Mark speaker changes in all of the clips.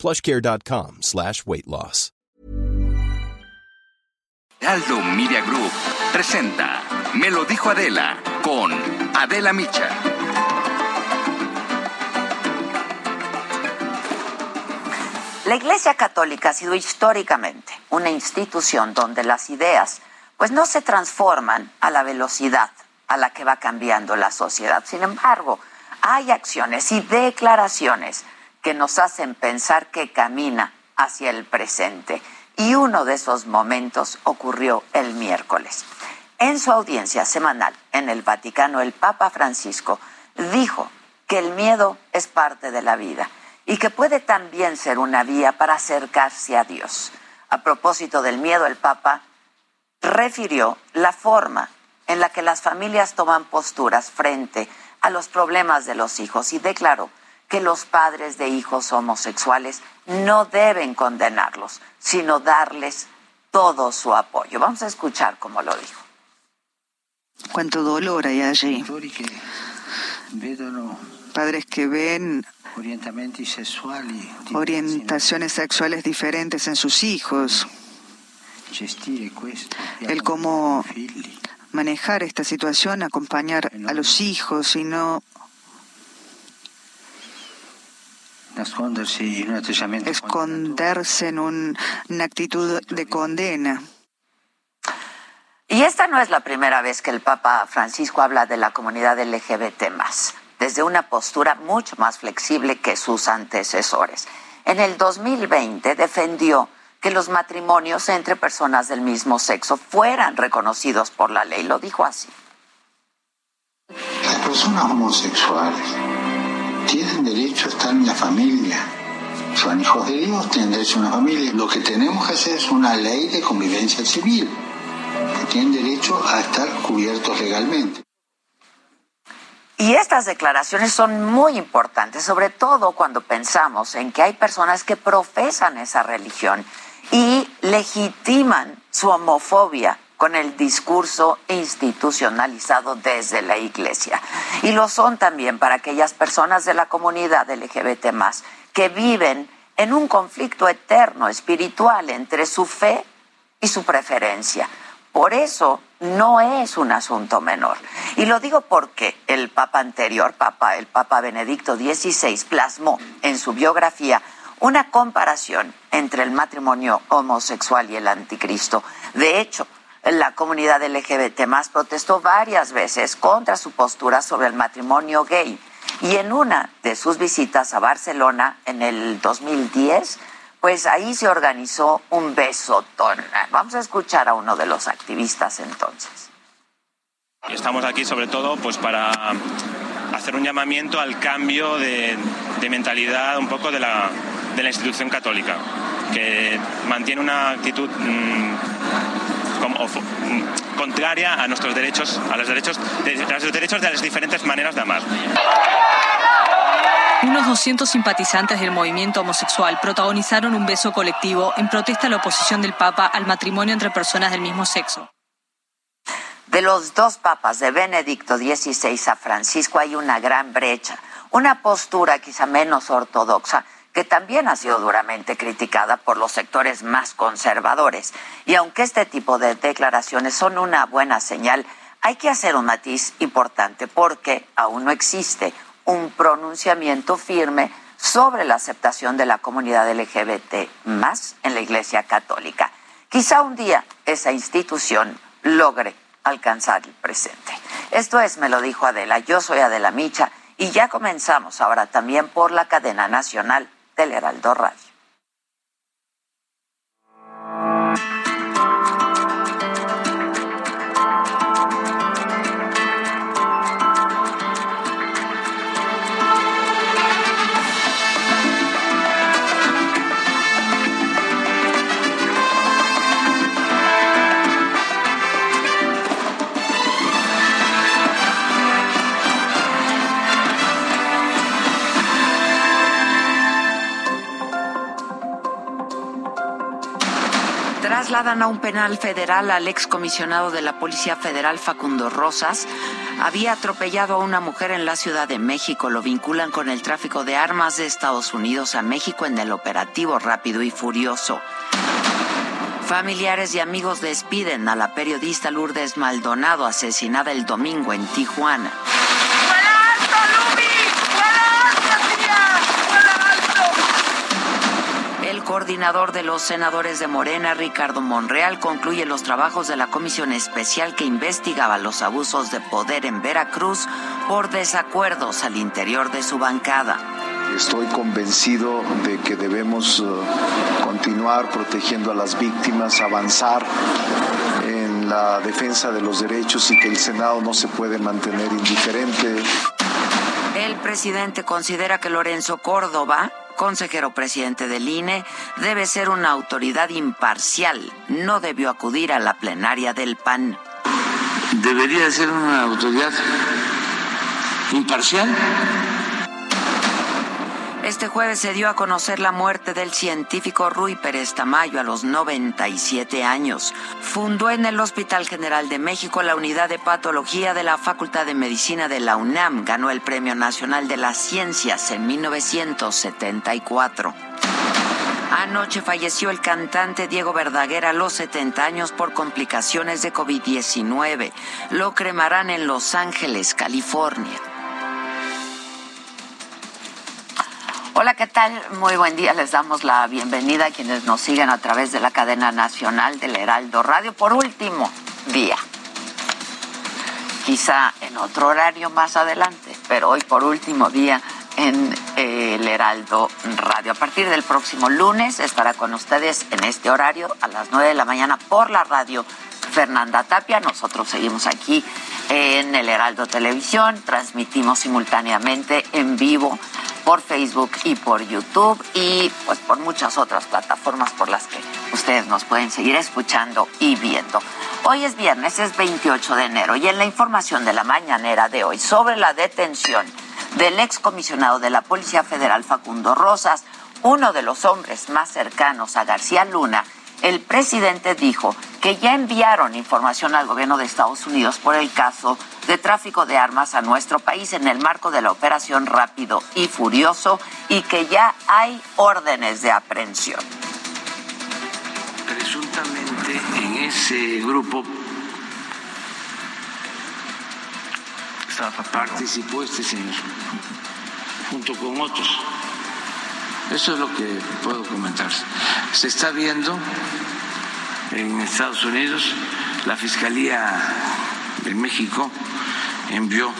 Speaker 1: plushcare.com slash weight loss.
Speaker 2: Aldo Media Group presenta Me lo dijo Adela con Adela Micha.
Speaker 3: La Iglesia Católica ha sido históricamente una institución donde las ideas pues no se transforman a la velocidad a la que va cambiando la sociedad. Sin embargo, hay acciones y declaraciones que nos hacen pensar que camina hacia el presente. Y uno de esos momentos ocurrió el miércoles. En su audiencia semanal en el Vaticano, el Papa Francisco dijo que el miedo es parte de la vida y que puede también ser una vía para acercarse a Dios. A propósito del miedo, el Papa refirió la forma en la que las familias toman posturas frente a los problemas de los hijos y declaró que los padres de hijos homosexuales no deben condenarlos, sino darles todo su apoyo. Vamos a escuchar cómo lo dijo.
Speaker 4: Cuánto dolor hay allí. Padres que ven orientaciones sexuales diferentes en sus hijos. El cómo manejar esta situación, acompañar a los hijos y no esconderse en una actitud de condena.
Speaker 3: Y esta no es la primera vez que el Papa Francisco habla de la comunidad LGBT más, desde una postura mucho más flexible que sus antecesores. En el 2020 defendió que los matrimonios entre personas del mismo sexo fueran reconocidos por la ley. Lo dijo así.
Speaker 5: Las personas homosexuales tienen derecho a estar en la familia. Son hijos de Dios, tienen derecho a una familia. Lo que tenemos que hacer es una ley de convivencia civil, que tienen derecho a estar cubiertos legalmente.
Speaker 3: Y estas declaraciones son muy importantes, sobre todo cuando pensamos en que hay personas que profesan esa religión y legitiman su homofobia con el discurso institucionalizado desde la Iglesia. Y lo son también para aquellas personas de la comunidad LGBT más que viven en un conflicto eterno espiritual entre su fe y su preferencia. Por eso no es un asunto menor. Y lo digo porque el Papa anterior, Papa, el Papa Benedicto XVI, plasmó en su biografía una comparación entre el matrimonio homosexual y el anticristo. De hecho, la comunidad LGBT más protestó varias veces contra su postura sobre el matrimonio gay. Y en una de sus visitas a Barcelona en el 2010, pues ahí se organizó un besotón. Vamos a escuchar a uno de los activistas entonces.
Speaker 6: Estamos aquí sobre todo pues para hacer un llamamiento al cambio de, mentalidad un poco de la, de la institución católica, que mantiene una actitud mm, contraria a nuestros derechos, a los derechos, de, a los derechos de las diferentes maneras de amar.
Speaker 7: Unos 200 simpatizantes del movimiento homosexual protagonizaron un beso colectivo en protesta a la oposición del Papa al matrimonio entre personas del mismo sexo.
Speaker 3: De los dos papas, de Benedicto XVI a Francisco, hay una gran brecha, una postura quizá menos ortodoxa que también ha sido duramente criticada por los sectores más conservadores. Y aunque este tipo de declaraciones son una buena señal, hay que hacer un matiz importante porque aún no existe un pronunciamiento firme sobre la aceptación de la comunidad LGBT más en la Iglesia Católica. Quizá un día esa institución logre alcanzar el presente. Esto es, me lo dijo Adela, yo soy Adela Micha y ya comenzamos ahora también por la cadena nacional del Heraldo Radio. Trasladan a un penal federal al excomisionado de la Policía Federal Facundo Rosas. Había atropellado a una mujer en la Ciudad de México. Lo vinculan con el tráfico de armas de Estados Unidos a México en el operativo rápido y furioso. Familiares y amigos despiden a la periodista Lourdes Maldonado, asesinada el domingo en Tijuana. Coordinador de los senadores de Morena, Ricardo Monreal, concluye los trabajos de la comisión especial que investigaba los abusos de poder en Veracruz por desacuerdos al interior de su bancada.
Speaker 8: Estoy convencido de que debemos eh, continuar protegiendo a las víctimas, avanzar en la defensa de los derechos y que el Senado no se puede mantener indiferente.
Speaker 3: El presidente considera que Lorenzo Córdoba consejero presidente del INE, debe ser una autoridad imparcial. No debió acudir a la plenaria del PAN.
Speaker 9: Debería ser una autoridad imparcial
Speaker 3: este jueves se dio a conocer la muerte del científico Rui Pérez Tamayo a los 97 años. Fundó en el Hospital General de México la unidad de patología de la Facultad de Medicina de la UNAM. Ganó el Premio Nacional de las Ciencias en 1974. Anoche falleció el cantante Diego Verdaguer a los 70 años por complicaciones de COVID-19. Lo cremarán en Los Ángeles, California. Hola, ¿qué tal? Muy buen día. Les damos la bienvenida a quienes nos siguen a través de la cadena nacional del Heraldo Radio por último día. Quizá en otro horario más adelante, pero hoy por último día en eh, el Heraldo Radio. A partir del próximo lunes estará con ustedes en este horario a las 9 de la mañana por la radio Fernanda Tapia. Nosotros seguimos aquí en el Heraldo Televisión, transmitimos simultáneamente en vivo por Facebook y por YouTube y pues por muchas otras plataformas por las que ustedes nos pueden seguir escuchando y viendo. Hoy es viernes, es 28 de enero y en la información de la mañanera de hoy sobre la detención del excomisionado de la Policía Federal Facundo Rosas, uno de los hombres más cercanos a García Luna, el presidente dijo que ya enviaron información al gobierno de Estados Unidos por el caso de tráfico de armas a nuestro país en el marco de la operación Rápido y Furioso y que ya hay órdenes de aprehensión.
Speaker 9: Presuntamente en ese grupo participó este señor junto con otros eso es lo que puedo comentar. Se está viendo en Estados Unidos, la Fiscalía de México envió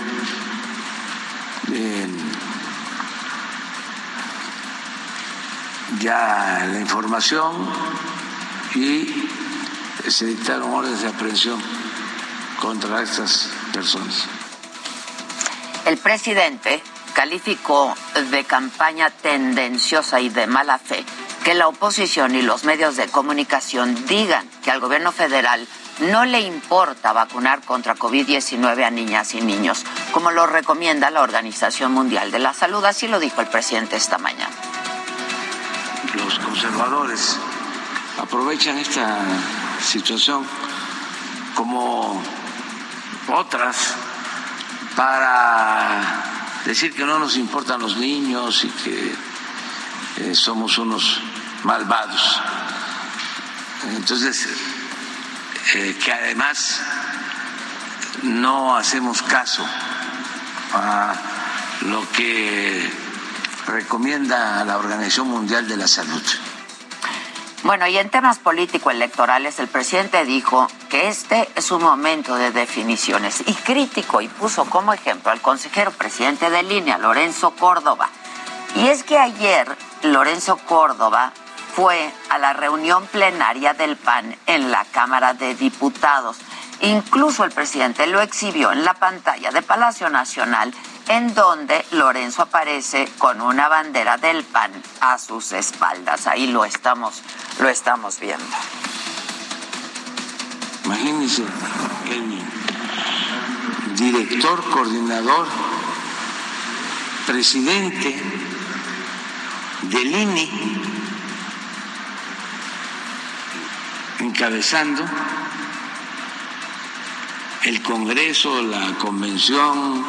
Speaker 9: ya la información y se dictaron órdenes de aprehensión contra estas personas.
Speaker 3: El presidente calificó de campaña tendenciosa y de mala fe que la oposición y los medios de comunicación digan que al gobierno federal no le importa vacunar contra COVID-19 a niñas y niños, como lo recomienda la Organización Mundial de la Salud. Así lo dijo el presidente esta mañana.
Speaker 9: Los conservadores aprovechan esta situación como otras para decir que no nos importan los niños y que eh, somos unos malvados. Entonces, eh, que además no hacemos caso a lo que recomienda la Organización Mundial de la Salud.
Speaker 3: Bueno, y en temas político-electorales, el presidente dijo que este es un momento de definiciones y crítico y puso como ejemplo al consejero presidente de línea, Lorenzo Córdoba. Y es que ayer Lorenzo Córdoba fue a la reunión plenaria del PAN en la Cámara de Diputados. Incluso el presidente lo exhibió en la pantalla de Palacio Nacional en donde Lorenzo aparece con una bandera del PAN a sus espaldas. Ahí lo estamos, lo estamos viendo.
Speaker 9: Imagínense, el director, coordinador, presidente del INE encabezando el Congreso, la Convención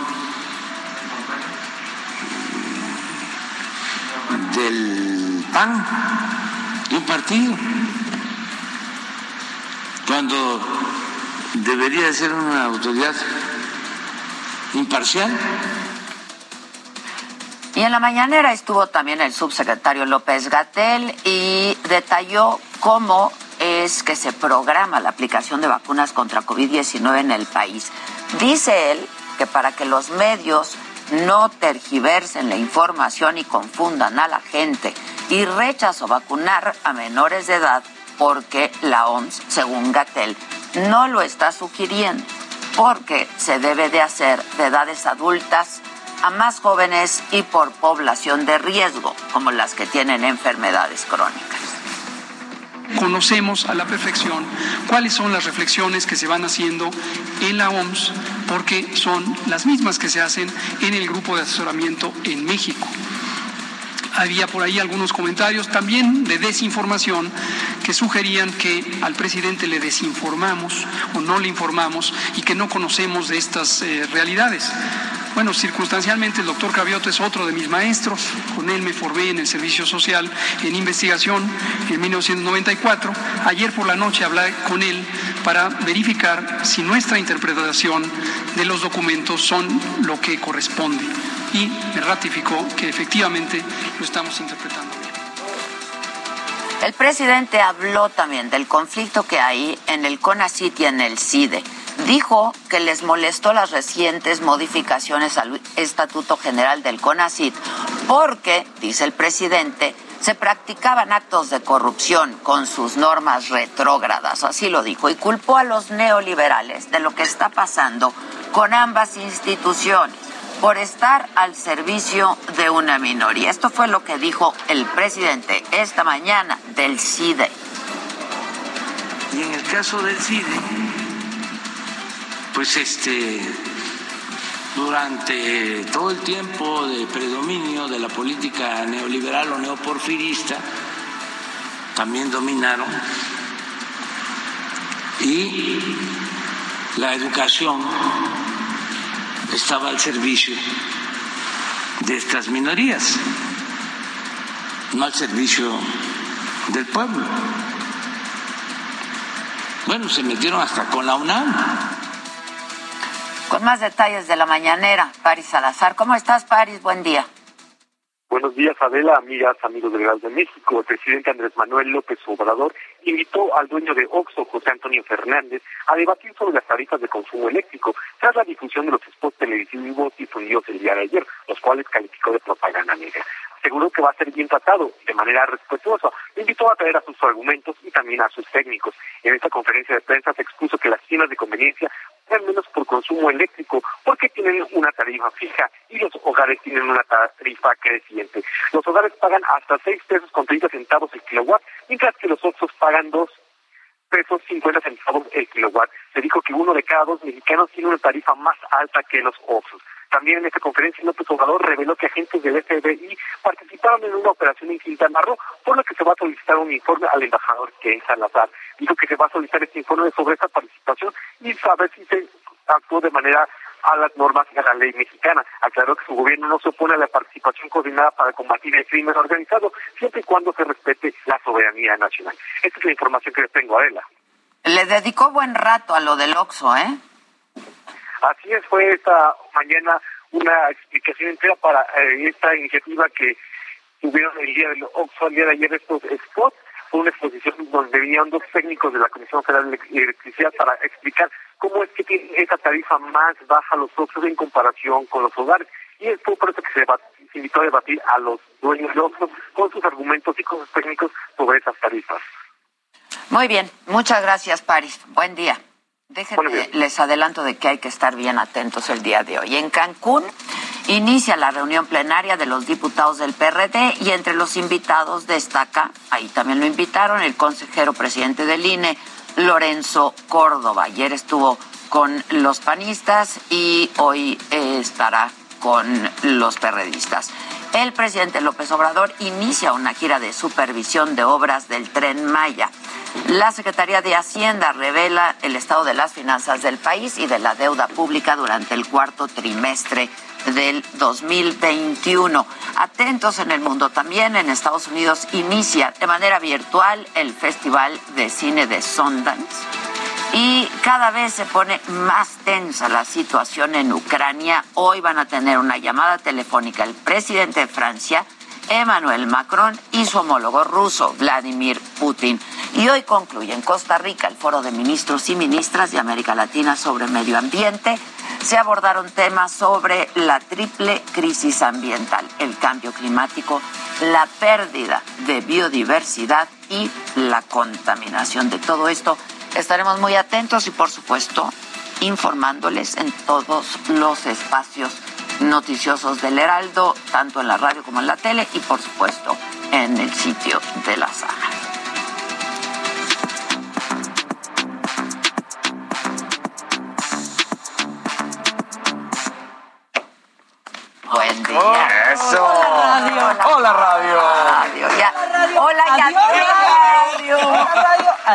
Speaker 9: del PAN, un partido, cuando debería ser una autoridad imparcial.
Speaker 3: Y en la mañanera estuvo también el subsecretario López Gatel y detalló cómo es que se programa la aplicación de vacunas contra COVID-19 en el país. Dice él que para que los medios no tergiversen la información y confundan a la gente. Y rechazó vacunar a menores de edad porque la OMS, según Gatel, no lo está sugiriendo porque se debe de hacer de edades adultas a más jóvenes y por población de riesgo, como las que tienen enfermedades crónicas
Speaker 10: conocemos a la perfección cuáles son las reflexiones que se van haciendo en la OMS, porque son las mismas que se hacen en el grupo de asesoramiento en México. Había por ahí algunos comentarios también de desinformación que sugerían que al presidente le desinformamos o no le informamos y que no conocemos de estas eh, realidades. Bueno, circunstancialmente el doctor Cravioto es otro de mis maestros, con él me formé en el Servicio Social en investigación en 1994. Ayer por la noche hablé con él para verificar si nuestra interpretación de los documentos son lo que corresponde y ratificó que efectivamente lo estamos interpretando bien.
Speaker 3: El presidente habló también del conflicto que hay en el CONACIT y en el CIDE dijo que les molestó las recientes modificaciones al Estatuto General del CONACIT porque, dice el presidente, se practicaban actos de corrupción con sus normas retrógradas, así lo dijo, y culpó a los neoliberales de lo que está pasando con ambas instituciones por estar al servicio de una minoría. Esto fue lo que dijo el presidente esta mañana del CIDE.
Speaker 9: Y en el caso del CIDE, pues este durante todo el tiempo de predominio de la política neoliberal o neoporfirista también dominaron y la educación estaba al servicio de estas minorías, no al servicio del pueblo. Bueno, se metieron hasta con la UNAM
Speaker 3: con más detalles de la mañanera, Paris Salazar. ¿Cómo estás, Paris? Buen día.
Speaker 11: Buenos días, Adela, amigas, amigos del Real de México. El presidente Andrés Manuel López Obrador invitó al dueño de Oxo, José Antonio Fernández, a debatir sobre las tarifas de consumo eléctrico tras la difusión de los spots televisivos difundidos el día de ayer, los cuales calificó de propaganda negra aseguró que va a ser bien tratado de manera respetuosa. Invitó a traer a sus argumentos y también a sus técnicos. En esta conferencia de prensa se expuso que las tiendas de conveniencia al menos por consumo eléctrico, porque tienen una tarifa fija y los hogares tienen una tarifa creciente. Los hogares pagan hasta 6 pesos con 30 centavos el kilowatt, mientras que los otros pagan 2 pesos 50 centavos el kilowatt. Se dijo que uno de cada dos mexicanos tiene una tarifa más alta que los otros. También en esta conferencia López Obrador reveló que agentes del FBI participaron en una operación en Quintana Roo, por lo que se va a solicitar un informe al embajador Ken Salazar. Dijo que se va a solicitar este informe sobre esta participación y saber si se actuó de manera a las normas de la ley mexicana. Aclaró que su gobierno no se opone a la participación coordinada para combatir el crimen organizado, siempre y cuando se respete la soberanía nacional. Esta es la información que les tengo, Adela.
Speaker 3: Le dedicó buen rato a lo del Oxxo, ¿eh?
Speaker 11: Así es, fue esta mañana una explicación entera para eh, esta iniciativa que tuvieron el día del Oxfam, el día de ayer estos spots. Fue una exposición donde venían dos técnicos de la Comisión Federal de Electricidad para explicar cómo es que tienen esa tarifa más baja los Oxos en comparación con los hogares. Y es por eso que se, invitó a debatir a los dueños de Oxos con sus argumentos y con sus técnicos sobre esas tarifas.
Speaker 3: Muy bien, muchas gracias, Paris. Buen día. Déjenme, les adelanto de que hay que estar bien atentos el día de hoy. En Cancún inicia la reunión plenaria de los diputados del PRD y entre los invitados destaca, ahí también lo invitaron, el consejero presidente del INE, Lorenzo Córdoba. Ayer estuvo con los panistas y hoy estará con los perredistas. El presidente López Obrador inicia una gira de supervisión de obras del tren Maya. La Secretaría de Hacienda revela el estado de las finanzas del país y de la deuda pública durante el cuarto trimestre del 2021. Atentos en el mundo también, en Estados Unidos inicia de manera virtual el Festival de Cine de Sundance y cada vez se pone más tensa la situación en Ucrania. Hoy van a tener una llamada telefónica el presidente de Francia, Emmanuel Macron, y su homólogo ruso, Vladimir Putin. Y hoy concluye en Costa Rica el foro de ministros y ministras de América Latina sobre medio ambiente. Se abordaron temas sobre la triple crisis ambiental, el cambio climático, la pérdida de biodiversidad y la contaminación. De todo esto estaremos muy atentos y por supuesto informándoles en todos los espacios noticiosos del Heraldo, tanto en la radio como en la tele y por supuesto en el sitio de la saga.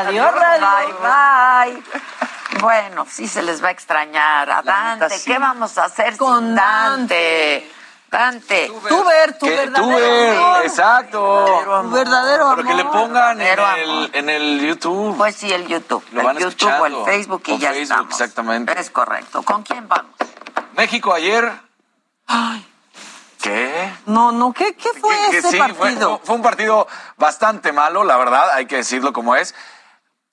Speaker 12: Adiós,
Speaker 3: radio. Bye, bye. Bueno, sí se les va a extrañar a Dante. ¿Qué vamos a hacer
Speaker 12: Con
Speaker 3: sin Dante? Dante.
Speaker 12: Tú ver, tu verdadero
Speaker 13: tú ver,
Speaker 12: amor.
Speaker 13: exacto.
Speaker 12: Tu verdadero amor.
Speaker 13: Pero que le pongan en el, en el YouTube.
Speaker 3: Pues sí, el YouTube.
Speaker 13: Lo
Speaker 3: el
Speaker 13: van
Speaker 3: YouTube
Speaker 13: escuchando.
Speaker 3: o el Facebook y
Speaker 13: O
Speaker 3: ya
Speaker 13: Facebook,
Speaker 3: estamos.
Speaker 13: exactamente.
Speaker 3: Es correcto. ¿Con quién vamos?
Speaker 13: México ayer. ¿Qué?
Speaker 12: No, no, ¿qué, qué fue
Speaker 13: Que- que
Speaker 12: ese
Speaker 13: sí, fue-
Speaker 12: partido?
Speaker 13: Fue, un partido bastante malo, la verdad, hay que decirlo como es.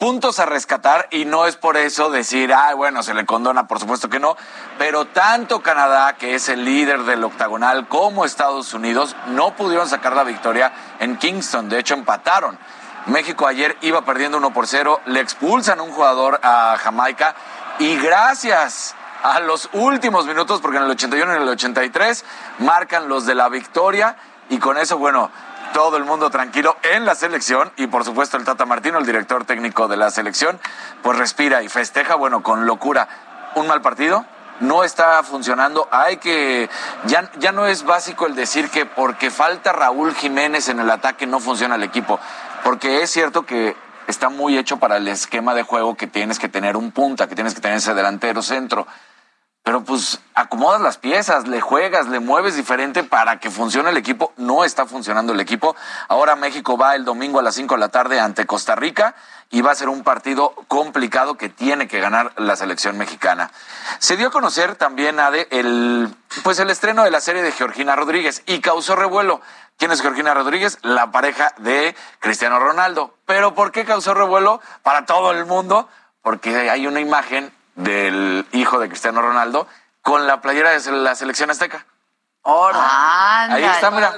Speaker 13: Puntos a rescatar y no es por eso decir, ah, bueno, se le condona, por supuesto que no, pero tanto Canadá, que es el líder del octagonal, como Estados Unidos, no pudieron sacar la victoria en Kingston, de hecho empataron. México ayer iba perdiendo 1 por 0, le expulsan un jugador a Jamaica y gracias a los últimos minutos, porque en el 81 y en el 83 marcan los de la victoria y con eso, bueno, todo el mundo tranquilo en la selección y por supuesto el Tata Martino, el director técnico de la selección, pues respira y festeja, bueno, con locura. Un mal partido, no está funcionando. Hay que. Ya, ya no es básico el decir que porque falta Raúl Jiménez en el ataque no funciona el equipo. Porque es cierto que está muy hecho para el esquema de juego que tienes que tener un punta, que tienes que tener ese delantero centro. Pero pues acomodas las piezas, le juegas, le mueves diferente para que funcione el equipo. No está funcionando el equipo. Ahora México va el domingo a las 5 de la tarde ante Costa Rica y va a ser un partido complicado que tiene que ganar la selección mexicana. Se dio a conocer también, Ade, el, pues el estreno de la serie de Georgina Rodríguez y causó revuelo. ¿Quién es Georgina Rodríguez? La pareja de Cristiano Ronaldo. ¿Pero por qué causó revuelo para todo el mundo? Porque hay una imagen del hijo de CristianoRonaldo con la playera de la selección azteca. Ahí está, mira.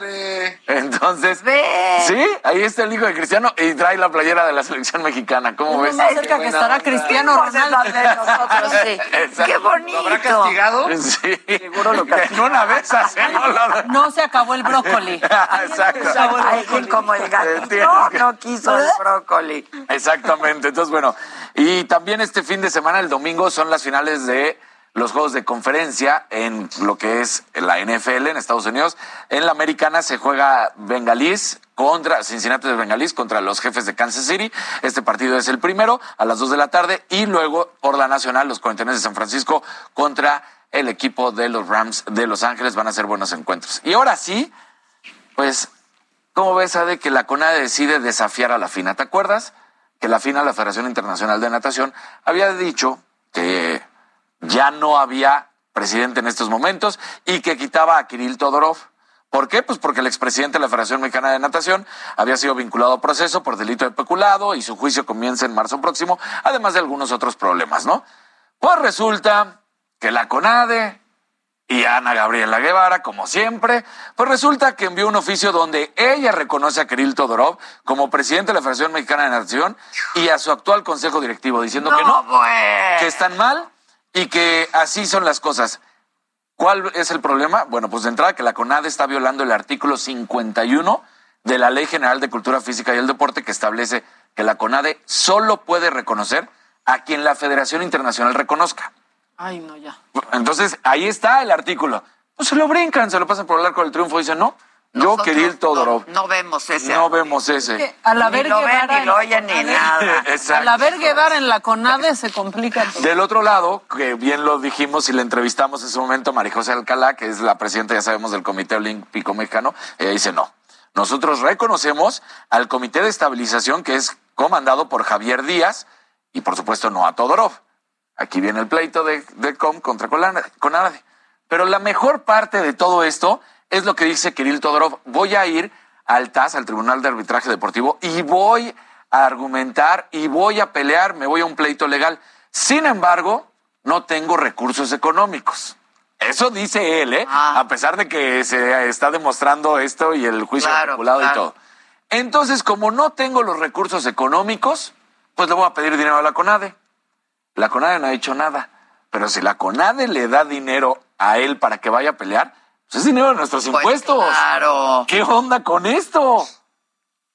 Speaker 13: Entonces,
Speaker 3: Ve.
Speaker 13: sí, ahí está el hijo de Cristiano y trae la playera de la selección mexicana. ¿Cómo ves?
Speaker 12: más cerca que estará Cristiano
Speaker 3: Pues es
Speaker 12: Ronaldo.
Speaker 3: donde nosotros sí. Qué bonito.
Speaker 13: ¿Lo habrá castigado? Sí. Seguro lo En una vez así, no lo-
Speaker 12: No se acabó el brócoli.
Speaker 13: Exacto.
Speaker 3: Alguien como el gato. No, no quiso el brócoli.
Speaker 13: Exactamente. Entonces, bueno, y también este fin de semana, el domingo, son las finales de los juegos de conferencia en lo que es la NFL en Estados Unidos. En la americana se juega Bengalís contra Cincinnati de Bengalís contra los jefes de Kansas City. Este partido es el primero a las 2 de la tarde y luego por la nacional los 49 de San Francisco contra el equipo de los Rams de Los Ángeles. Van a ser buenos encuentros. Y ahora sí, pues, ¿cómo ves, Ade, que la CONADE decide desafiar a la FINA? ¿Te acuerdas? Que la FINA, la Federación Internacional de Natación, había dicho que ya no había presidente en estos momentos y que quitaba a Kirill Todorov. ¿Por qué? Pues porque el expresidente de la Federación Mexicana de Natación había sido vinculado a proceso por delito de peculado y su juicio comienza en marzo próximo, además de algunos otros problemas, ¿no? Pues resulta que la CONADE y Ana Gabriela Guevara, como siempre, pues resulta que envió un oficio donde ella reconoce a Kirill Todorov como presidente de la Federación Mexicana de Natación y a su actual consejo directivo, diciendo que no,
Speaker 3: pues.
Speaker 13: que están mal y que así son las cosas. ¿Cuál es el problema? Bueno, pues de entrada que la CONADE está violando el artículo 51 de la Ley General de Cultura Física y el Deporte que establece que la CONADE solo puede reconocer a quien la Federación Internacional reconozca.
Speaker 12: Ay, no, ya.
Speaker 13: Entonces, ahí está el artículo. Pues se lo brincan, se lo pasan por el arco del triunfo y dicen, no, Yo, Kirill Todorov.
Speaker 3: No vemos ese.
Speaker 13: No vemos ese.
Speaker 12: Al haber
Speaker 3: Ni lo ven, ni lo
Speaker 12: la
Speaker 3: oyen, ni nada.
Speaker 13: Exacto.
Speaker 12: Al haber Guevara en la CONADE se complica todo.
Speaker 13: Del otro lado, que bien lo dijimos y le entrevistamos en su momento a María José Alcalá, que es la presidenta, ya sabemos, del Comité Olímpico Mexicano, ella dice no. Nosotros reconocemos al Comité de Estabilización, que es comandado por Javier Díaz, y por supuesto no a Todorov. Aquí viene el pleito de, de Com contra Conade. Pero la mejor parte de todo esto es lo que dice Kirill Todorov. Voy a ir al TAS, al Tribunal de Arbitraje Deportivo, y voy a argumentar y voy a pelear, me voy a un pleito legal. Sin embargo, no tengo recursos económicos. Eso dice él, ¿eh? A pesar de que se está demostrando esto y el juicio
Speaker 3: Claro,
Speaker 13: articulado y todo. Entonces, como no tengo los recursos económicos, pues le voy a pedir dinero a la CONADE. La CONADE no ha dicho nada. Pero si la CONADE le da dinero a él para que vaya a pelear, es dinero de nuestros impuestos.
Speaker 3: claro.
Speaker 13: ¿Qué onda con esto?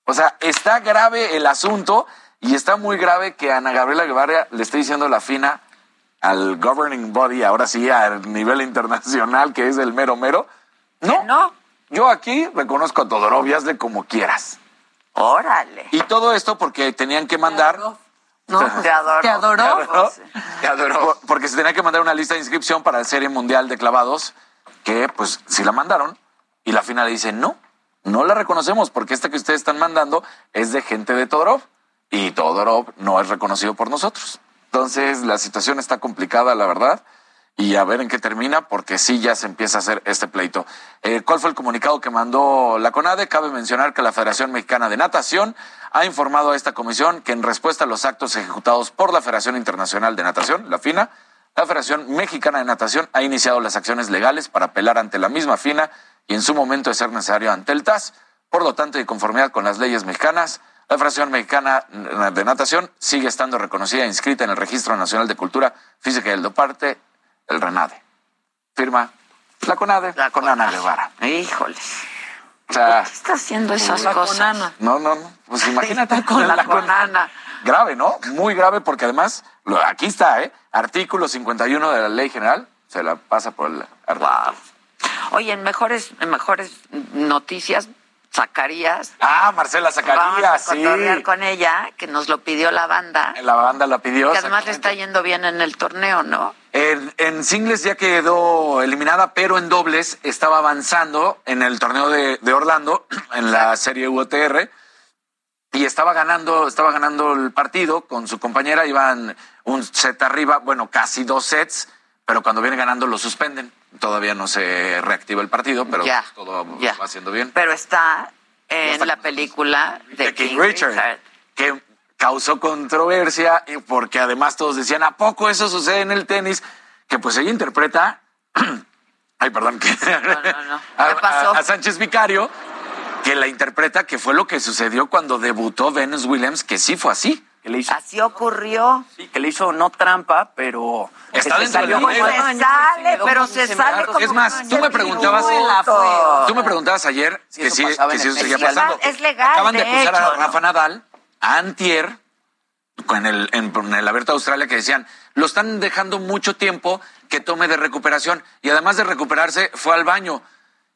Speaker 13: O sea, está grave el asunto y está muy grave que Ana Gabriela Guevara le esté diciendo la fina al governing body, ahora sí, al nivel internacional, que es el mero mero. No,
Speaker 3: no.
Speaker 13: Yo aquí reconozco a Todorov y hazle como quieras.
Speaker 3: Órale.
Speaker 13: Y todo esto porque tenían que mandar...
Speaker 3: No, te adoro.
Speaker 12: ¿Te adoró?
Speaker 13: Te adoró. Por- Porque se tenía que mandar una lista de inscripción para la Serie Mundial de Clavados, que pues sí la mandaron, y la final le dice, no, no la reconocemos, porque esta que ustedes están mandando es de gente de Todorov, y Todorov no es reconocido por nosotros. Entonces la situación está complicada, la verdad, y a ver en qué termina, porque sí ya se empieza a hacer este pleito. Eh, ¿Cuál fue el comunicado que mandó la CONADE? Cabe mencionar que la Federación Mexicana de Natación ha informado a esta comisión que en respuesta a los actos ejecutados por la Federación Internacional de Natación, la FINA, la Federación Mexicana de Natación ha iniciado las acciones legales para apelar ante la misma FINA y en su momento de ser necesario ante el TAS. Por lo tanto, y de conformidad con las leyes mexicanas, la Federación Mexicana de Natación sigue estando reconocida e inscrita en el Registro Nacional de Cultura Física y el Doparte, el RENADE. Firma la CONADE con Ana Guevara.
Speaker 3: Híjoles.
Speaker 13: O sea,
Speaker 3: ¿Qué está haciendo esas
Speaker 12: La
Speaker 3: cosas?
Speaker 12: Conana.
Speaker 13: no, no, no. Pues imagínate
Speaker 3: Con la
Speaker 13: con-
Speaker 3: conana.
Speaker 13: Grave, ¿no? Muy grave porque además, lo- aquí está, ¿eh? Artículo 51 de la Ley General, se la pasa por el...
Speaker 3: Wow. Oye, en mejores, en mejores noticias, Zacarías.
Speaker 13: Ah, Marcela
Speaker 3: Vamos
Speaker 13: Zacarías,
Speaker 3: a
Speaker 13: sí.
Speaker 3: cotorrear con ella, que nos lo pidió la banda.
Speaker 13: La banda la pidió.
Speaker 3: Que además le está yendo bien en el torneo, ¿no?
Speaker 13: En, en singles ya quedó eliminada, pero en dobles estaba avanzando en el torneo de, de Orlando, en la serie UTR, y estaba ganando, estaba ganando el partido con su compañera, iban un set arriba, bueno, casi dos sets, pero cuando viene ganando lo suspenden. Todavía no se reactiva el partido, pero
Speaker 3: Ya,
Speaker 13: todo
Speaker 3: ya.
Speaker 13: va haciendo bien.
Speaker 3: Pero está en
Speaker 13: está
Speaker 3: la película de,
Speaker 13: de King
Speaker 3: King
Speaker 13: Richard,
Speaker 3: Richard.
Speaker 13: que causó controversia porque además todos decían, ¿a poco eso sucede en el tenis? Que pues ella interpreta, ay, perdón, que
Speaker 3: no, no.
Speaker 13: a,
Speaker 3: ¿Qué pasó?
Speaker 13: a- a Sánchez Vicario, que la interpreta que fue lo que sucedió cuando debutó Venus Williams, que sí fue así.
Speaker 14: Que le hizo,
Speaker 3: Así ocurrió.
Speaker 14: sí, que le hizo no trampa, pero...
Speaker 13: Está dentro
Speaker 14: se salió
Speaker 13: juego.
Speaker 14: mal.
Speaker 3: Se sale, pero
Speaker 14: como
Speaker 3: se
Speaker 14: se
Speaker 3: sale como
Speaker 13: Es más, tú me preguntabas, tú me preguntabas ayer
Speaker 14: Sí,
Speaker 13: que
Speaker 14: eso
Speaker 13: sí,
Speaker 14: pasaba
Speaker 13: que
Speaker 14: el
Speaker 13: eso seguía
Speaker 3: festival.
Speaker 13: pasando.
Speaker 3: Es legal,
Speaker 13: Acaban de
Speaker 3: de
Speaker 13: acusar
Speaker 3: hecho,
Speaker 13: a
Speaker 3: ¿no?
Speaker 13: Rafa Nadal, a Antier, en el, en, en el Abierto de Australia, que decían, lo están dejando mucho tiempo que tome de recuperación. Y además de recuperarse, fue al baño.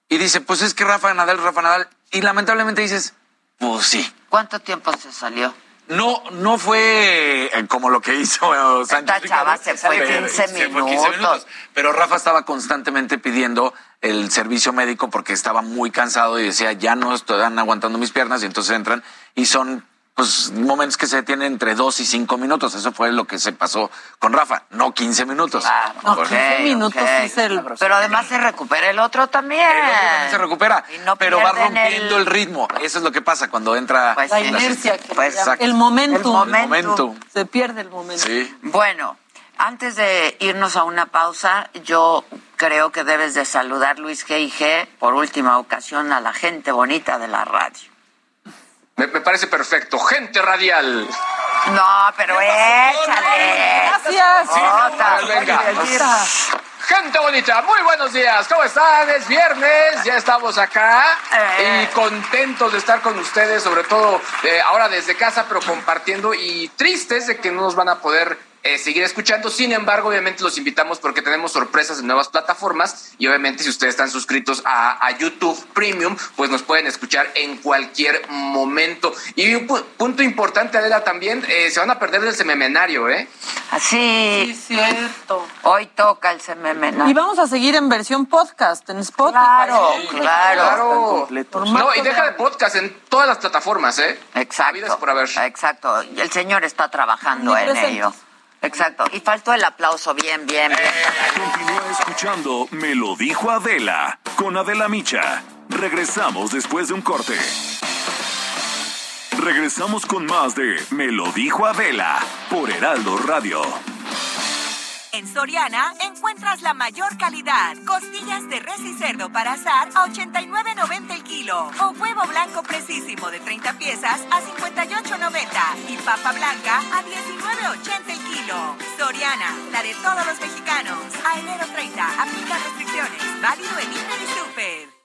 Speaker 13: Y dice, pues es que Rafa Nadal, Rafa Nadal. Y lamentablemente dices, pues sí.
Speaker 3: ¿Cuánto tiempo se salió?
Speaker 13: No, no fue eh, como lo que hizo Sánchez
Speaker 3: Esta chava se fue
Speaker 13: pero-
Speaker 3: 15
Speaker 13: se fue 15
Speaker 3: minutos.
Speaker 13: Pero Rafa estaba constantemente pidiendo el servicio médico porque estaba muy cansado y decía, ya no están aguantando mis piernas y entonces entran y son pues momentos que se detienen entre dos y cinco minutos. Eso fue lo que se pasó con Rafa, no 15 minutos.
Speaker 12: No,
Speaker 13: Porque
Speaker 12: 15 minutos es el...
Speaker 3: Pero además se recupera el otro también.
Speaker 13: el otro también se recupera,
Speaker 3: no
Speaker 13: pero va rompiendo el... ritmo. Eso es lo que pasa cuando entra
Speaker 3: Pues
Speaker 12: La
Speaker 3: sí.
Speaker 12: inercia, que
Speaker 3: Pues,
Speaker 13: exacto.
Speaker 12: el momentum.
Speaker 3: El momentum.
Speaker 13: Momento.
Speaker 12: Se pierde el momento.
Speaker 13: Sí.
Speaker 3: Bueno, antes de irnos a una pausa, yo creo que debes de saludar, Luis G. y G, por última ocasión, a la gente bonita de la radio.
Speaker 15: Me, me parece perfecto. Gente radial.
Speaker 3: No, pero échale.
Speaker 12: Gracias.
Speaker 3: Otra.
Speaker 15: venga. Gente bonita, muy buenos días. ¿Cómo están? Es viernes, ya estamos acá
Speaker 3: Eh.
Speaker 15: y contentos de estar con ustedes, sobre todo eh, ahora desde casa, pero compartiendo y tristes de que no nos van a poder eh, seguir escuchando. Sin embargo, obviamente los invitamos porque tenemos sorpresas en nuevas plataformas y obviamente si ustedes están suscritos a, a YouTube Premium, pues nos pueden escuchar en cualquier momento. Y un pu- punto importante, Adela, también, eh, se van a perder del sememenario, ¿eh?
Speaker 3: Así.
Speaker 12: Sí, cierto.
Speaker 3: Hoy toca el CMM.
Speaker 12: Y vamos a seguir en versión podcast en Spotify.
Speaker 3: Claro,
Speaker 12: Sí.
Speaker 3: claro.
Speaker 15: No, y deja de podcast en todas las plataformas, ¿eh?
Speaker 3: Exacto.
Speaker 15: por haber.
Speaker 3: Exacto. El señor está trabajando en ello. Exacto. Y faltó el aplauso. Bien, bien, bien.
Speaker 16: Continúa escuchando Me lo dijo Adela con Adela Micha. Regresamos después de un corte. Regresamos con más de Me lo dijo Adela por Heraldo Radio.
Speaker 17: En Soriana encuentras la mayor calidad. Costillas de res y cerdo para asar a 89.90 el kilo. O huevo blanco precisísimo de 30 piezas a 58.90. Y papa blanca a 19.80 el kilo. Soriana, la de todos los mexicanos. A enero 30, aplica restricciones. Válido en Hiper y Super.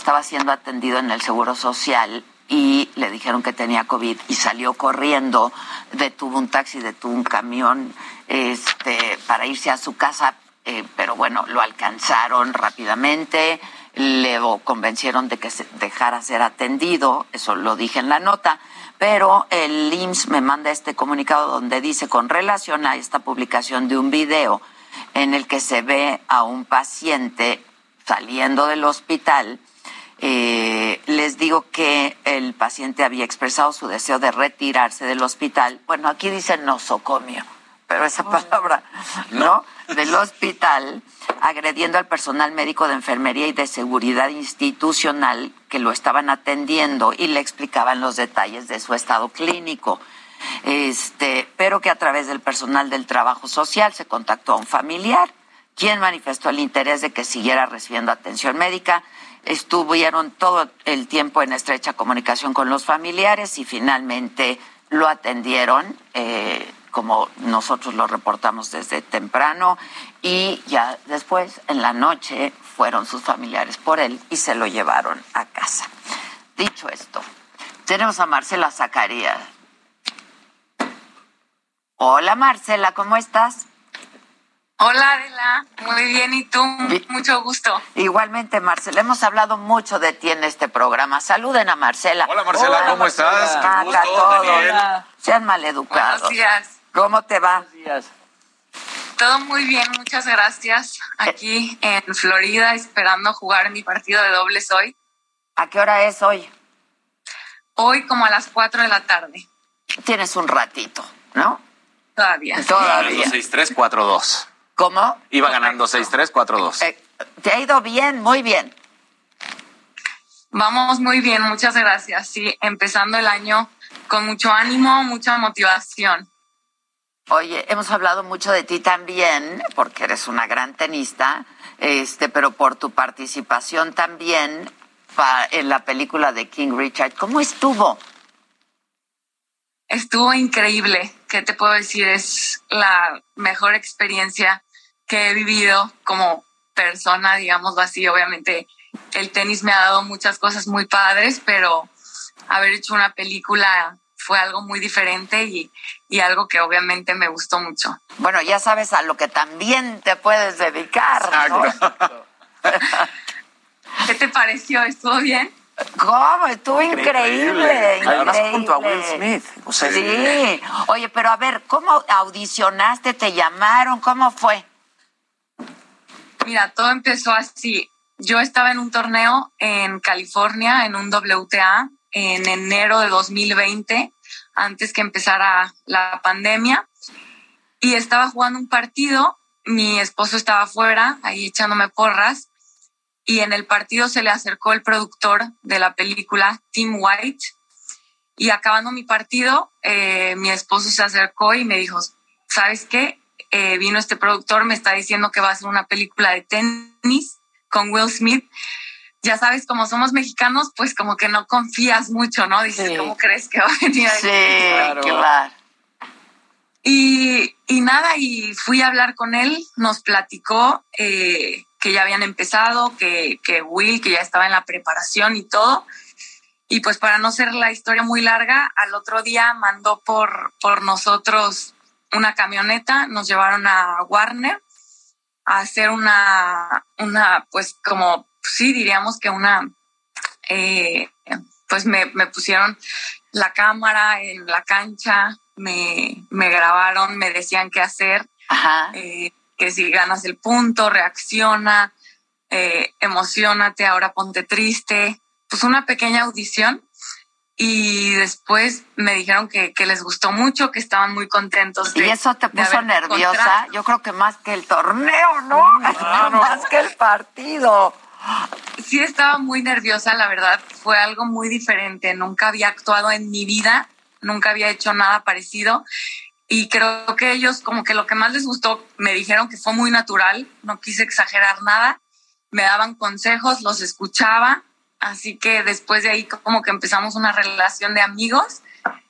Speaker 3: estaba siendo atendido en el Seguro Social y le dijeron que tenía COVID y salió corriendo, detuvo un taxi, detuvo un camión este, para irse a su casa, eh, pero bueno, lo alcanzaron rápidamente, le convencieron de que se dejara ser atendido, eso lo dije en la nota, pero el IMSS me manda este comunicado donde dice con relación a esta publicación de un video en el que se ve a un paciente saliendo del hospital, eh, les digo que el paciente había expresado su deseo de retirarse del hospital. Bueno, aquí dice nosocomio, pero esa palabra, ¿no? Del hospital, agrediendo al personal médico de enfermería y de seguridad institucional que lo estaban atendiendo y le explicaban los detalles de su estado clínico. Este, pero que a través del personal del trabajo social se contactó a un familiar, quien manifestó el interés de que siguiera recibiendo atención médica estuvieron todo el tiempo en estrecha comunicación con los familiares y finalmente lo atendieron, eh, como nosotros lo reportamos desde temprano, y ya después, en la noche, fueron sus familiares por él y se lo llevaron a casa. Dicho esto, tenemos a Marcela Zacarías. Hola Marcela, ¿cómo estás?
Speaker 18: Hola Adela, muy bien, ¿y tú? Mucho gusto.
Speaker 3: Igualmente, Marcela, hemos hablado mucho de ti en este programa. Saluden a Marcela.
Speaker 13: Hola, Marcela, ¿cómo estás? Qué
Speaker 3: Acá
Speaker 13: gusto,
Speaker 3: todos.
Speaker 13: Daniel.
Speaker 3: Sean maleducados.
Speaker 18: Buenos días.
Speaker 3: ¿Cómo te va?
Speaker 18: Todo muy bien, muchas gracias. Aquí en Florida, esperando jugar mi partido de dobles hoy.
Speaker 3: ¿A qué hora es hoy?
Speaker 18: Hoy como a las 4 de la tarde.
Speaker 3: Tienes un ratito, ¿no?
Speaker 18: Todavía.
Speaker 3: Todavía.
Speaker 13: 6-3-4-2.
Speaker 3: ¿Cómo?
Speaker 13: Iba ganando 6-3-4-2.
Speaker 3: Eh, te ha ido bien, muy bien.
Speaker 18: Vamos muy bien, muchas gracias. Sí, empezando el año con mucho ánimo, mucha motivación.
Speaker 3: Oye, hemos hablado mucho de ti también, porque eres una gran tenista, este, pero por tu participación también pa- en la película de King Richard. ¿Cómo estuvo?
Speaker 18: Estuvo increíble. ¿Qué te puedo decir? Es la mejor experiencia que he vivido como persona, digámoslo así. Obviamente el tenis me ha dado muchas cosas muy padres, pero haber hecho una película fue algo muy diferente y, y algo que obviamente me gustó mucho.
Speaker 3: Bueno, ya sabes a lo que también te puedes dedicar, ¿no?
Speaker 18: ¿Qué te pareció? ¿Estuvo bien?
Speaker 3: ¿Cómo? Estuvo increíble.
Speaker 14: Además
Speaker 3: increíble.
Speaker 14: junto a Will Smith. O sea,
Speaker 3: Sí. Oye, pero a ver, ¿cómo audicionaste? ¿Te llamaron? ¿Cómo fue?
Speaker 18: Mira, todo empezó así. Yo estaba en un torneo en California, en un WTA, en enero de 2020, antes que empezara la pandemia, y estaba jugando un partido. Mi esposo estaba afuera, ahí echándome porras, y en el partido se le acercó el productor de la película, Tim White, y acabando mi partido, eh, mi esposo se acercó y me dijo, ¿sabes qué? Eh, vino este productor, me está diciendo que va a hacer una película de tenis con Will Smith. Ya sabes, como somos mexicanos, pues como que no confías mucho, ¿no? Dices, ¿cómo crees que va a venir a
Speaker 3: Sí, claro.
Speaker 18: Y, y nada, y fui a hablar con él, nos platicó eh, que ya habían empezado, que, que Will, que ya estaba en la preparación y todo. Y pues para no ser la historia muy larga, al otro día mandó por, por nosotros una camioneta, nos llevaron a Warner a hacer una, una pues como, sí, diríamos que una, eh, pues me, me pusieron la cámara en la cancha, me, me grabaron, me decían qué hacer, eh, que si ganas el punto, reacciona, eh, emocionate, ahora ponte triste, pues una pequeña audición y después me dijeron que, que les gustó mucho, que estaban muy contentos.
Speaker 3: ¿Y eso te puso nerviosa?
Speaker 18: encontrado.
Speaker 3: Yo creo que más que el torneo, ¿no? más que el partido.
Speaker 18: Sí estaba muy nerviosa, la verdad, fue algo muy diferente, nunca había actuado en mi vida, nunca había hecho nada parecido y creo que ellos como que lo que más les gustó, me dijeron que fue muy natural, no quise exagerar nada, me daban consejos, los escuchaba, así que después de ahí como que empezamos una relación de amigos,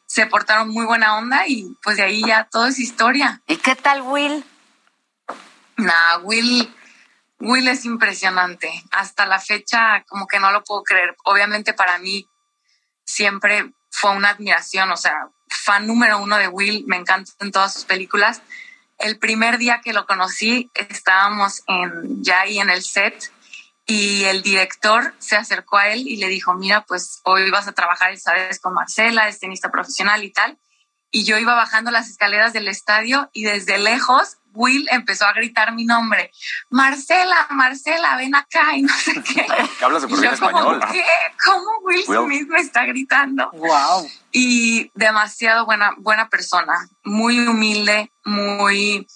Speaker 18: se portaron muy buena onda y pues de ahí ya todo es historia.
Speaker 3: ¿Y qué tal Will?
Speaker 18: Nah, Will, Will es impresionante. Hasta la fecha, como que no lo puedo creer. Obviamente para mí siempre fue una admiración, o sea, fan número uno de Will, me encantan todas sus películas. El primer día que lo conocí, estábamos en, ya ahí en el set y el director se acercó a él y le dijo, mira, pues hoy vas a trabajar, sabes, con Marcela, es tenista profesional y tal. Y yo iba bajando las escaleras del estadio y desde lejos Will empezó a gritar mi nombre. Marcela, Marcela, ven acá y no sé qué.
Speaker 13: Que habla súper
Speaker 18: Y
Speaker 13: bien
Speaker 18: yo como,
Speaker 13: español.
Speaker 18: ¿qué? ¿Cómo Will
Speaker 13: Will.
Speaker 18: Smith me está gritando?
Speaker 14: Wow.
Speaker 18: Y demasiado buena, buena persona, muy humilde, muy...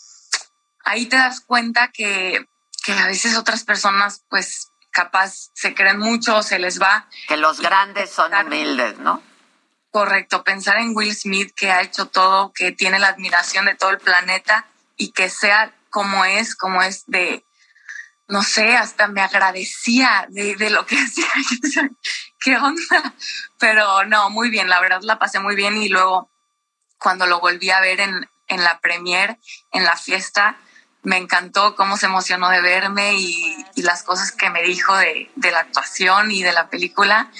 Speaker 18: Ahí te das cuenta que, que a veces otras personas, pues, capaz se creen mucho, se les va.
Speaker 3: Que los grandes son humildes, ¿no?
Speaker 18: Correcto, pensar en Will Smith que ha hecho todo, que tiene la admiración de todo el planeta y que sea como es, como es de, no sé, hasta me agradecía de, de lo que hacía. ¿Qué onda? Pero no, muy bien, la verdad la pasé muy bien y luego cuando lo volví a ver en, en la premier, en la fiesta, me encantó cómo se emocionó de verme y, y las cosas que me dijo de, de la actuación y de la película.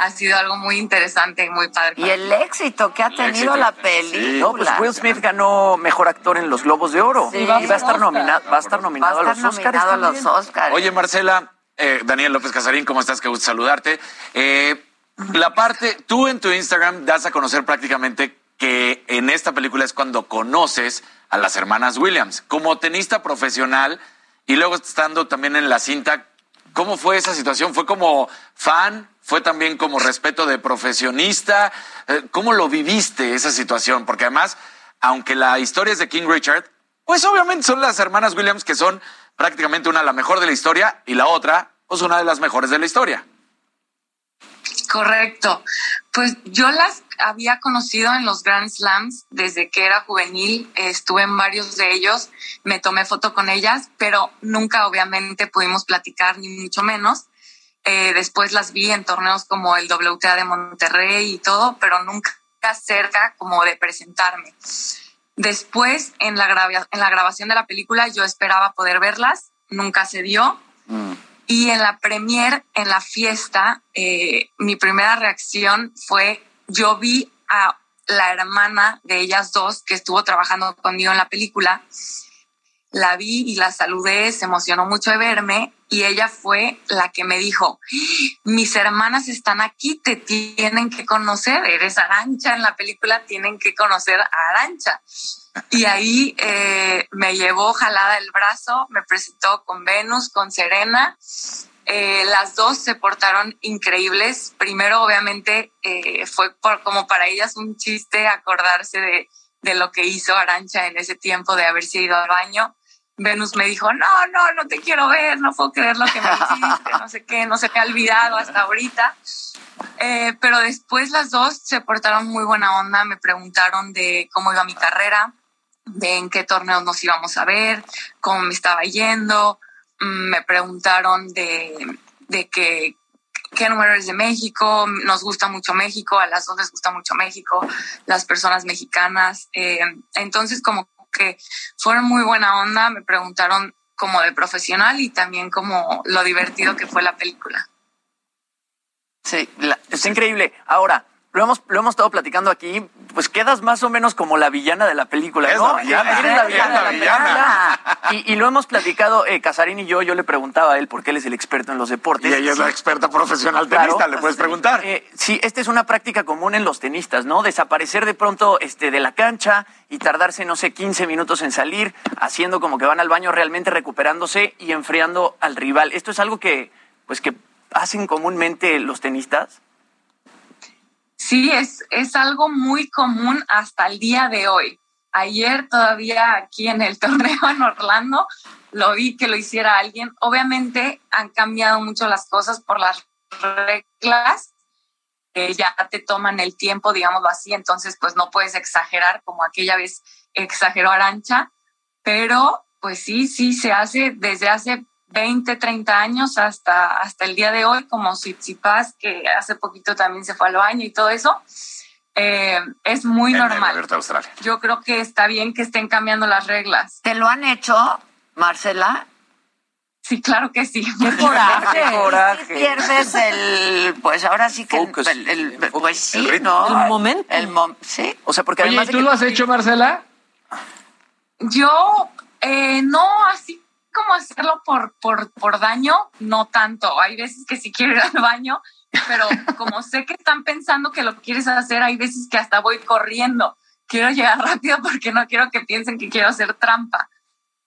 Speaker 18: Ha sido algo muy interesante y muy padre.
Speaker 3: Y el éxito que ha tenido la película.
Speaker 14: No, pues Will Smith ganó mejor actor en los Globos de Oro.
Speaker 3: Sí.
Speaker 14: y va a estar nominado, va a estar nominado
Speaker 3: Va a
Speaker 14: a
Speaker 3: estar
Speaker 14: los Oscars.
Speaker 3: nominado a los. Oscars.
Speaker 13: Oye, Marcela, eh, Daniel López Casarín, ¿cómo estás? Qué gusto saludarte. Eh, la parte, tú en tu Instagram das a conocer prácticamente que en esta película es cuando conoces a las hermanas Williams. Como tenista profesional y luego estando también en la cinta, ¿cómo fue esa situación? ¿Fue como fan? ¿Fue también como respeto de profesionista? Eh, ¿Cómo lo viviste esa situación? Porque además, aunque la historia es de King Richard, pues obviamente son las hermanas Williams que son prácticamente una la mejor de la historia y la otra, pues una de las mejores de la historia.
Speaker 18: Correcto. Pues yo las había conocido en los Grand Slams desde que era juvenil. Estuve en varios de ellos, me tomé foto con ellas, pero nunca obviamente pudimos platicar, ni mucho menos. Eh, después las vi en torneos como el WTA de Monterrey y todo, pero nunca cerca como de presentarme. Después, en la, en la grabación de la película, yo esperaba poder verlas, nunca se dio. Y en la premier, en la fiesta, eh, mi primera reacción fue, yo vi a la hermana de ellas dos que estuvo trabajando conmigo en la película, la vi y la saludé, se emocionó mucho de verme y ella fue la que me dijo, mis hermanas están aquí, te tienen que conocer, eres Arancha en la película, tienen que conocer a Arancha. Y ahí eh, me llevó jalada el brazo, me presentó con Venus, con Serena. Eh, las dos se portaron increíbles. Primero, obviamente, eh, fue por- como para ellas un chiste acordarse de, de lo que hizo Arancha en ese tiempo de haberse ido al baño. Venus me dijo, no, no, no te quiero ver, no puedo creer lo que me hiciste, no sé qué, no se me ha olvidado hasta ahorita. Eh, pero después las dos se portaron muy buena onda, me preguntaron de cómo iba mi carrera, de en qué torneos nos íbamos a ver, cómo me estaba yendo. Mm, Me preguntaron de, de que, qué número eres de México. Nos gusta mucho México, a las dos les gusta mucho México, las personas mexicanas. Eh, entonces, como que fueron muy buena onda. Me preguntaron como de profesional y también como lo divertido que fue la película.
Speaker 14: Sí, la- está increíble. Ahora, lo hemos, lo hemos estado platicando aquí, pues quedas más o menos como la villana de la película,
Speaker 13: Es
Speaker 14: ¿no?
Speaker 13: la villana,
Speaker 14: Eres la villana
Speaker 13: la villana.
Speaker 14: Y, y lo hemos platicado, eh, Casarín y yo, yo le preguntaba a él porque él es el experto en los deportes.
Speaker 13: Y ella es la experta profesional
Speaker 14: Claro.
Speaker 13: tenista, le puedes preguntar.
Speaker 14: Eh, sí, esta es una práctica común en los tenistas, ¿no? Desaparecer de pronto este, de la cancha y tardarse, no sé, 15 minutos en salir, haciendo como que van al baño realmente recuperándose y enfriando al rival. ¿Esto es algo que, pues, que hacen comúnmente los tenistas?
Speaker 18: Sí, es, es algo muy común hasta el día de hoy. Ayer todavía aquí en el torneo en Orlando lo vi que lo hiciera alguien. Obviamente han cambiado mucho las cosas por las reglas. que ya te toman el tiempo, digámoslo así, entonces pues no puedes exagerar como aquella vez exageró Arancha, pero pues sí, sí se hace desde hace 20, 30 años hasta, hasta el día de hoy, como Tsitsipas, que hace poquito también se fue al baño y todo eso, eh, es muy
Speaker 13: En
Speaker 18: normal. Yo creo que está bien que estén cambiando las reglas.
Speaker 3: ¿Te lo han hecho, Marcela?
Speaker 18: Sí, claro que sí.
Speaker 3: ¡Qué coraje!
Speaker 14: ¡Qué coraje!
Speaker 3: Sí pierdes el, pues ahora sí que, el-
Speaker 14: Focus.
Speaker 3: el, el- pues sí,
Speaker 14: El ritmo.
Speaker 3: ¿no?
Speaker 12: El momento.
Speaker 3: El mom- sí.
Speaker 14: O sea, porque
Speaker 19: Oye,
Speaker 14: además
Speaker 19: ¿y
Speaker 14: de
Speaker 19: tú
Speaker 14: que-
Speaker 19: lo has hecho, Marcela?
Speaker 18: Yo eh, no así como hacerlo por, por, por daño, no tanto. Hay veces que sí quiero ir al baño, pero como sé que están pensando que lo quieres hacer, hay veces que hasta voy corriendo. Quiero llegar rápido porque no quiero que piensen que quiero hacer trampa.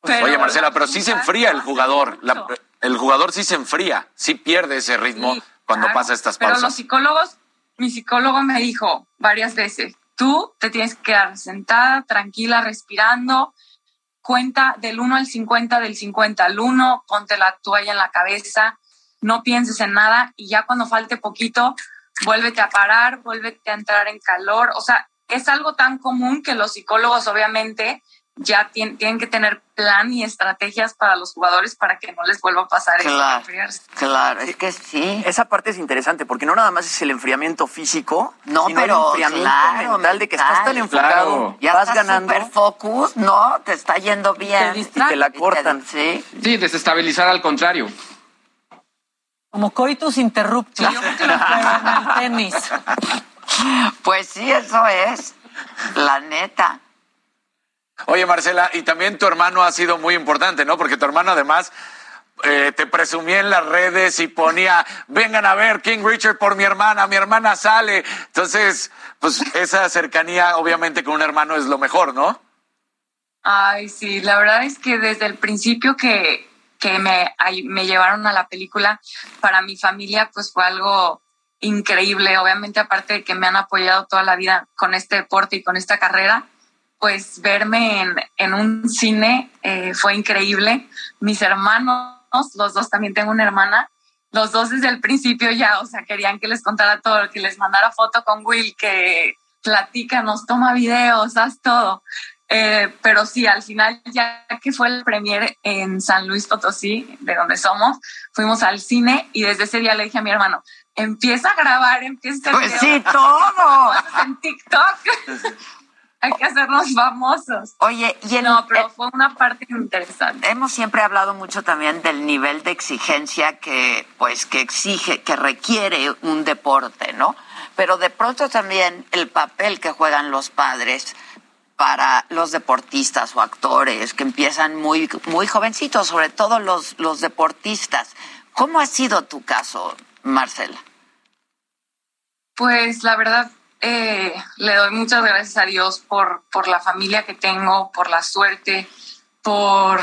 Speaker 18: Pero
Speaker 13: Oye, Marcela, pero sí se enfría el jugador. La- el jugador sí se enfría, sí pierde ese ritmo
Speaker 18: Sí,
Speaker 13: cuando
Speaker 18: claro,
Speaker 13: pasa estas
Speaker 18: Pero los
Speaker 13: pausas.
Speaker 18: psicólogos, mi psicólogo me dijo varias veces, tú te tienes que quedar sentada, tranquila, respirando, cuenta del 1 al 50, del 50 al 1, ponte la toalla en la cabeza, no pienses en nada y ya cuando falte poquito, vuélvete a parar, vuélvete a entrar en calor. O sea, es algo tan común que los psicólogos obviamente ya tien- tienen que tener plan y estrategias para los jugadores para que no les vuelva a pasar eso.
Speaker 3: Claro,
Speaker 18: enfriarse.
Speaker 3: claro, es que sí.
Speaker 14: Esa parte es interesante porque no nada más es el enfriamiento físico,
Speaker 3: No,
Speaker 14: sino
Speaker 3: pero
Speaker 14: el enfriamiento
Speaker 3: claro,
Speaker 14: mental de que estás tan enfocado,
Speaker 19: Claro.
Speaker 3: Ya
Speaker 14: vas
Speaker 3: estás
Speaker 14: ganando
Speaker 3: super focus, ¿no? Te está yendo bien.
Speaker 12: Te
Speaker 14: y te la cortan.
Speaker 3: Sí.
Speaker 19: Sí, desestabilizar al contrario.
Speaker 12: Como coitus interruptus, pero en el tenis.
Speaker 3: Pues sí, eso es. La neta.
Speaker 13: Oye, Marcela, y también tu hermano ha sido muy importante, ¿no? Porque tu hermano además eh, te presumía en las redes y ponía, vengan a ver King Richard por mi hermana, mi hermana sale. Entonces, pues esa cercanía obviamente con un hermano es lo mejor, ¿no?
Speaker 18: Ay, sí, la verdad es que desde el principio que, que me, me llevaron a la película, para mi familia pues fue algo increíble. Obviamente, aparte de que me han apoyado toda la vida con este deporte y con esta carrera, pues verme en, en un cine eh, fue increíble. Mis hermanos, los dos también tengo una hermana, los dos desde el principio ya, o sea, querían que les contara todo, que les mandara foto con Will, que platica, nos toma videos, haz todo. Eh, pero sí, al final, ya que fue el premier en San Luis Potosí, de donde somos, fuimos al cine y desde ese día le dije a mi hermano, empieza a grabar, empieza a
Speaker 3: Pues sí, todo.
Speaker 18: en TikTok. Hay que hacernos famosos.
Speaker 3: Oye, y en,
Speaker 18: No, pero fue una parte interesante.
Speaker 3: hemos siempre hablado mucho también del nivel de exigencia que, pues, que exige, que requiere un deporte, ¿no? Pero de pronto también el papel que juegan los padres para los deportistas o actores que empiezan muy, muy jovencitos, sobre todo los, los deportistas. ¿Cómo ha sido tu caso, Marcela?
Speaker 18: Pues la verdad, eh, le doy muchas gracias a Dios por, por la familia que tengo, por la suerte, por,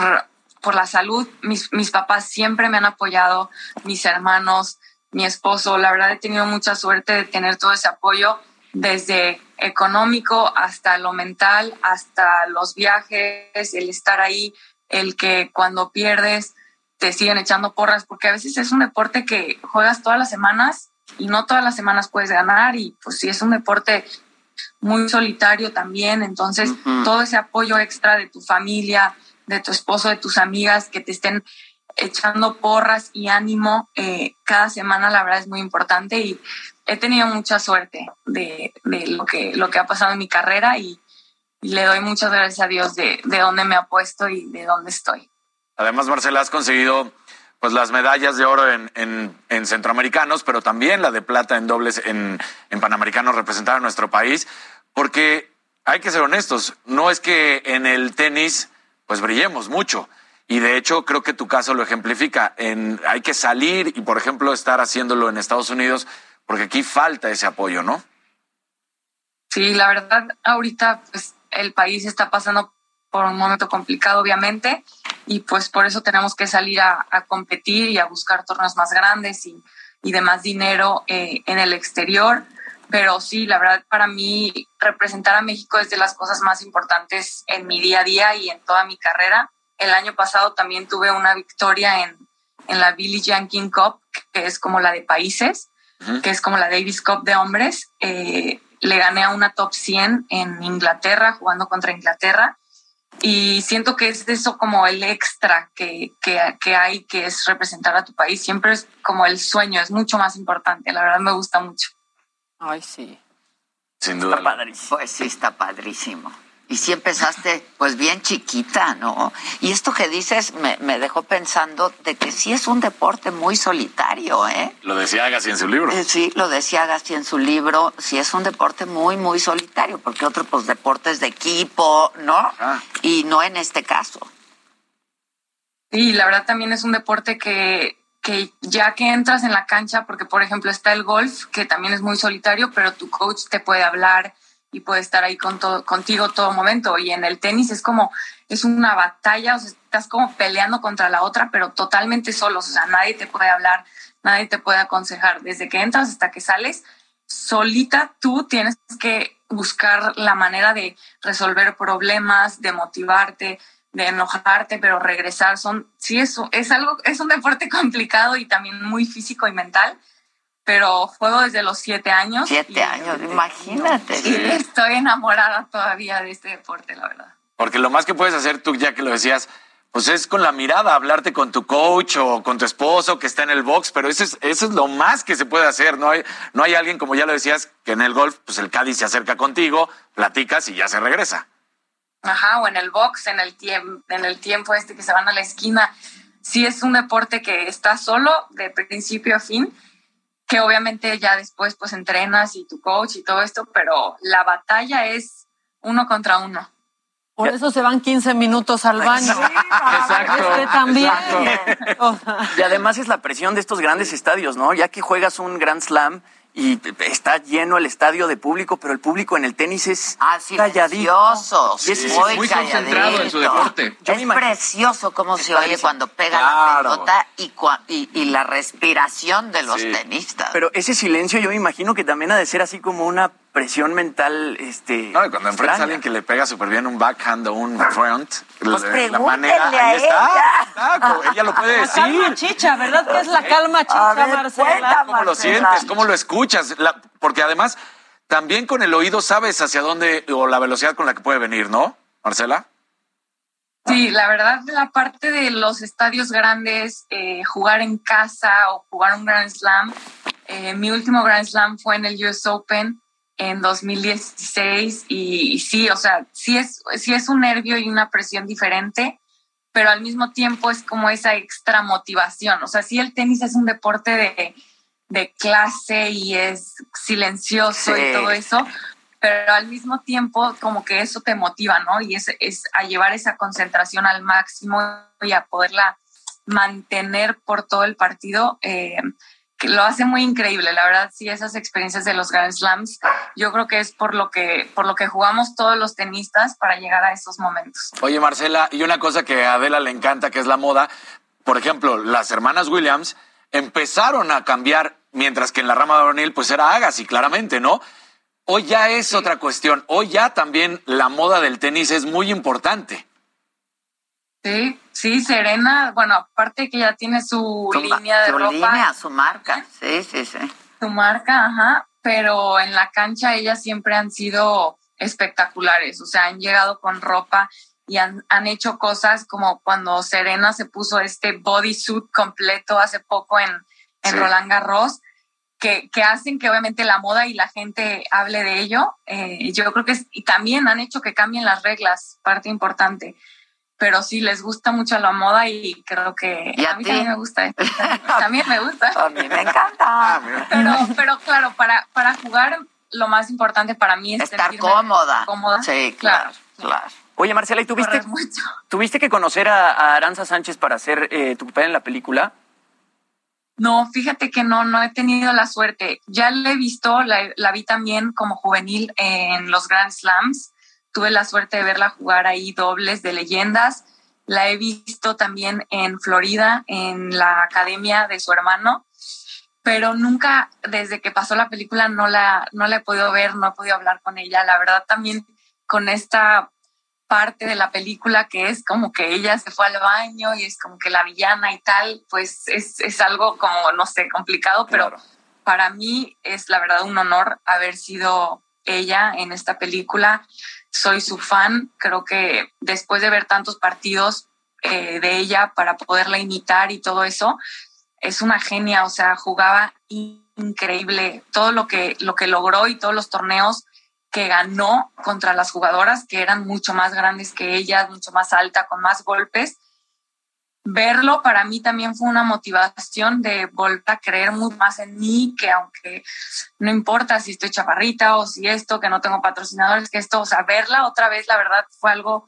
Speaker 18: por la salud. Mis, mis papás siempre me han apoyado, mis hermanos, mi esposo. La verdad he tenido mucha suerte de tener todo ese apoyo desde económico hasta lo mental, hasta los viajes, el estar ahí, el que cuando pierdes te siguen echando porras, porque a veces es un deporte que juegas todas las semanas y no todas las semanas puedes ganar y pues sí es un deporte muy solitario también, entonces todo ese apoyo extra de tu familia, de tu esposo, de tus amigas que te estén echando porras y ánimo eh, cada semana, la verdad es muy importante y he tenido mucha suerte de, de lo, que, lo que ha pasado en mi carrera y, y le doy muchas gracias a Dios de, de dónde me ha puesto y de dónde estoy.
Speaker 13: Además, Marcela, has conseguido pues las medallas de oro en, en, en centroamericanos, pero también la de plata en dobles en, en panamericanos representar a nuestro país, porque hay que ser honestos, no es que en el tenis pues brillemos mucho. Y de hecho, creo que tu caso lo ejemplifica. En, hay que salir y, por ejemplo, estar haciéndolo en Estados Unidos, porque aquí falta ese apoyo, ¿no?
Speaker 18: Sí, la verdad, ahorita pues el país está pasando por un momento complicado, obviamente, y pues por eso tenemos que salir a, a competir y a buscar torneos más grandes y, y de más dinero eh, en el exterior. Pero sí, la verdad, para mí representar a México es de las cosas más importantes en mi día a día y en toda mi carrera. El año pasado también tuve una victoria en, en la Billie Jean King Cup, que es como la de países, que es como la Davis Cup de hombres. Eh, le gané a una top 100 en Inglaterra, jugando contra Inglaterra. Y siento que es eso como el extra que, que, que, hay, que es representar a tu país. Siempre es como el sueño, es mucho más importante. La verdad me gusta mucho.
Speaker 12: Ay, sí.
Speaker 13: Sin duda.
Speaker 3: Pues sí, está padrísimo. Y sí empezaste pues bien chiquita, ¿no? Y esto que dices me, me dejó pensando de que sí es un deporte muy solitario, ¿eh?
Speaker 13: Lo decía Agassi en su libro.
Speaker 3: Eh, Sí, lo decía Agassi en su libro, sí es un deporte muy, muy solitario, porque otro pues deportes de equipo, ¿no? Y no en este caso.
Speaker 18: Sí, la verdad también es un deporte que, que ya que entras en la cancha, porque por ejemplo está el golf, que también es muy solitario, pero tu coach te puede hablar y puede estar ahí con todo, contigo todo momento. Y en el tenis es como, es una batalla, o sea, estás como peleando contra la otra, pero totalmente solos, o sea, nadie te puede hablar, nadie te puede aconsejar. Desde que entras hasta que sales, solita tú tienes que buscar la manera de resolver problemas, de motivarte, de enojarte, pero regresar. Son, sí, es, es algo, es un deporte complicado y también muy físico y mental, pero juego desde los siete años.
Speaker 3: Siete años, imagínate.
Speaker 18: Y estoy enamorada todavía de este deporte, la verdad.
Speaker 13: Porque lo más que puedes hacer tú, ya que lo decías, pues es con la mirada, hablarte con tu coach o con tu esposo que está en el box, pero eso es, eso es lo más que se puede hacer. No hay, no hay alguien, como ya lo decías, que en el golf, pues el Cádiz se acerca contigo, platicas y ya se regresa.
Speaker 18: Ajá, o en el box, en el, tiempo en el tiempo este que se van a la esquina. Sí es un deporte que está solo de principio a fin, que obviamente ya después pues entrenas y tu coach y todo esto, pero la batalla es uno contra uno.
Speaker 12: Por eso se van 15 minutos al baño.
Speaker 14: Exacto,
Speaker 12: Este también.
Speaker 14: Y además es la presión de estos grandes estadios, ¿no? Ya que juegas un Grand Slam y está lleno el estadio de público, pero el público en el tenis es
Speaker 3: Ah,
Speaker 14: calladito.
Speaker 3: Sí,
Speaker 14: es
Speaker 3: muy,
Speaker 14: muy concentrado en su
Speaker 3: calladito.
Speaker 14: deporte. Yo
Speaker 3: Es precioso cómo se oye
Speaker 14: bien.
Speaker 3: cuando pega
Speaker 14: Claro.
Speaker 3: la pelota y, cua- y, y la respiración de los
Speaker 14: Sí.
Speaker 3: tenistas.
Speaker 14: Pero ese silencio yo me imagino que también ha de ser así como una presión mental, este.
Speaker 13: No, y cuando enfrentas a alguien que le pega súper bien un backhand o un front,
Speaker 14: Pues
Speaker 13: la- la manera, ahí está,
Speaker 14: ella.
Speaker 13: está, como ella lo puede
Speaker 12: La
Speaker 13: decir.
Speaker 12: calma chicha, ¿verdad que es la calma chicha, Marcela?
Speaker 13: ¿Cómo lo sientes? ¿Cómo lo escuchas? La- porque además, también con el oído sabes hacia dónde o la velocidad con la que puede venir, ¿no, Marcela?
Speaker 18: Sí, la verdad, la parte de los estadios grandes, eh, jugar en casa o jugar un Grand Slam. eh, mi último Grand Slam fue en el US Open en 2016 y, y sí, o sea, sí es, sí es un nervio y una presión diferente, pero al mismo tiempo es como esa extra motivación. O sea, sí el tenis es un deporte de, de clase y es silencioso
Speaker 3: Sí.
Speaker 18: y todo eso, pero al mismo tiempo como que eso te motiva, ¿no? Y es, es a llevar esa concentración al máximo y a poderla mantener por todo el partido, eh, lo hace muy increíble. La verdad, sí, esas experiencias de los Grand Slams, yo creo que es por lo que, por lo que jugamos todos los tenistas para llegar a esos momentos.
Speaker 13: Oye, Marcela, y una cosa que a Adela le encanta, que es la moda, por ejemplo, las hermanas Williams empezaron a cambiar, mientras que en la rama de O'Neill, pues era Agassi, claramente, ¿no? Hoy ya es otra cuestión. Hoy ya también la moda del tenis es muy importante.
Speaker 18: Sí, sí, Serena, bueno, aparte que ya tiene su,
Speaker 3: Su
Speaker 18: línea de
Speaker 3: su
Speaker 18: ropa.
Speaker 3: línea, su marca. Sí, sí, sí.
Speaker 18: Su marca, ajá. pero en la cancha ellas siempre han sido espectaculares, o sea, han llegado con ropa y han, hecho cosas como cuando Serena se puso este bodysuit completo hace poco en, Roland Garros, que, hacen que obviamente la moda y la gente hable de ello. Eh, yo creo que y también han hecho que cambien las reglas, parte importante. Pero sí, les gusta mucho la moda y creo que a, mí también me gusta. también me gusta.
Speaker 3: a mí me encanta.
Speaker 18: pero, pero claro, para, para jugar lo más importante para mí es
Speaker 3: estar cómoda.
Speaker 18: cómoda.
Speaker 3: Sí, claro, claro.
Speaker 14: Oye, Marcela, ¿y tuviste, tuviste que conocer a, Aranza Sánchez para hacer eh, tu papel en la película?
Speaker 18: No, fíjate que no, no he tenido la suerte. Ya la he visto, la, la, vi también como juvenil en los Grand Slams. Tuve la suerte de verla jugar ahí dobles de leyendas. La he visto también en Florida, en la academia de su hermano pero nunca desde que pasó la película no la, no la he podido ver, no he podido hablar con ella. La verdad también con esta parte de la película que es como que ella se fue al baño y es como que la villana y tal, pues es, es algo como, no sé, complicado, pero para mí es la verdad un honor haber sido ella en esta película. Soy su fan, creo que después de ver tantos partidos eh, de ella para poderla imitar y todo eso, es una genia, o sea, jugaba increíble todo lo que, lo que logró y todos los torneos que ganó contra las jugadoras que eran mucho más grandes que ella, mucho más alta, con más golpes. Verlo para mí también fue una motivación de volver a creer mucho más en mí, que aunque no importa si estoy chaparrita o si esto, que no tengo patrocinadores, que esto, o sea, verla otra vez, la verdad, fue algo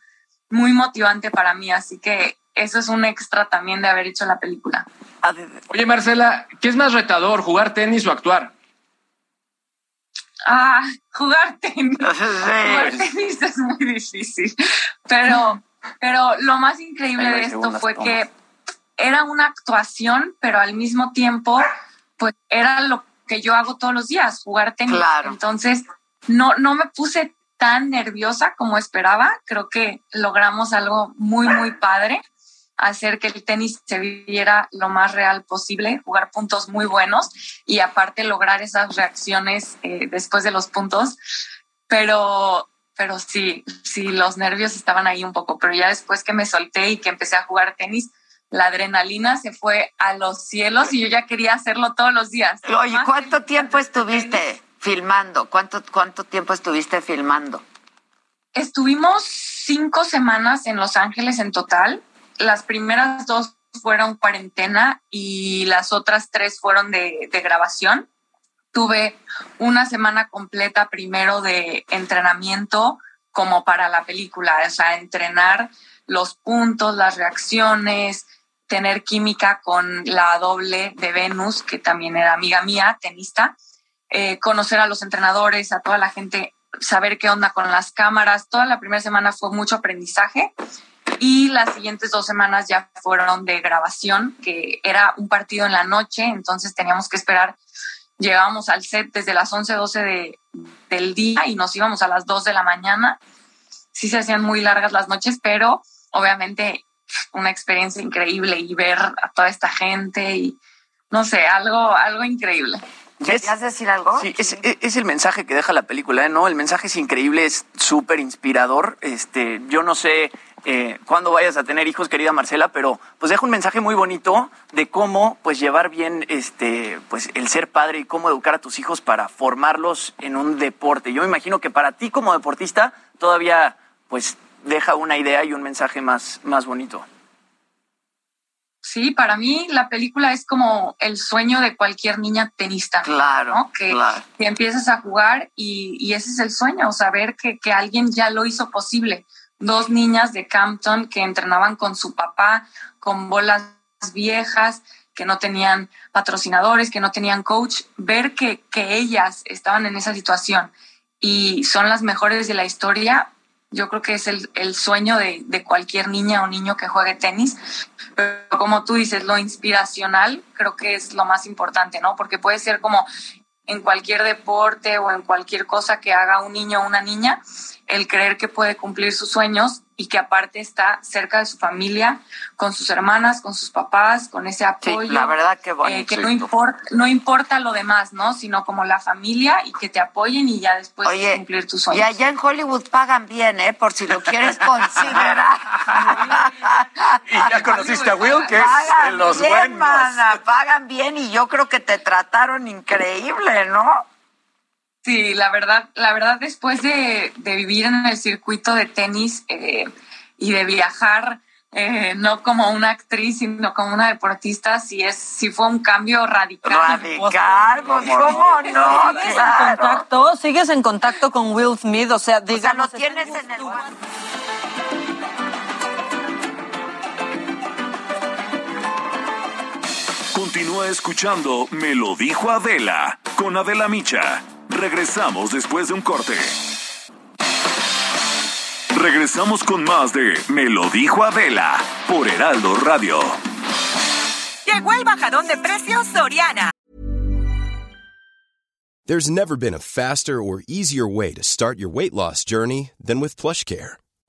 Speaker 18: muy motivante para mí. Así que eso es un extra también de haber hecho la película.
Speaker 19: Oye, Marcela, ¿qué es más retador, jugar tenis o actuar?
Speaker 18: Ah, jugar tenis. Jugar tenis es muy difícil. Pero, pero lo más increíble de esto fue que era una actuación, pero al mismo tiempo, pues era lo que yo hago todos los días, jugar tenis. Entonces, no, no me puse tan nerviosa como esperaba. Creo que logramos algo muy, muy padre hacer que el tenis se viera lo más real posible, jugar puntos muy buenos y aparte lograr esas reacciones eh, después de los puntos. Pero, pero sí, sí, los nervios estaban ahí un poco, pero ya después que me solté y que empecé a jugar tenis, la adrenalina se fue a los cielos y yo ya quería hacerlo todos los días.
Speaker 3: Oye, ¿cuánto tiempo estuviste filmando? ¿Cuánto, ¿Cuánto tiempo estuviste filmando?
Speaker 18: Estuvimos cinco semanas en Los Ángeles en total las primeras dos fueron cuarentena y las otras tres fueron de, grabación. Tuve una semana completa primero de entrenamiento como para la película, o sea, entrenar los puntos, las reacciones, tener química con la doble de Venus, que también era amiga mía, tenista, eh, conocer a los entrenadores, a toda la gente, saber qué onda con las cámaras. Toda la primera semana fue mucho aprendizaje y las siguientes dos semanas ya fueron de grabación, que era un partido en la noche, entonces teníamos que esperar. Llegábamos al set desde las 11, 12 de, del día y nos íbamos a las 2 de la mañana. Sí se hacían muy largas las noches, pero obviamente una experiencia increíble y ver a toda esta gente y no sé, algo, algo increíble.
Speaker 3: ¿Quieres decir algo?
Speaker 14: Sí, Es, es, el mensaje que deja la película, ¿eh? ¿no? El mensaje es increíble, es súper inspirador. Este, yo no sé eh, cuándo vayas a tener hijos, querida Marcela, pero pues deja un mensaje muy bonito de cómo pues llevar bien este, pues el ser padre y cómo educar a tus hijos para formarlos en un deporte. Yo me imagino que para ti como deportista todavía pues deja una idea y un mensaje más, más bonito.
Speaker 18: Sí, para mí la película es como el sueño de cualquier niña tenista.
Speaker 3: Claro.
Speaker 18: Que, empiezas a jugar y, ese es el sueño, saber que, que, alguien ya lo hizo posible. Dos niñas de Campton que entrenaban con su papá, con bolas viejas, que no tenían patrocinadores, que no tenían coach, ver que, que ellas estaban en esa situación y son las mejores de la historia, yo creo que es el, el sueño de, de, cualquier niña o niño que juegue tenis. Pero como tú dices, lo inspiracional creo que es lo más importante, ¿no? Porque puede ser como en cualquier deporte o en cualquier cosa que haga un niño o una niña, el creer que puede cumplir sus sueños y que aparte está cerca de su familia, con sus hermanas, con sus papás, con ese apoyo.
Speaker 3: la verdad que bonito.
Speaker 18: Eh, que no importa, no importa lo demás, ¿no? Sino como la familia y que te apoyen y ya después cumplir tus sueños.
Speaker 3: Y allá en Hollywood pagan bien, ¿eh? Por si lo quieres considerar.
Speaker 13: y ya conociste a Will, que es de los
Speaker 3: bien,
Speaker 13: buenos.
Speaker 3: Mana, pagan bien y yo creo que te trataron increíble, ¿no?
Speaker 18: Sí, la verdad, la verdad después de, de vivir en el circuito de tenis eh, y de viajar, eh, no como una actriz, sino como una deportista, sí es, sí fue un cambio radical.
Speaker 3: Radical, pues, ¿cómo no?
Speaker 12: ¿Sigues
Speaker 3: Claro.
Speaker 12: en contacto? ¿Sigues en contacto con Will Smith? O sea,
Speaker 3: O sea,
Speaker 12: digamos,
Speaker 3: lo tienes en el
Speaker 16: Continúa escuchando Me lo dijo Adela con Adela Micha. Regresamos después de un corte. Regresamos con más de Me lo dijo Adela por Heraldo Radio.
Speaker 17: Llegó el bajadón de precios Soriana.
Speaker 1: There's never been a faster or easier way to start your weight loss journey than with PlushCare.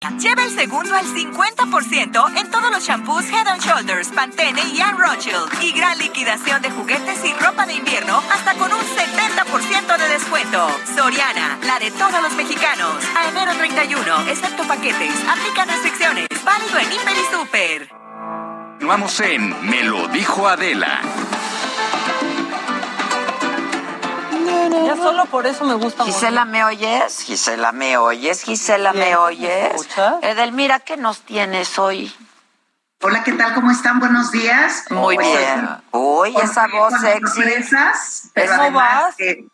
Speaker 17: Lleva el segundo al 50% en todos los shampoos Head Shoulders, Pantene y Ann Rothschild. Y gran liquidación de juguetes y ropa de invierno hasta con un 70% de descuento. Soriana, la de todos los mexicanos. A enero 31, excepto paquetes. Aplica restricciones. Válido en Hiper y Super.
Speaker 2: Vamos en Me lo dijo Adela.
Speaker 12: Ya solo por eso me gusta
Speaker 3: Gisela, ¿me oyes? Gisela, ¿me oyes? Gisela, ¿me oyes? Edelmira, ¿qué nos tienes hoy?
Speaker 20: Hola, ¿qué tal? ¿Cómo están? Buenos días.
Speaker 3: Muy
Speaker 20: Pues,
Speaker 3: bien. Uy,
Speaker 20: con-
Speaker 3: esa voz sexy.
Speaker 20: sorpresas, pero
Speaker 3: ¿Cómo
Speaker 20: además
Speaker 3: vas?
Speaker 20: que-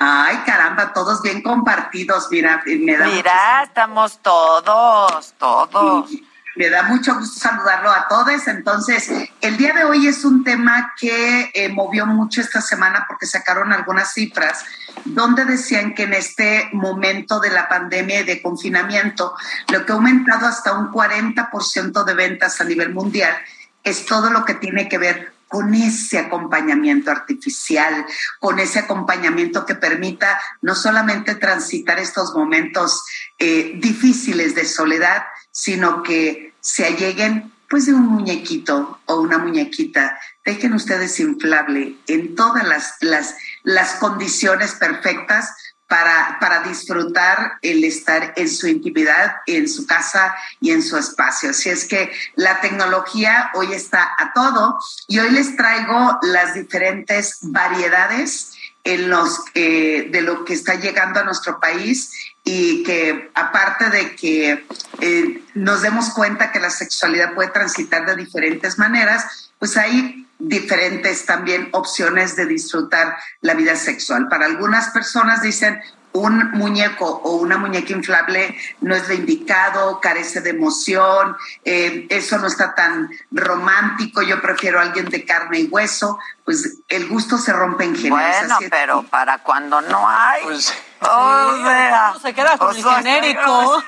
Speaker 20: ay, caramba, todos bien compartidos, mira, me da
Speaker 3: Mira, estamos todos, todos.
Speaker 20: Y Me da mucho gusto saludarlo a todos. Entonces, el día de hoy es un tema que eh, movió mucho esta semana porque sacaron algunas cifras donde decían que en este momento de la pandemia y de confinamiento, lo que ha aumentado hasta un 40% de ventas a nivel mundial es todo lo que tiene que ver con ese acompañamiento artificial, con ese acompañamiento que permita no solamente transitar estos momentos eh, difíciles de soledad, sino que se alleguen pues de un muñequito o una muñequita. Dejen ustedes inflable en todas las, las, las condiciones perfectas para, para disfrutar el estar en su intimidad, en su casa y en su espacio. Así es que la tecnología hoy está a todo y hoy les traigo las diferentes variedades en los, eh, de lo que está llegando a nuestro país y que aparte de que eh, nos demos cuenta que la sexualidad puede transitar de diferentes maneras, pues hay diferentes también opciones de disfrutar la vida sexual. Para algunas personas dicen un muñeco o una muñeca inflable no es lo indicado, carece de emoción, eh, eso no está tan romántico, yo prefiero a alguien de carne y hueso, pues el gusto se rompe en géneros.
Speaker 3: Bueno, pero para cuando no hay.
Speaker 20: Pues,
Speaker 3: o
Speaker 12: Sí,
Speaker 3: sea,
Speaker 12: se queda con
Speaker 3: o
Speaker 12: el genérico.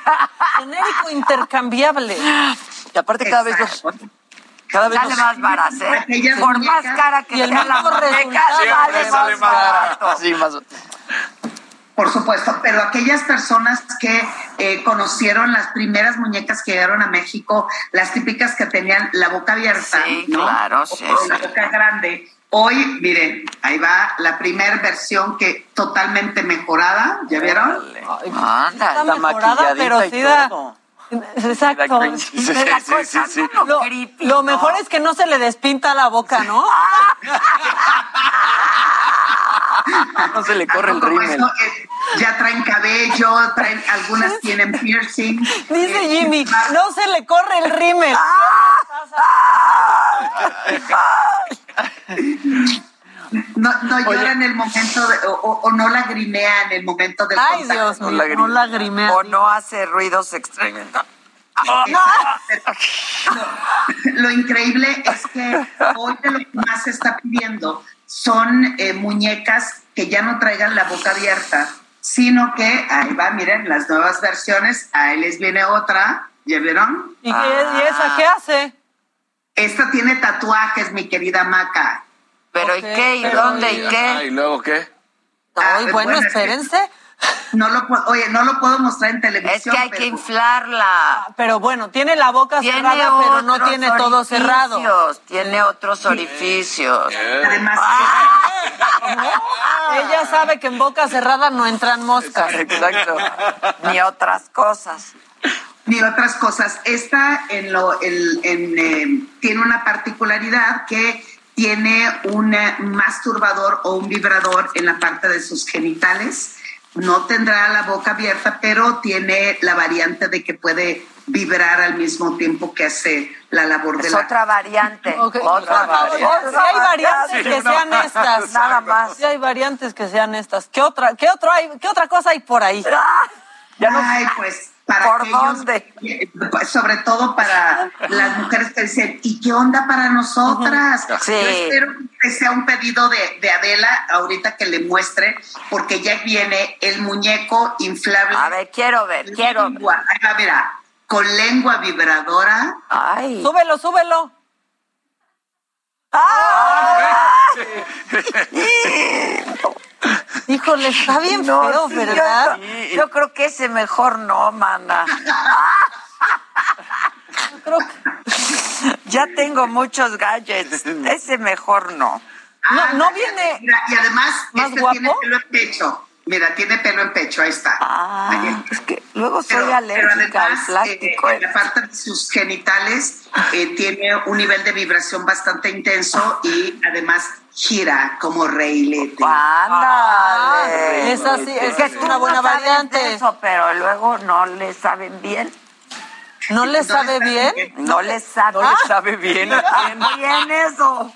Speaker 12: genérico intercambiable.
Speaker 14: Y aparte cada vez los... Cada vez
Speaker 3: Sale más barato, ¿eh? Por más cara que
Speaker 12: Y el
Speaker 3: sea la muñeca,
Speaker 12: resultado.
Speaker 3: sale
Speaker 20: Siempre
Speaker 3: más
Speaker 20: sale más
Speaker 3: barato.
Speaker 14: Sí, más...
Speaker 20: Por supuesto, pero aquellas personas que eh, conocieron las primeras muñecas que llegaron a México, las típicas que tenían la boca abierta,
Speaker 3: Sí,
Speaker 20: ¿no?
Speaker 3: claro,
Speaker 20: O
Speaker 3: sí,
Speaker 20: la boca grande. Hoy, miren, ahí va la primera versión que totalmente mejorada, ¿ya vieron?
Speaker 3: Anda,
Speaker 12: Está
Speaker 3: está
Speaker 12: mejorada, pero sí da...
Speaker 14: todo.
Speaker 12: Exacto.
Speaker 14: Sí,
Speaker 12: Lo,
Speaker 3: creepy,
Speaker 12: lo
Speaker 3: ¿no?
Speaker 12: mejor es que no se le despinta la boca, ¿no?
Speaker 14: No se le corre el rímel.
Speaker 20: ya traen cabello, traen, algunas tienen piercing.
Speaker 12: Dice
Speaker 20: Eh,
Speaker 12: Jimmy,
Speaker 20: ah,
Speaker 12: no se le corre el rímel.
Speaker 20: No, no llora en el momento de, o, o, no lagrimea en el momento del
Speaker 12: Ay, Dios mío, no lagrimea.
Speaker 3: O no hace ruidos extraños.
Speaker 20: lo increíble es que hoy de lo que más se está pidiendo son eh, muñecas que ya no traigan la boca abierta, sino que ahí va, miren, las nuevas versiones, ahí les viene otra, ¿ya vieron?
Speaker 12: ¿Y, ¿y esa qué hace?
Speaker 20: Esta tiene tatuajes, mi querida Maca.
Speaker 3: ¿Pero y qué? ¿Y dónde? ¿Y qué?
Speaker 13: ¿Y luego qué?
Speaker 12: Ay, ah, bueno, espérense.
Speaker 20: No lo oye, no lo puedo mostrar en televisión.
Speaker 3: Es que hay que inflarla.
Speaker 12: Pero bueno, tiene la boca cerrada, pero no tiene todo cerrado.
Speaker 3: Tiene otros orificios.
Speaker 20: Además,
Speaker 12: ella sabe que en boca cerrada no entran moscas.
Speaker 3: Exacto. Ni otras cosas.
Speaker 20: Ni otras cosas. Esta en lo, en, eh, tiene una particularidad que tiene un masturbador o un vibrador en la parte de sus genitales. No tendrá la boca abierta, pero tiene la variante de que puede vibrar al mismo tiempo que hace la labor de la...
Speaker 3: otra variante. Otra
Speaker 12: variante. Si hay variantes que sean estas.
Speaker 3: Nada más.
Speaker 12: Si hay variantes que sean estas. ¿Qué otra, qué otro hay, qué otra cosa hay por ahí?
Speaker 20: Ay, pues para
Speaker 3: ¿Por dónde?
Speaker 20: Pues, sobre todo para las mujeres que dicen, ¿y qué onda para nosotras?
Speaker 3: Sí.
Speaker 20: Yo espero que sea un pedido de, de, Adela ahorita que le muestre, porque ya viene el muñeco inflable.
Speaker 3: A ver, quiero ver, quiero
Speaker 20: lengua. ver. Mira, con lengua vibradora.
Speaker 3: Ay.
Speaker 12: Súbelo, súbelo.
Speaker 3: ¡Ah!
Speaker 12: Híjole, está bien feo, ¿verdad?
Speaker 3: Yo, creo que ese mejor no, mana.
Speaker 12: creo que...
Speaker 3: Ya tengo muchos gadgets. Ese mejor no.
Speaker 12: No, no viene.
Speaker 20: y además,
Speaker 12: más
Speaker 20: este
Speaker 12: guapo.
Speaker 20: tiene pelo en pecho. Mira, tiene pelo en pecho, ahí está.
Speaker 3: Ah, es que luego soy alérgica al plástico.
Speaker 20: Eh, la parte de sus genitales eh, tiene un nivel de vibración bastante intenso y además gira como rey lete.
Speaker 3: ¡Ándale!
Speaker 12: es así, es, que es una buena variante.
Speaker 3: Eso, pero luego no le saben bien.
Speaker 12: ¿No le sabe bien?
Speaker 3: No le sabe.
Speaker 14: No le sabe bien.
Speaker 3: bien eso.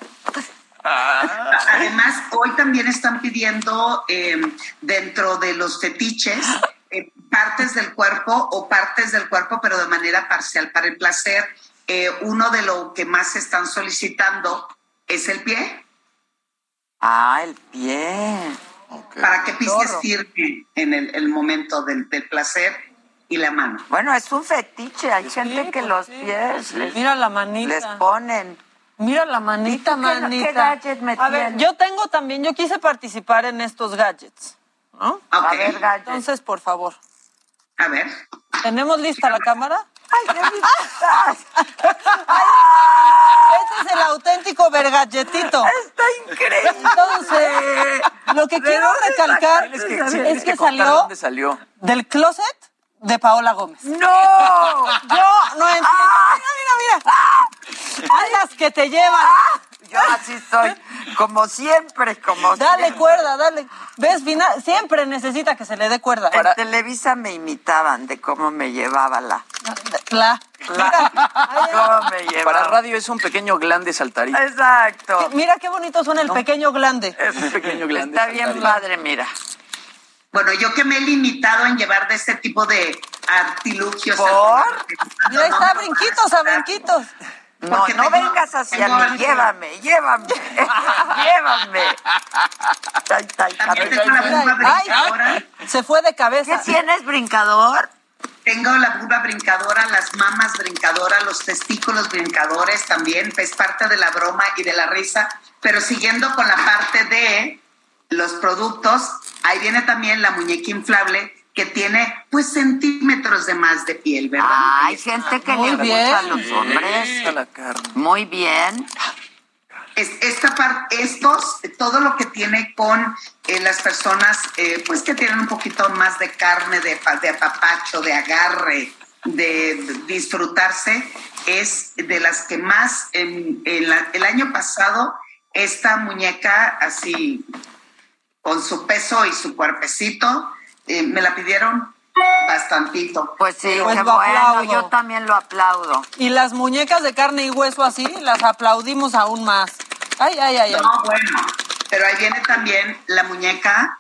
Speaker 20: Además, hoy también están pidiendo eh, dentro de los fetiches eh, partes del cuerpo o partes del cuerpo, pero de manera parcial para el placer. Eh, uno de lo que más están solicitando es el pie.
Speaker 3: Ah, el pie.
Speaker 20: Para que pistes firme en el, el momento del, del, placer y la mano.
Speaker 3: Bueno, es un fetiche. Hay gente que
Speaker 12: pues
Speaker 3: los
Speaker 12: sí,
Speaker 3: pies les,
Speaker 12: Mira la manita.
Speaker 3: les ponen.
Speaker 12: Mira la manita,
Speaker 3: ¿Y tú qué-
Speaker 12: manita.
Speaker 3: qué gadget me
Speaker 12: A ver, yo tengo también, yo quise participar en estos gadgets, ¿no?
Speaker 3: A ver, gadget.
Speaker 12: Entonces, por favor,
Speaker 20: A ver.
Speaker 12: ¿tenemos lista la cámara?
Speaker 3: Ay, qué.
Speaker 12: Este es el auténtico vergalletito.
Speaker 3: Está increíble.
Speaker 12: Entonces, lo que
Speaker 3: ¿De
Speaker 12: quiero recalcar
Speaker 3: esa
Speaker 14: que,
Speaker 12: es que salió
Speaker 14: dónde salió.
Speaker 12: del closet de Paola Gómez.
Speaker 3: ¡No!
Speaker 12: Yo no entiendo. Mira, mira, mira. Hay las que te llevan.
Speaker 3: Yo así soy, como siempre, como
Speaker 12: Dale
Speaker 3: siempre.
Speaker 12: cuerda, dale. ¿Ves? Fina- siempre necesita que se le dé cuerda.
Speaker 3: En Televisa me imitaban de cómo me llevaba la...
Speaker 12: La.
Speaker 3: la cómo me llevaba.
Speaker 14: Para radio es un pequeño glande saltarín.
Speaker 3: Exacto.
Speaker 12: Mira qué bonito suena el pequeño glande.
Speaker 14: Es un pequeño glande
Speaker 3: Está bien
Speaker 14: saltarín.
Speaker 3: padre, mira.
Speaker 20: Bueno, yo que me he limitado en llevar de este tipo de artilugios.
Speaker 3: ¿Por?
Speaker 12: Ahí está, brinquitos a brinquitos.
Speaker 3: No,
Speaker 20: Porque
Speaker 3: no
Speaker 20: tengo-
Speaker 3: vengas hacia mí,
Speaker 20: el-
Speaker 3: llévame, llévame, llévame. Ay, ay,
Speaker 20: También tengo la vulva
Speaker 3: ay.
Speaker 20: brincadora.
Speaker 12: Se fue de cabeza.
Speaker 3: ¿Qué tienes, brincador?
Speaker 20: Tengo la vulva brincadora, las mamas brincadoras, los testículos brincadores también, es parte de la broma y de la risa. Pero siguiendo con la parte de los productos, ahí viene también la muñeca inflable que tiene pues centímetros de más de piel, ¿verdad?
Speaker 3: Hay gente que
Speaker 12: Muy
Speaker 3: le
Speaker 12: bien.
Speaker 3: gusta a los hombres. Muy bien.
Speaker 20: Es- esta parte, estos, todo lo que tiene con eh, las personas, eh, pues que tienen un poquito más de carne, de, de apapacho, de agarre, de, de disfrutarse, es de las que más, en, en la- el año pasado, esta muñeca así, con su peso y su cuerpecito, eh, me la pidieron bastantito.
Speaker 3: Pues sí,
Speaker 12: Pues
Speaker 3: qué
Speaker 12: lo
Speaker 3: bueno,
Speaker 12: aplaudo.
Speaker 3: yo también lo aplaudo.
Speaker 12: Y las muñecas de carne y hueso así, las aplaudimos aún más. Ay, ay, ay, ay.
Speaker 20: No, bueno, Pero ahí viene también la muñeca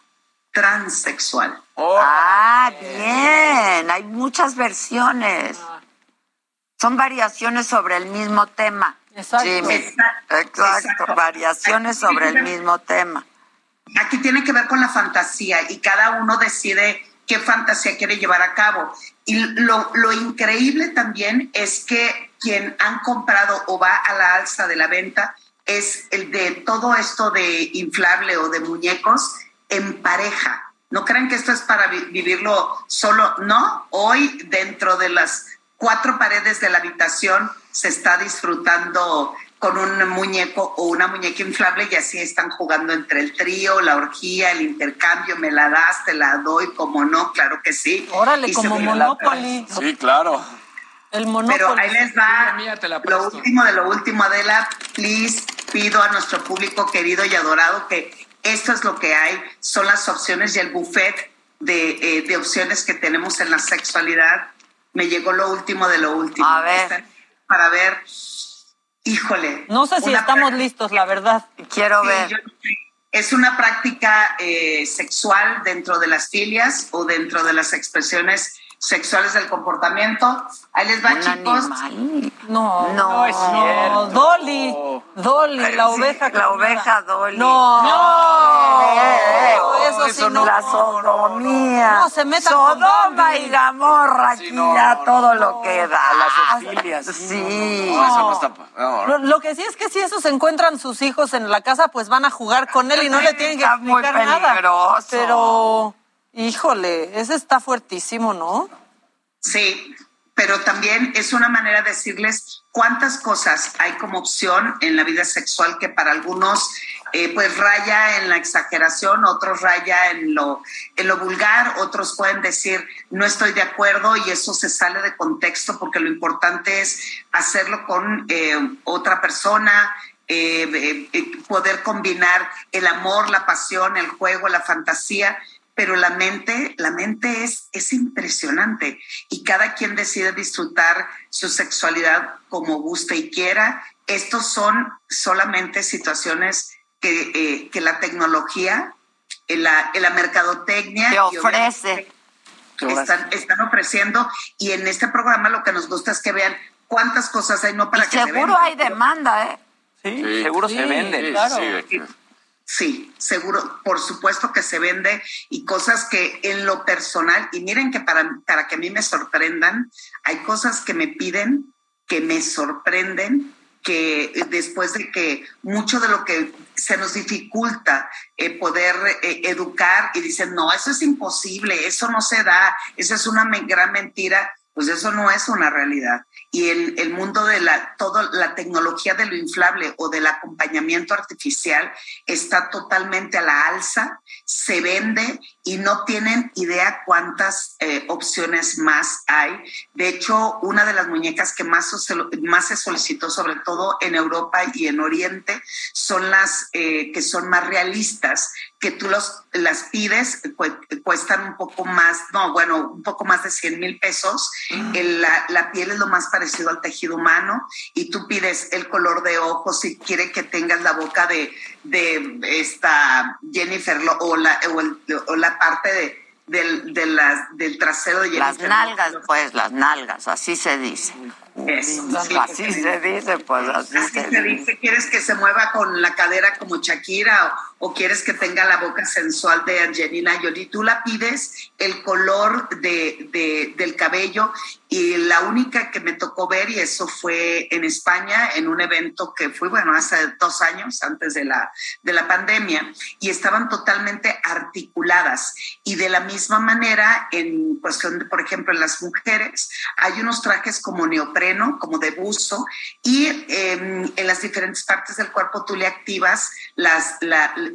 Speaker 20: transexual.
Speaker 3: Ah, bien. Hay muchas versiones. Son variaciones sobre el mismo tema.
Speaker 12: Exacto.
Speaker 3: Jimmy.
Speaker 20: Exacto.
Speaker 3: Exacto. Variaciones sobre el mismo tema.
Speaker 20: Aquí tiene que ver con la fantasía y cada uno decide qué fantasía quiere llevar a cabo. Y lo, lo increíble también es que quien han comprado o va a la alza de la venta es el de todo esto de inflable o de muñecos en pareja. No crean que esto es para vi- vivirlo solo, no. Hoy dentro de las cuatro paredes de la habitación se está disfrutando con un muñeco o una muñeca inflable y así están jugando entre el trío, la orgía, el intercambio, me la das, te la doy, como no, claro que sí.
Speaker 12: Órale,
Speaker 20: Y
Speaker 12: como Monopoly.
Speaker 13: Sí, claro.
Speaker 12: El Monopoly.
Speaker 20: Pero ahí les va
Speaker 19: mía, te la
Speaker 20: lo último de lo último, Adela. Please, pido a nuestro público querido y adorado que esto es lo que hay, son las opciones y el buffet de, eh, de opciones que tenemos en la sexualidad. Me llegó lo último de lo último.
Speaker 3: A ver.
Speaker 20: Para ver, híjole.
Speaker 12: No sé si estamos
Speaker 20: práctica-
Speaker 12: listos, la verdad.
Speaker 3: Quiero
Speaker 20: Sí,
Speaker 3: ver.
Speaker 20: yo- es una práctica eh, sexual dentro de las filias o dentro de las expresiones sexuales del comportamiento. Ahí les va,
Speaker 3: Un
Speaker 20: chicos.
Speaker 3: animal.
Speaker 12: No,
Speaker 3: No,
Speaker 12: no
Speaker 3: es cierto.
Speaker 12: Dolly, Dolly, la
Speaker 3: Sí,
Speaker 12: oveja.
Speaker 3: la oveja Dolly.
Speaker 12: No,
Speaker 3: No,
Speaker 12: eso sí no.
Speaker 3: La sodomía.
Speaker 12: No, se metan con
Speaker 3: Sodoma
Speaker 12: Bambi.
Speaker 3: y Gamorra aquí ya todo lo que da.
Speaker 14: Las exfilias.
Speaker 3: Sí.
Speaker 13: No, eso no está. no,
Speaker 12: Lo, lo que sí es que si esos encuentran sus hijos en la casa, pues van a jugar con él y no le tienen que
Speaker 3: Está muy
Speaker 12: explicar nada.
Speaker 3: peligroso.
Speaker 12: Pero, híjole, ese está fuertísimo, ¿no?
Speaker 20: Sí, pero también es una manera de decirles cuántas cosas hay como opción en la vida sexual que para algunos eh, pues raya en la exageración, otros raya en lo, en lo vulgar, otros pueden decir no estoy de acuerdo y eso se sale de contexto porque lo importante es hacerlo con eh, otra persona, eh, eh, poder combinar el amor, la pasión, el juego, la fantasía pero la mente, la mente es, es impresionante y cada quien decide disfrutar su sexualidad como guste y quiera. Estos son solamente situaciones que, eh, que la tecnología, eh, la, eh, la mercadotecnia
Speaker 3: Te ofrece.
Speaker 20: están, están ofreciendo y en este programa lo que nos gusta es que vean cuántas cosas hay, no para
Speaker 3: Y
Speaker 20: que se
Speaker 3: seguro
Speaker 20: vendan,
Speaker 3: hay demanda, ¿eh?
Speaker 14: Sí, seguro se
Speaker 12: Sí,
Speaker 14: vende.
Speaker 12: claro.
Speaker 13: sí,
Speaker 20: Sí, seguro, por supuesto que se vende y cosas que en lo personal, y miren que para, para que a mí me sorprendan, hay cosas que me piden, que me sorprenden, que después de que mucho de lo que se nos dificulta eh, poder eh, educar y dicen, no, eso es imposible, eso no se da, eso es una gran mentira, pues eso no es una realidad. Y el, el mundo de la, toda la tecnología de lo inflable o del acompañamiento artificial está totalmente a la alza, se vende y no tienen idea cuántas eh, opciones más hay. De hecho, una de las muñecas que más, más se solicitó, sobre todo en Europa y en Oriente, son las eh, que son más realistas, que tú los, las pides, cu- cuestan un poco más, no, bueno, un poco más de 100 mil pesos. El- la, la piel es lo más parecido al tejido humano y tú pides el color de ojos si quiere que tengas la boca de, de esta Jennifer o la, o el- o la parte de, del, de las- del trasero de
Speaker 3: Las nalgas, pues, las nalgas, así se dice.
Speaker 20: Eso, sí.
Speaker 3: Así se dice, pues, así
Speaker 20: Así
Speaker 3: se
Speaker 20: se
Speaker 3: dice.
Speaker 20: dice, ¿quieres que se mueva con la cadera como Shakira o, o quieres que tenga la boca sensual de Angelina Jolie? Tú la pides el color de, de- del cabello y la única que me tocó ver, y eso fue en España, en un evento que fue, bueno, hace dos años, antes de la, de la pandemia, y estaban totalmente articuladas. Y de la misma manera, en cuestión de, por ejemplo, en las mujeres, hay unos trajes como neopreno, como de buzo, y eh, en las diferentes partes del cuerpo tú le activas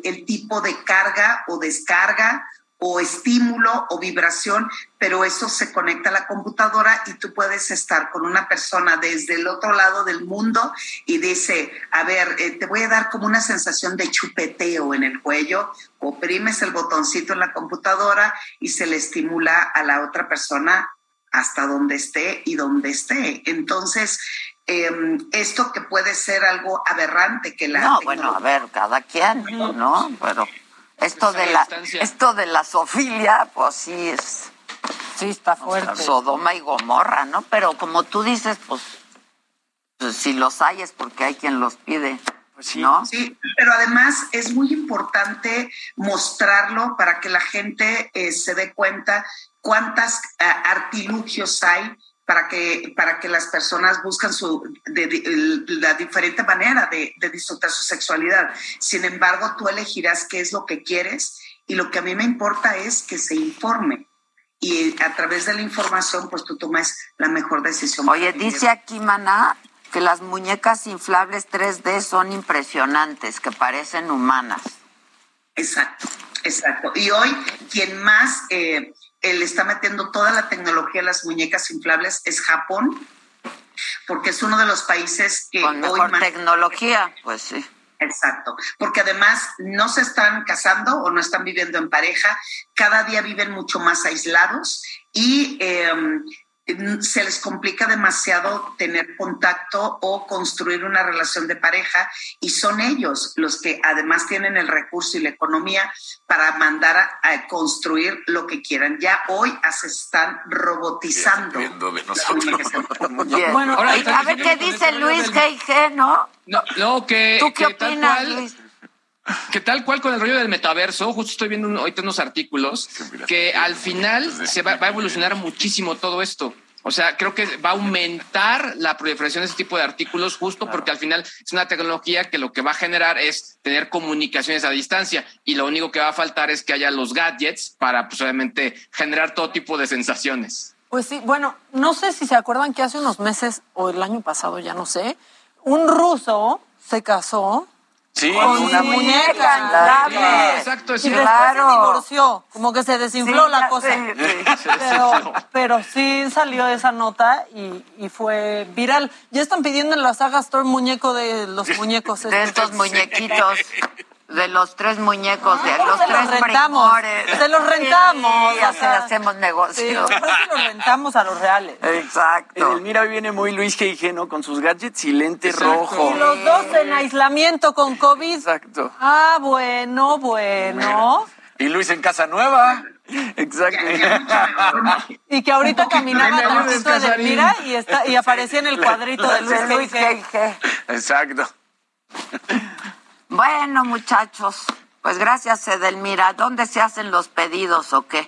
Speaker 20: el tipo de carga o descarga o estímulo o vibración, pero eso se conecta a la computadora y tú puedes estar con una persona desde el otro lado del mundo y dice, a ver, eh, te voy a dar como una sensación de chupeteo en el cuello, oprimes el botoncito en la computadora y se le estimula a la otra persona hasta donde esté y donde esté. Entonces, em, esto que puede ser algo aberrante que la
Speaker 3: No, bueno, a ver, cada quien, ¿no? Pero esto de la esto de la sofilia, pues sí es
Speaker 12: Sí, está fuerte.
Speaker 3: Sodoma y Gomorra, ¿no? Pero como tú dices, pues, pues si los hay es porque hay quien los pide. ¿No?
Speaker 20: Sí, pero además es muy importante mostrarlo para que la gente eh, se dé cuenta cuántas eh, artilugios hay para que, para que las personas buscan su, de- de- la diferente manera de, de disfrutar su sexualidad. Sin embargo, tú elegirás qué es lo que quieres y lo que a mí me importa es que se informe. Y a través de la información, pues tú tomes la mejor decisión.
Speaker 3: Oye, dice aquí Maná que las muñecas inflables 3D son impresionantes, que parecen humanas.
Speaker 20: Exacto, exacto. Y hoy quien más eh, le está metiendo toda la tecnología a las muñecas inflables es Japón, porque es uno de los países que
Speaker 3: Con
Speaker 20: hoy
Speaker 3: mejor
Speaker 20: más-
Speaker 3: tecnología, pues sí.
Speaker 20: Exacto, porque además no se están casando o no están viviendo en pareja, cada día viven mucho más aislados y eh, se les complica demasiado tener contacto o construir una relación de pareja y son ellos los que además tienen el recurso y la economía para mandar a, a construir lo que quieran. Ya hoy se están robotizando.
Speaker 3: Bueno,
Speaker 19: Ahora,
Speaker 3: a ver qué dice Luis G.I.G., ¿no?
Speaker 19: No, no, que,
Speaker 3: ¿Tú qué
Speaker 19: que tal
Speaker 3: opinas,
Speaker 19: cual-
Speaker 3: Luis?
Speaker 19: que tal cual con el rollo del metaverso, justo estoy viendo un- ahorita unos artículos, que al final se va, va a evolucionar muchísimo todo esto. O sea, creo que va a aumentar la proliferación de ese tipo de artículos justo porque al final es una tecnología que lo que va a generar es tener comunicaciones a distancia y lo único que va a faltar es que haya los gadgets para pues obviamente generar todo tipo de sensaciones.
Speaker 12: Pues sí, bueno, no sé si se acuerdan que hace unos meses o el año pasado, ya no sé, un ruso se casó
Speaker 13: Sí,
Speaker 12: con una muñeca
Speaker 19: exacto,
Speaker 12: y
Speaker 19: sí.
Speaker 12: después
Speaker 3: Claro.
Speaker 12: se divorció, como que se desinfló
Speaker 3: Sí,
Speaker 12: la cosa.
Speaker 3: sí.
Speaker 12: Pero, pero sí salió esa nota y, y fue viral. Ya están pidiendo en la saga Store muñeco de los muñecos.
Speaker 3: De estos muñequitos, de los tres muñecos, de los
Speaker 12: se
Speaker 3: tres
Speaker 12: los rentamos,
Speaker 3: primores.
Speaker 12: se los rentamos.
Speaker 3: Sí, así hacemos
Speaker 12: Sí,
Speaker 3: negocio.
Speaker 12: por eso los rentamos a los reales.
Speaker 3: Exacto.
Speaker 14: Edelmira hoy viene muy Luis G.I.G., ¿no? Con sus gadgets y lente
Speaker 19: Exacto.
Speaker 14: rojo.
Speaker 12: Y los dos en aislamiento con COVID.
Speaker 14: Exacto.
Speaker 12: Ah, bueno, bueno.
Speaker 13: Y Luis en casa nueva.
Speaker 14: Exacto.
Speaker 12: Y que ahorita caminaba tantito
Speaker 19: Casarín.
Speaker 12: Edelmira y, está, y aparecía en el cuadrito de Luis
Speaker 3: De Luis
Speaker 12: G.I.G.
Speaker 3: G.I.G..
Speaker 13: Exacto.
Speaker 3: Bueno, muchachos, pues gracias, Edelmira. ¿Dónde se hacen los pedidos o qué?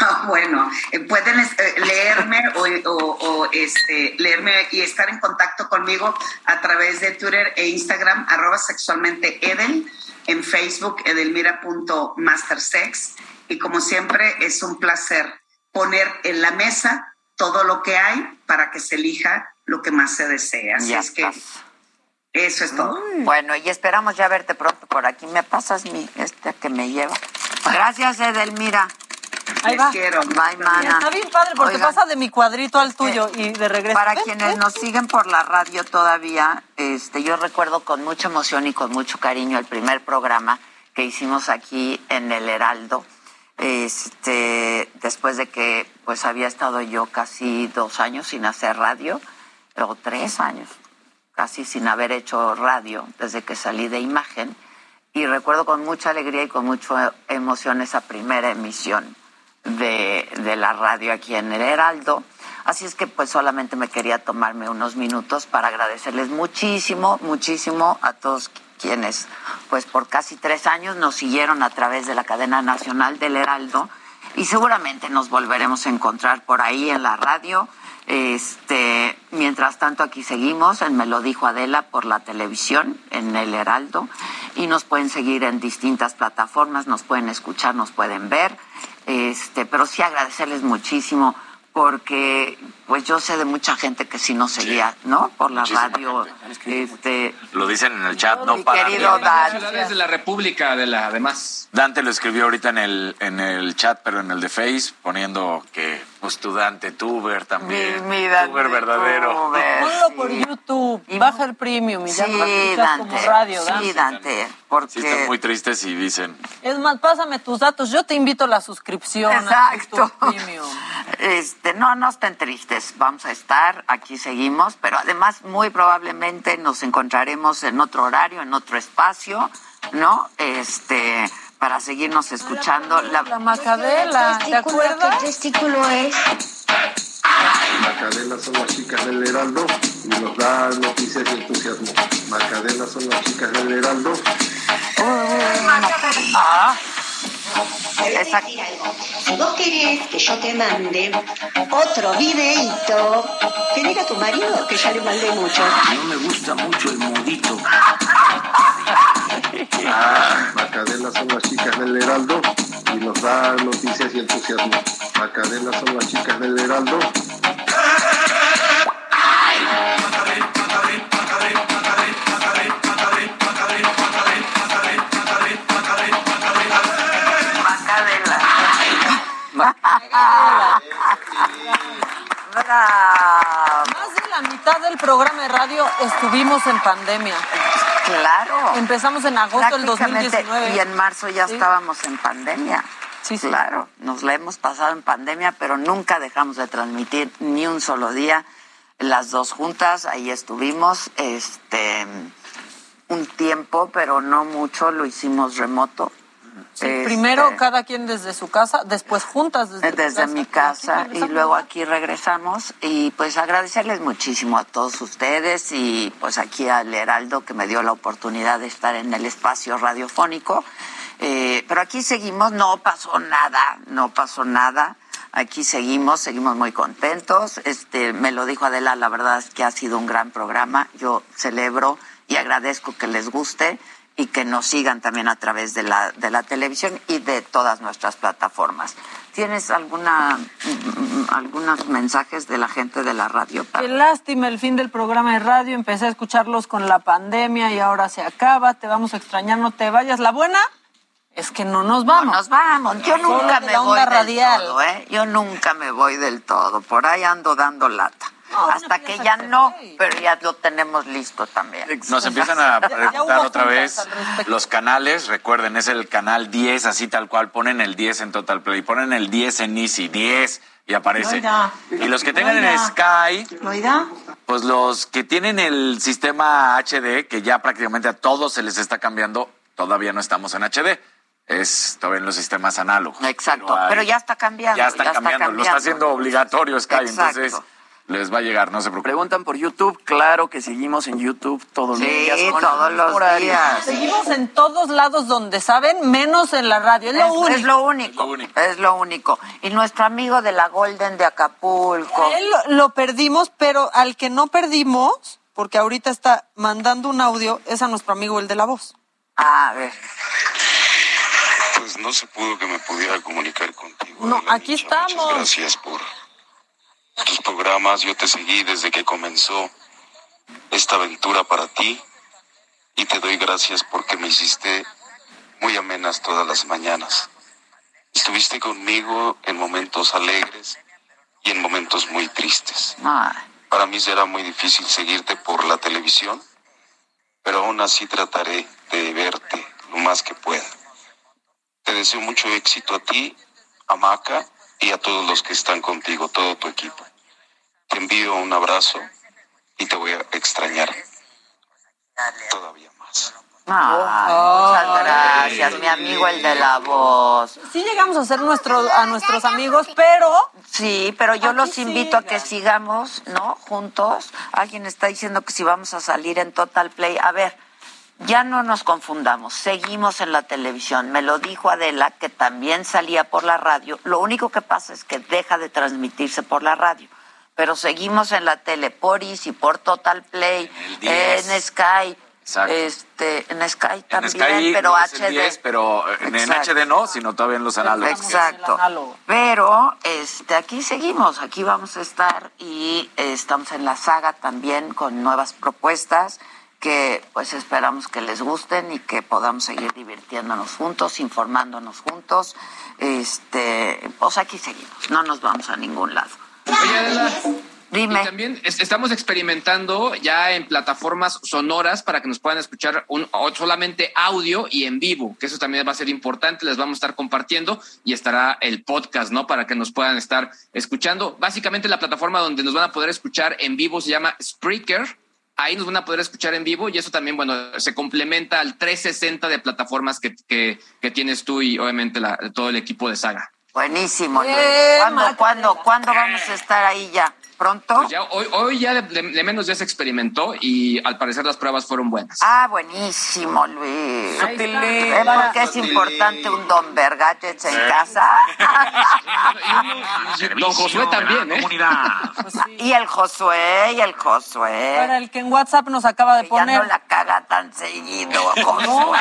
Speaker 20: Ah, Bueno, eh, pueden eh, leerme o, o- o, este, leerme y estar en contacto conmigo a través de Twitter e Instagram, arroba sexualmente Edel, en Facebook edelmira.mastersex. Y como siempre, es un placer poner en la mesa todo lo que hay para que se elija lo que más se desea. Así
Speaker 3: Ya
Speaker 20: es que
Speaker 3: estás.
Speaker 20: Eso es todo.
Speaker 3: Bueno, y esperamos ya verte pronto por aquí. ¿Me pasas mi este que me lleva? Gracias, Edelmira.
Speaker 12: Ahí
Speaker 20: Les
Speaker 12: va.
Speaker 20: quiero.
Speaker 3: Bye, mana.
Speaker 12: Está bien padre porque
Speaker 3: Oigan.
Speaker 12: pasa de mi cuadrito al tuyo y de regreso.
Speaker 3: Para quienes nos siguen por la radio todavía, este, yo recuerdo con mucha emoción y con mucho cariño el primer programa que hicimos aquí en el Heraldo, este, después de que pues había estado yo casi dos años sin hacer radio, o tres años, casi sin haber hecho radio desde que salí de imagen. Y recuerdo con mucha alegría y con mucha emoción esa primera emisión de, de la radio aquí en el Heraldo. Así es que pues solamente me quería tomarme unos minutos para agradecerles muchísimo, muchísimo a todos quienes pues por casi tres años nos siguieron a través de la cadena nacional del Heraldo y seguramente nos volveremos a encontrar por ahí en la radio. Este, mientras tanto aquí seguimos. En Me lo dijo Adela por la televisión en el Heraldo. Y nos pueden seguir en distintas plataformas, nos pueden escuchar, nos pueden ver. Este, pero sí agradecerles muchísimo porque pues yo sé de mucha gente que sí nos seguía, ¿no? Por la
Speaker 13: Muchísima
Speaker 3: radio. Este,
Speaker 13: Lo dicen en el chat, no
Speaker 3: mi
Speaker 13: para
Speaker 3: querido
Speaker 13: de-
Speaker 3: Dan.
Speaker 19: ciudades de la República, de la además.
Speaker 13: Dante lo escribió ahorita en el, en el chat, pero en el de Face, poniendo que Pues tu Dante Tuber también.
Speaker 3: Mi- mi Dante
Speaker 13: Tuber verdadero.
Speaker 3: Tuber,
Speaker 12: Ponlo
Speaker 3: sí.
Speaker 12: por YouTube, baja el premium y ya
Speaker 3: Sí, Dante.
Speaker 12: como radio,
Speaker 3: sí,
Speaker 12: Dante.
Speaker 3: Dante. Porque...
Speaker 13: Sí, están muy tristes y dicen.
Speaker 12: Es más, pásame tus datos, yo te invito a la suscripción a
Speaker 3: Exacto.
Speaker 12: YouTube Premium.
Speaker 3: Este, no, no estén tristes, vamos a estar, aquí seguimos, pero además muy probablemente nos encontraremos en otro horario, en otro espacio, ¿no? Este, para seguirnos escuchando. La,
Speaker 12: La Macadela, ¿te acuerdas?
Speaker 21: ¿Qué testículo es?
Speaker 22: Macadela son las chicas del Heraldo y nos da noticias y entusiasmo. Macadela son las chicas del Heraldo.
Speaker 3: Ah,
Speaker 21: Te voy a decir algo. Si vos querés que yo te mande otro videíto, pedir a tu marido que ya le mandé mucho.
Speaker 9: No me gusta mucho el modito.
Speaker 22: Ah, Macadela son las chicas del Heraldo y nos da noticias y entusiasmo. Macadela son las chicas del Heraldo.
Speaker 3: Bravo.
Speaker 12: Más de la mitad del programa de radio estuvimos en pandemia.
Speaker 3: Claro.
Speaker 12: Empezamos en agosto del
Speaker 3: Prácticamente,
Speaker 12: 2019.
Speaker 3: Y en marzo ya
Speaker 12: Sí.
Speaker 3: estábamos en pandemia.
Speaker 12: Sí, sí.
Speaker 3: Claro, nos la hemos pasado en pandemia, pero nunca dejamos de transmitir ni un solo día. Las dos juntas, ahí estuvimos, este, un tiempo, pero no mucho, lo hicimos remoto.
Speaker 12: Sí,
Speaker 3: Este,
Speaker 12: Primero cada quien desde su casa, después juntas desde,
Speaker 3: desde mi
Speaker 12: y
Speaker 3: casa y luego aquí regresamos y pues agradecerles muchísimo a todos ustedes y pues aquí al Heraldo que me dio la oportunidad de estar en el espacio radiofónico. Eh, pero aquí seguimos, no pasó nada, no pasó nada. Aquí seguimos, seguimos muy contentos. Este, me lo dijo Adela, la verdad es que ha sido un gran programa. Yo celebro y agradezco que les guste y que nos sigan también a través de la, de la televisión y de todas nuestras plataformas. ¿Tienes alguna mm, algunos mensajes de la gente de la radio?
Speaker 12: Qué lástima el fin del programa de radio. Empecé a escucharlos con la pandemia y ahora se acaba. Te vamos a extrañar, no te vayas. La buena es que no nos vamos.
Speaker 3: nos vamos. Yo nunca me voy
Speaker 12: onda
Speaker 3: del
Speaker 12: radial.
Speaker 3: todo, ¿eh? Yo nunca me voy del todo. Por ahí ando dando lata.
Speaker 12: No,
Speaker 3: Hasta
Speaker 12: no
Speaker 3: que ya no, pero ya lo tenemos listo también.
Speaker 13: Nos empiezan a preguntar otra vez los canales. Recuerden, es el canal 10, así tal cual. Ponen el 10 en Total Play. Ponen el 10 en Easy. 10 y aparece.
Speaker 20: Loida.
Speaker 13: Y los que tengan en
Speaker 20: Loida.
Speaker 13: Sky, pues los que tienen el sistema HD, que ya prácticamente a todos se les está cambiando, todavía no estamos en HD. Es todavía en los sistemas análogos.
Speaker 3: Exacto,
Speaker 13: hay-
Speaker 3: pero ya está cambiando.
Speaker 13: ya está, cambiando. Lo está haciendo obligatorio Sky,
Speaker 3: Exacto.
Speaker 13: entonces les va a llegar, no se preocupen.
Speaker 14: Preguntan por YouTube, claro que seguimos en YouTube todos los
Speaker 3: Sí,
Speaker 14: días. con
Speaker 3: todos los días.
Speaker 12: Seguimos en todos lados donde saben, menos en la radio. Es lo
Speaker 3: Es,
Speaker 12: único.
Speaker 3: es lo único. Es lo único. Y nuestro amigo de la Golden de Acapulco.
Speaker 12: Él lo, lo perdimos, pero al que no perdimos, porque ahorita está mandando un audio, es a nuestro amigo el de la voz.
Speaker 3: A ver.
Speaker 23: Pues no se pudo que me pudiera comunicar contigo.
Speaker 12: No, aquí
Speaker 23: Micha.
Speaker 12: estamos.
Speaker 23: Muchas gracias por tus programas. Yo te seguí desde que comenzó esta aventura para ti y te doy gracias porque me hiciste muy amenas todas las mañanas. Estuviste conmigo en momentos alegres y en momentos muy tristes.
Speaker 3: Ay,
Speaker 23: Para mí será muy difícil seguirte por la televisión, pero aún así trataré de verte lo más que pueda. Te deseo mucho éxito a ti, a Maca y a todos los que están contigo, todo tu equipo. Te envío un abrazo y te voy a extrañar todavía más.
Speaker 3: ay, muchas gracias, mi amigo el de la voz.
Speaker 12: Sí llegamos a ser nuestro, a nuestros amigos, pero...
Speaker 3: Sí, pero yo los invito a que sigamos, ¿no? Juntos. Alguien está diciendo que si vamos a salir en Total Play. A ver, ya no nos confundamos. Seguimos en la televisión. Me lo dijo Adela, que también salía por la radio. Lo único que pasa es que deja de transmitirse por la radio. Pero seguimos en la tele, por Easy, por Total Play,
Speaker 13: el 10.
Speaker 3: en Sky.
Speaker 13: Exacto.
Speaker 3: Este, en Sky
Speaker 13: En
Speaker 3: también,
Speaker 13: Sky
Speaker 3: pero
Speaker 13: no
Speaker 3: HD.
Speaker 13: 10, pero en. HD no, sino todavía en los análogos.
Speaker 3: Exacto. Pero este aquí seguimos, aquí vamos a estar y eh, estamos en la saga también con nuevas propuestas que pues esperamos que les gusten y que podamos seguir divirtiéndonos juntos, informándonos juntos. Este, pues aquí seguimos, no nos vamos a ningún lado.
Speaker 19: Oye, Adela,
Speaker 3: Dime.
Speaker 19: Y también es- estamos experimentando ya en plataformas sonoras para que nos puedan escuchar un, o solamente audio y en vivo, que eso también va a ser importante. Les vamos a estar compartiendo y estará el podcast, ¿no? Para que nos puedan estar escuchando. Básicamente la plataforma donde nos van a poder escuchar en vivo se llama Spreaker. Ahí nos van a poder escuchar en vivo y eso también, bueno, se complementa al 360 de plataformas que, que, que tienes tú y obviamente la- todo el equipo de Saga.
Speaker 3: Buenísimo, Luis. ¿Cuándo, cuándo, cuándo vamos a estar ahí ya? ¿Pronto?
Speaker 19: Pues ya hoy, hoy ya de, de- de menos ya se experimentó y al parecer las pruebas fueron buenas.
Speaker 3: Ah, buenísimo, Luis.
Speaker 19: Ahí está.
Speaker 3: ¿Ves por qué es importante un Don Vergadgets en casa?
Speaker 19: Don Josué también, ¿eh?
Speaker 3: Y el Josué, y el Josué.
Speaker 12: Para el que en WhatsApp nos acaba de
Speaker 3: Que ya
Speaker 12: poner.
Speaker 3: no la caga tan seguido, Josué.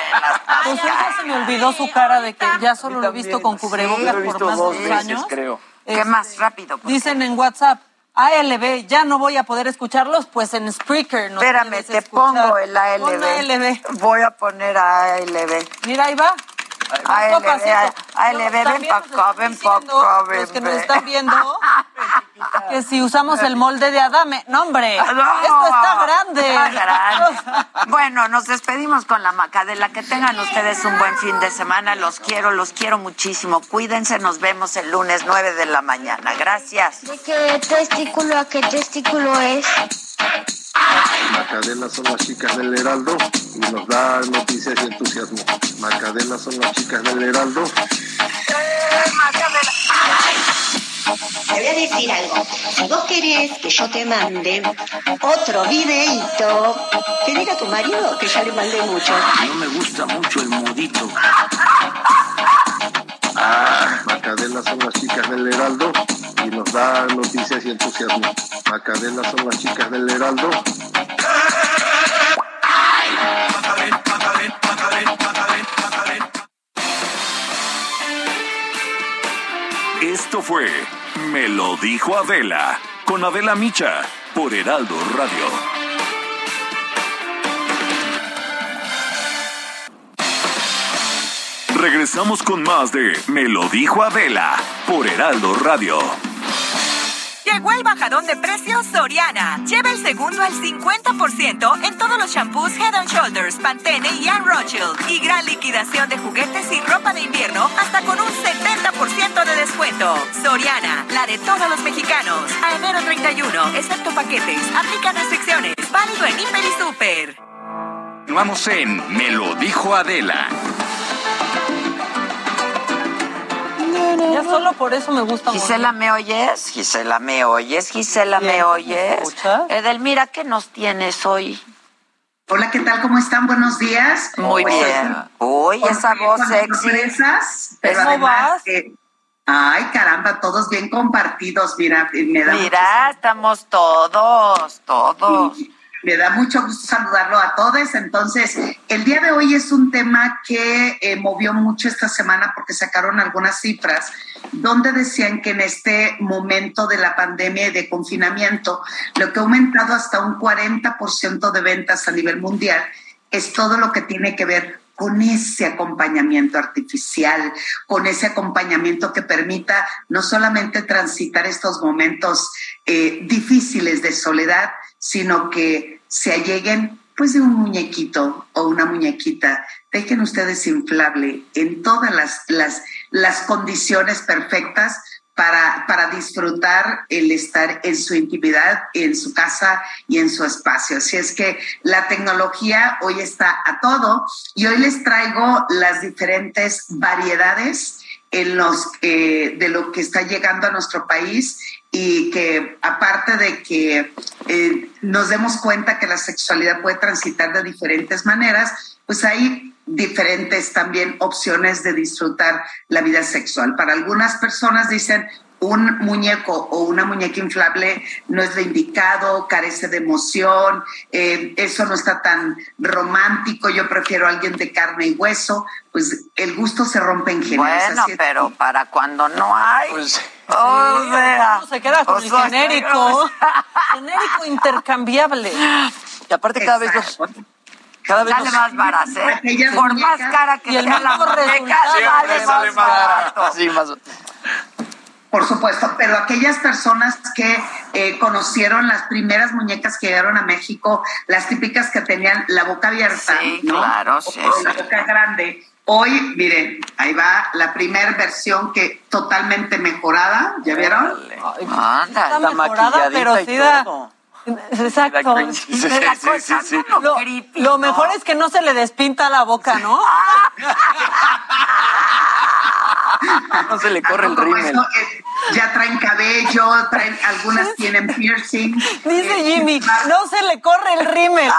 Speaker 12: No, Josué ya se me olvidó su cara de que ya solo lo he visto con cubrebocas por más de dos años.
Speaker 3: ¿Qué
Speaker 12: Este,
Speaker 3: más? Rápido. por
Speaker 12: Dicen en WhatsApp, ALB, ya no voy a poder escucharlos, pues en Spreaker. nos
Speaker 3: Espérame, te
Speaker 12: escuchar.
Speaker 3: pongo el ALB.
Speaker 12: ALB.
Speaker 3: Voy a poner ALB.
Speaker 12: Mira, ahí va.
Speaker 3: ALB,
Speaker 12: Poco a poco.
Speaker 3: ALB, ven
Speaker 12: También
Speaker 3: pa'
Speaker 12: nos
Speaker 3: acá, ven pa'
Speaker 12: diciendo,
Speaker 3: acá, ven,
Speaker 12: Los que nos están viendo, que si usamos el molde de Adame. No, hombre,
Speaker 3: No,
Speaker 12: esto está grande.
Speaker 3: está grande. Bueno, nos despedimos con la macadela. Que tengan ustedes un buen fin de semana. Los quiero, los quiero muchísimo. Cuídense, nos vemos el lunes 9 de la mañana. Gracias.
Speaker 24: ¿De qué testículo a qué testículo es?
Speaker 22: Macadela son las chicas del Heraldo y nos da noticias y entusiasmo. Macadela son las chicas del Heraldo.
Speaker 21: Te voy a decir algo. Si vos querés que yo te mande otro videíto, que diga a tu marido que ya le mandé mucho.
Speaker 9: No me gusta mucho el modito.
Speaker 22: Macadela son las chicas del Heraldo y nos da noticias y entusiasmo. Macadela son las chicas del Heraldo.
Speaker 16: Esto fue Me lo dijo Adela con Adela Micha por Heraldo Radio. Regresamos con más de Me lo dijo Adela por Heraldo Radio.
Speaker 17: Llegó el bajadón de precios Soriana. Lleva el segundo al 50% en todos los shampoos Head and Shoulders, Pantene y Ann Rothschild. Y gran liquidación de juguetes y ropa de invierno hasta con un 70% de descuento. Soriana, la de todos los mexicanos. A enero 31, excepto paquetes. Aplica restricciones. Válido en Hiper y Super.
Speaker 2: Continuamos en Me lo dijo Adela.
Speaker 12: Ya solo por eso me gusta
Speaker 3: Gisela, ¿me oyes? Gisela, ¿me oyes? Gisela, ¿me
Speaker 12: Bien,
Speaker 3: oyes?
Speaker 12: ¿me?
Speaker 3: Edelmira, ¿qué nos tienes hoy?
Speaker 20: Hola, ¿qué tal? ¿Cómo están? Buenos días.
Speaker 3: Muy
Speaker 20: Pues,
Speaker 3: bien. Uy, esa voz sexy.
Speaker 20: sorpresas, pero
Speaker 3: ¿Cómo
Speaker 20: además
Speaker 3: vas?
Speaker 20: que- ay, caramba, todos bien compartidos, mira, me da
Speaker 3: Mira, estamos todos, todos.
Speaker 20: Me da mucho gusto saludarlo a todos. Entonces, el día de hoy es un tema que eh, movió mucho esta semana porque sacaron algunas cifras donde decían que en este momento de la pandemia y de confinamiento, lo que ha aumentado hasta un 40% de ventas a nivel mundial es todo lo que tiene que ver con ese acompañamiento artificial, con ese acompañamiento que permita no solamente transitar estos momentos eh, difíciles de soledad, sino que se alleguen pues de un muñequito o una muñequita. Dejen ustedes inflable en todas las, las, las condiciones perfectas para, para disfrutar el estar en su intimidad, en su casa y en su espacio. Así es que la tecnología hoy está a todo y hoy les traigo las diferentes variedades en los, eh, de lo que está llegando a nuestro país y que aparte de que eh, nos demos cuenta que la sexualidad puede transitar de diferentes maneras, pues hay diferentes también opciones de disfrutar la vida sexual. Para algunas personas dicen un muñeco o una muñeca inflable no es lo indicado, carece de emoción, eh, eso no está tan romántico, yo prefiero a alguien de carne y hueso, pues el gusto se rompe en general.
Speaker 3: Bueno, pero para cuando no hay.
Speaker 20: Pues,
Speaker 3: o
Speaker 12: Sí,
Speaker 3: sea,
Speaker 12: se queda con
Speaker 3: o
Speaker 12: el genérico. genérico intercambiable.
Speaker 14: Y aparte cada vez los,
Speaker 3: Cada vez sale más barato, ¿eh? Por más cara que
Speaker 20: Y el
Speaker 3: sea la muñeca, sale
Speaker 20: sale más
Speaker 3: barato.
Speaker 14: Sí, más.
Speaker 20: Por supuesto, pero aquellas personas que eh, conocieron las primeras muñecas que llegaron a México, las típicas que tenían la boca abierta,
Speaker 3: Sí,
Speaker 20: ¿no?
Speaker 3: claro,
Speaker 20: O-
Speaker 3: sí,
Speaker 20: o la boca grande. Hoy, miren, ahí va la primera versión que totalmente mejorada, ¿ya vieron?
Speaker 3: Anda,
Speaker 12: Está mejorada, pero sí da... Exacto.
Speaker 14: Sí, sí, sí, sí, sí.
Speaker 12: Lo, lo mejor es que no se le despinta la boca, ¿no?
Speaker 14: No se le corre el rímel.
Speaker 20: ya traen cabello, traen, algunas tienen piercing.
Speaker 12: Dice
Speaker 20: Eh,
Speaker 12: Jimmy, no se le corre el rímel.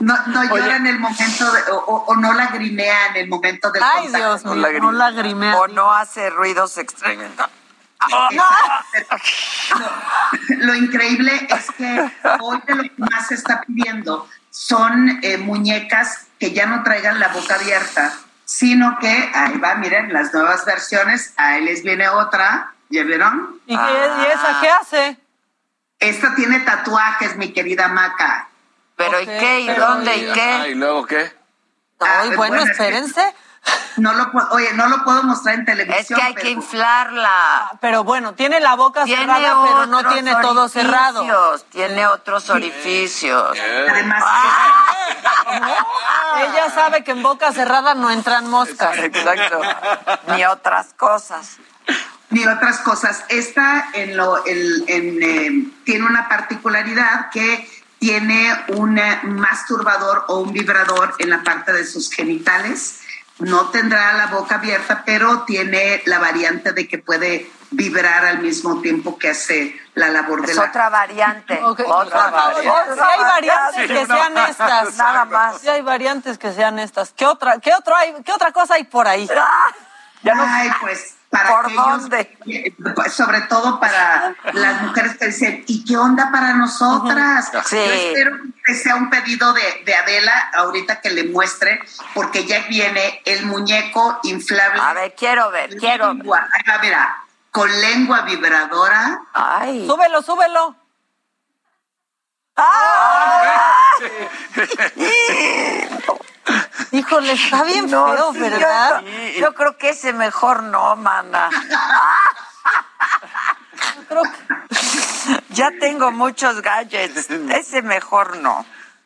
Speaker 20: No, no llora en el momento, de- o, o- o no lagrimea en el momento del
Speaker 12: Ay,
Speaker 20: contacto.
Speaker 12: Dios mío, no lagrimea.
Speaker 3: O no hace ruidos extraños.
Speaker 20: Lo increíble es que hoy de lo que más se está pidiendo son eh, muñecas que ya no traigan la boca abierta, sino que, ahí va, miren, las nuevas versiones, ahí les viene otra, ¿ya vieron?
Speaker 12: ¿Y, qué- y esa qué hace?
Speaker 20: Esta tiene tatuajes, mi querida Maca.
Speaker 3: Pero ¿y qué? ¿Y dónde? ¿Y qué?
Speaker 13: ¿Y luego qué?
Speaker 20: Ah,
Speaker 12: Ay, bueno,
Speaker 20: es que
Speaker 12: espérense.
Speaker 20: No lo puedo, oye, no lo puedo mostrar en
Speaker 3: Es
Speaker 20: televisión.
Speaker 3: que hay que inflarla.
Speaker 12: Pero bueno, tiene la boca
Speaker 3: Tiene
Speaker 12: cerrada, pero no tiene todo cerrado.
Speaker 3: Tiene otros orificios.
Speaker 20: Además,
Speaker 12: Ella sabe que en boca cerrada no entran moscas.
Speaker 14: Exacto.
Speaker 3: Ni otras cosas.
Speaker 20: Ni otras cosas. Esta en lo, el- en, eh, tiene una particularidad que tiene un eh, masturbador o un vibrador en la parte de sus genitales. No tendrá la boca abierta, pero tiene la variante de que puede vibrar al mismo tiempo que hace la labor de
Speaker 3: Es
Speaker 20: la...
Speaker 3: otra variante.
Speaker 12: Ok,
Speaker 3: Otra variante.
Speaker 12: Si hay variantes que sean estas.
Speaker 3: Nada más.
Speaker 12: Si hay variantes que sean estas. ¿Qué otra, qué otro hay, qué otra cosa hay por ahí?
Speaker 20: Ay, pues para
Speaker 3: ¿Por
Speaker 20: aquellos,
Speaker 3: dónde?
Speaker 20: eh, sobre todo para las mujeres que dicen, ¿y qué onda para nosotras?
Speaker 3: Sí.
Speaker 20: Yo espero que sea un pedido de, de Adela ahorita que le muestre, porque ya viene el muñeco inflable.
Speaker 3: A ver, quiero ver, quiero ver.
Speaker 20: Lengua, ahí va, mira, con lengua vibradora.
Speaker 3: Ay.
Speaker 12: Súbelo, súbelo. Híjole, está bien
Speaker 3: No,
Speaker 12: feo,
Speaker 3: sí,
Speaker 12: ¿verdad?
Speaker 3: Yo, yo creo que ese mejor no, mana.
Speaker 12: Creo que-
Speaker 3: Ya tengo muchos gadgets. Ese mejor no.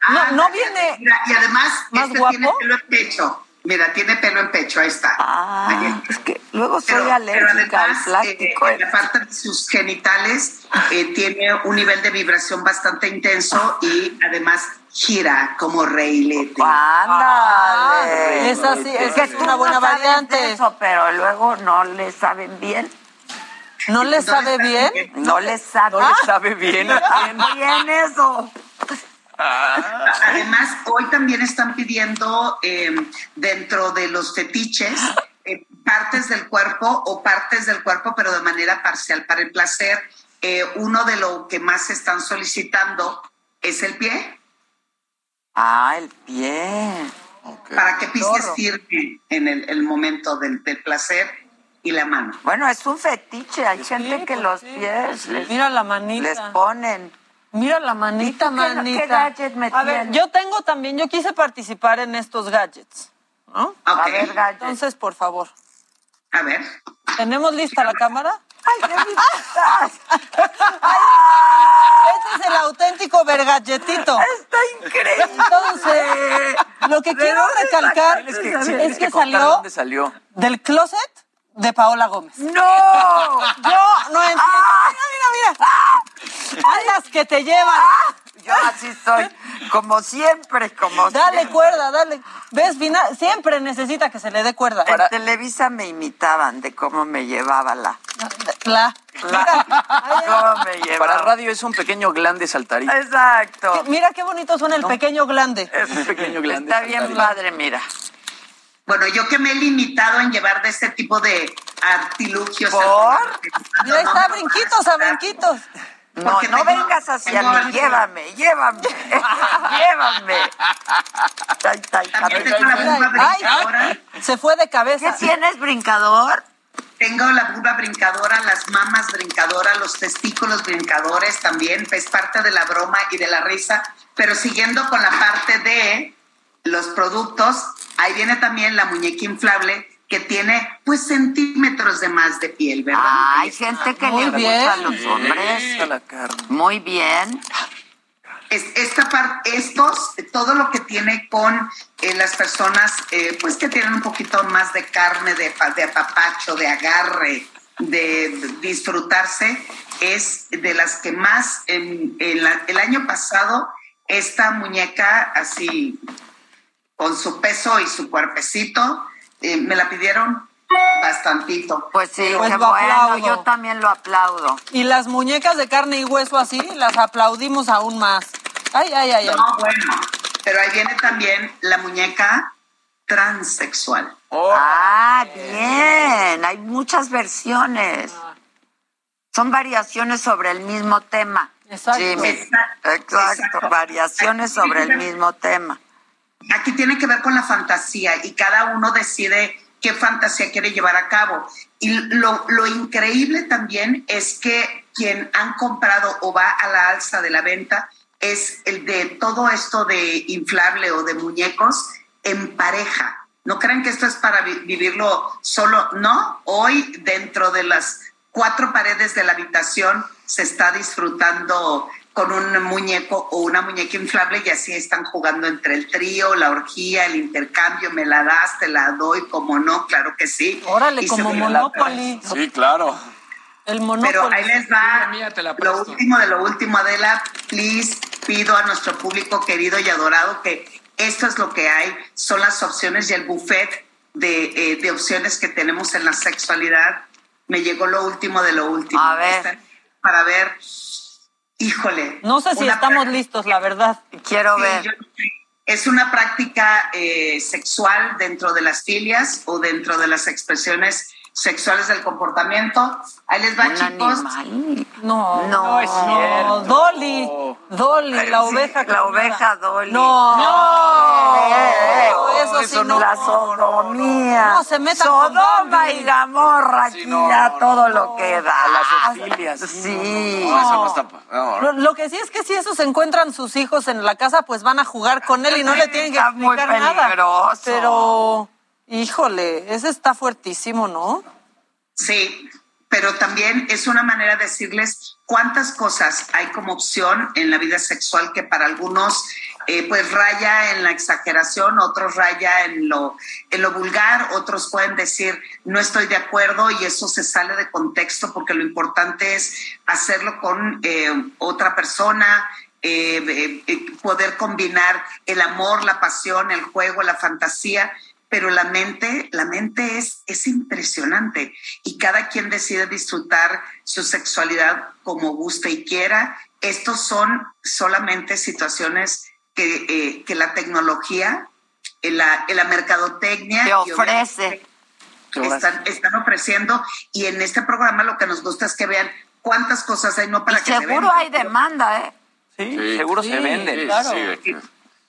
Speaker 12: No, no
Speaker 20: Ah,
Speaker 12: viene
Speaker 20: Mira, y además,
Speaker 12: ¿Más
Speaker 20: este
Speaker 12: guapo?
Speaker 20: tiene pelo en pecho. Mira, tiene pelo en pecho, ahí está.
Speaker 3: Ah,
Speaker 20: Ahí.
Speaker 3: es que luego soy
Speaker 20: Pero-
Speaker 3: alérgica
Speaker 20: pero
Speaker 3: al
Speaker 20: además,
Speaker 3: plástico.
Speaker 20: eh, en la parte de sus genitales eh, tiene un nivel de vibración bastante intenso y además gira como reilete.
Speaker 3: Ándale.
Speaker 12: es así, es
Speaker 3: que
Speaker 12: es una buena variante.
Speaker 3: Eso, pero luego no le saben bien.
Speaker 12: ¿No le sabe bien?
Speaker 3: No le saben.
Speaker 14: No le sabe bien
Speaker 3: bien eso.
Speaker 20: Además, hoy también están pidiendo eh, dentro de los fetiches eh, partes del cuerpo o partes del cuerpo, pero de manera parcial para el placer. Eh, uno de lo que más están solicitando es el pie,
Speaker 3: Ah, el pie.
Speaker 20: para que pises
Speaker 3: Zorro.
Speaker 20: firme en el, el momento del, del placer y la mano.
Speaker 3: Bueno, es un fetiche. Hay gente que
Speaker 12: pues
Speaker 3: los
Speaker 12: sí.
Speaker 3: pies les,
Speaker 12: Mira la manita.
Speaker 3: les ponen.
Speaker 12: Mira la manita,
Speaker 3: ¿Y tú qué-
Speaker 12: manita.
Speaker 3: qué gadget me
Speaker 12: A ver, yo tengo también, yo quise participar en estos gadgets, ¿no?
Speaker 3: A ver, gadget.
Speaker 12: Entonces, por favor,
Speaker 20: a ver.
Speaker 12: ¿tenemos lista la cámara?
Speaker 3: Ay, qué.
Speaker 12: Este es el auténtico vergalletito.
Speaker 3: Está increíble.
Speaker 12: Entonces, lo que
Speaker 3: ¿De
Speaker 12: quiero recalcar
Speaker 14: que, sí,
Speaker 12: es que salió
Speaker 14: dónde salió.
Speaker 12: del closet de Paola Gómez.
Speaker 3: ¡No!
Speaker 12: Yo no entiendo. Mira, mira, mira. Hay las que te llevan.
Speaker 3: Yo así soy. Como siempre, como
Speaker 12: Dale
Speaker 3: siempre.
Speaker 12: cuerda, dale. ¿Ves? Final, siempre necesita que se le dé cuerda.
Speaker 3: En Televisa me imitaban de cómo me llevaba la.
Speaker 12: La. Ahí-
Speaker 3: ¿Cómo me llevaba?
Speaker 14: Para radio es un pequeño glande saltarín.
Speaker 3: Exacto.
Speaker 12: mira qué bonito suena el pequeño glande.
Speaker 14: Es un pequeño glande
Speaker 3: Está bien
Speaker 14: saltarín.
Speaker 3: padre, mira.
Speaker 20: Bueno, yo que me he limitado en llevar de este tipo de artilugios.
Speaker 3: ¿Por?
Speaker 12: Mira, ahí está, brinquitos a brinquitos.
Speaker 3: No,
Speaker 20: Porque
Speaker 3: no
Speaker 20: tengo-
Speaker 3: vengas hacia mí, llévame, llévame, llévame. Ay, ay,
Speaker 20: También
Speaker 3: ay,
Speaker 20: tengo la
Speaker 3: ay,
Speaker 20: bomba
Speaker 3: ay.
Speaker 20: brincadora.
Speaker 12: Se fue de cabeza.
Speaker 3: ¿Qué tienes, brincador?
Speaker 20: Tengo la vulva brincadora, las mamas brincadoras, los testículos brincadores también, es parte de la broma y de la risa. Pero siguiendo con la parte de los productos, ahí viene también la muñeca inflable que tiene pues centímetros de más de piel, ¿verdad?
Speaker 3: Ah, hay gente que
Speaker 12: Muy
Speaker 3: le
Speaker 12: bien.
Speaker 3: gusta a los hombres.
Speaker 14: la carne.
Speaker 3: Muy bien.
Speaker 20: Es- esta parte, estos, todo lo que tiene con eh, las personas, eh, pues que tienen un poquito más de carne, de, de apapacho, de agarre, de disfrutarse, es de las que más, en, en la- el año pasado, esta muñeca así, con su peso y su cuerpecito, eh, me la pidieron bastantito.
Speaker 3: Pues sí,
Speaker 12: Pues
Speaker 3: qué
Speaker 12: lo
Speaker 3: bueno,
Speaker 12: aplaudo.
Speaker 3: yo también lo aplaudo.
Speaker 12: Y las muñecas de carne y hueso así, las aplaudimos aún más. Ay, ay, ay. ay.
Speaker 20: No, bueno, pero ahí viene también la muñeca transexual.
Speaker 3: Ah, bien. Hay muchas versiones. Son variaciones sobre el mismo tema.
Speaker 12: Exacto.
Speaker 3: Jimmy.
Speaker 20: Exacto,
Speaker 3: Exacto,
Speaker 20: exacto.
Speaker 3: variaciones sobre el mismo tema.
Speaker 20: Aquí tiene que ver con la fantasía y cada uno decide qué fantasía quiere llevar a cabo. Y lo, lo increíble también es que quien han comprado o va a la alza de la venta es el de todo esto de inflable o de muñecos en pareja. No crean que esto es para vi- vivirlo solo, no. Hoy dentro de las cuatro paredes de la habitación se está disfrutando con un muñeco o una muñeca inflable y así están jugando entre el trío, la orgía, el intercambio, me la das, te la doy, como no, claro que sí.
Speaker 12: Órale,
Speaker 20: Y
Speaker 12: como
Speaker 20: se-
Speaker 12: Monopoly.
Speaker 13: Sí, claro.
Speaker 12: El Monopoly.
Speaker 20: Pero ahí les va
Speaker 19: mía, te la
Speaker 20: lo último de lo último, Adela. Please, pido a nuestro público querido y adorado que esto es lo que hay, son las opciones y el buffet de, eh, de opciones que tenemos en la sexualidad. Me llegó lo último de lo último.
Speaker 3: A ver.
Speaker 20: Están Para ver, híjole.
Speaker 12: No sé si estamos
Speaker 20: práctica-
Speaker 12: listos, la verdad.
Speaker 3: Quiero
Speaker 20: Sí,
Speaker 3: ver.
Speaker 20: yo- es una práctica eh, sexual dentro de las filias o dentro de las expresiones sexuales del comportamiento. Ahí les va,
Speaker 3: Un
Speaker 20: chicos.
Speaker 3: animal.
Speaker 12: No,
Speaker 3: No,
Speaker 12: no es cierto. Dolly, Dolly, la
Speaker 3: Sí,
Speaker 12: oveja.
Speaker 3: la oveja Dolly.
Speaker 12: No,
Speaker 3: No,
Speaker 12: eso sí no.
Speaker 3: La sodomía.
Speaker 12: No, se metan
Speaker 3: Sodoma y Gamorra aquí ya todo lo que da.
Speaker 14: Las ofilias.
Speaker 3: Sí.
Speaker 13: No, eso no está. no,
Speaker 12: Lo, lo que sí es que si esos encuentran sus hijos en la casa, pues van a jugar con él y no le tienen que
Speaker 3: Está muy
Speaker 12: explicar nada.
Speaker 3: peligroso.
Speaker 12: Pero, híjole, ese está fuertísimo, ¿no?
Speaker 20: Sí, pero también es una manera de decirles cuántas cosas hay como opción en la vida sexual que para algunos eh, pues raya en la exageración, otros raya en lo, en lo vulgar, otros pueden decir no estoy de acuerdo y eso se sale de contexto porque lo importante es hacerlo con eh, otra persona, eh, eh, eh, poder combinar el amor, la pasión, el juego, la fantasía, pero la mente, la mente es, es impresionante y cada quien decide disfrutar su sexualidad como guste y quiera. Estos son solamente situaciones que, eh, que la tecnología, eh, la, eh, la mercadotecnia
Speaker 3: Te ofrece.
Speaker 20: están, están ofreciendo y en este programa lo que nos gusta es que vean cuántas cosas hay, no para
Speaker 3: Y
Speaker 20: que se
Speaker 3: seguro hay demanda, ¿eh?
Speaker 14: Sí, seguro se
Speaker 12: Sí,
Speaker 14: venden.
Speaker 12: claro.
Speaker 13: Sí,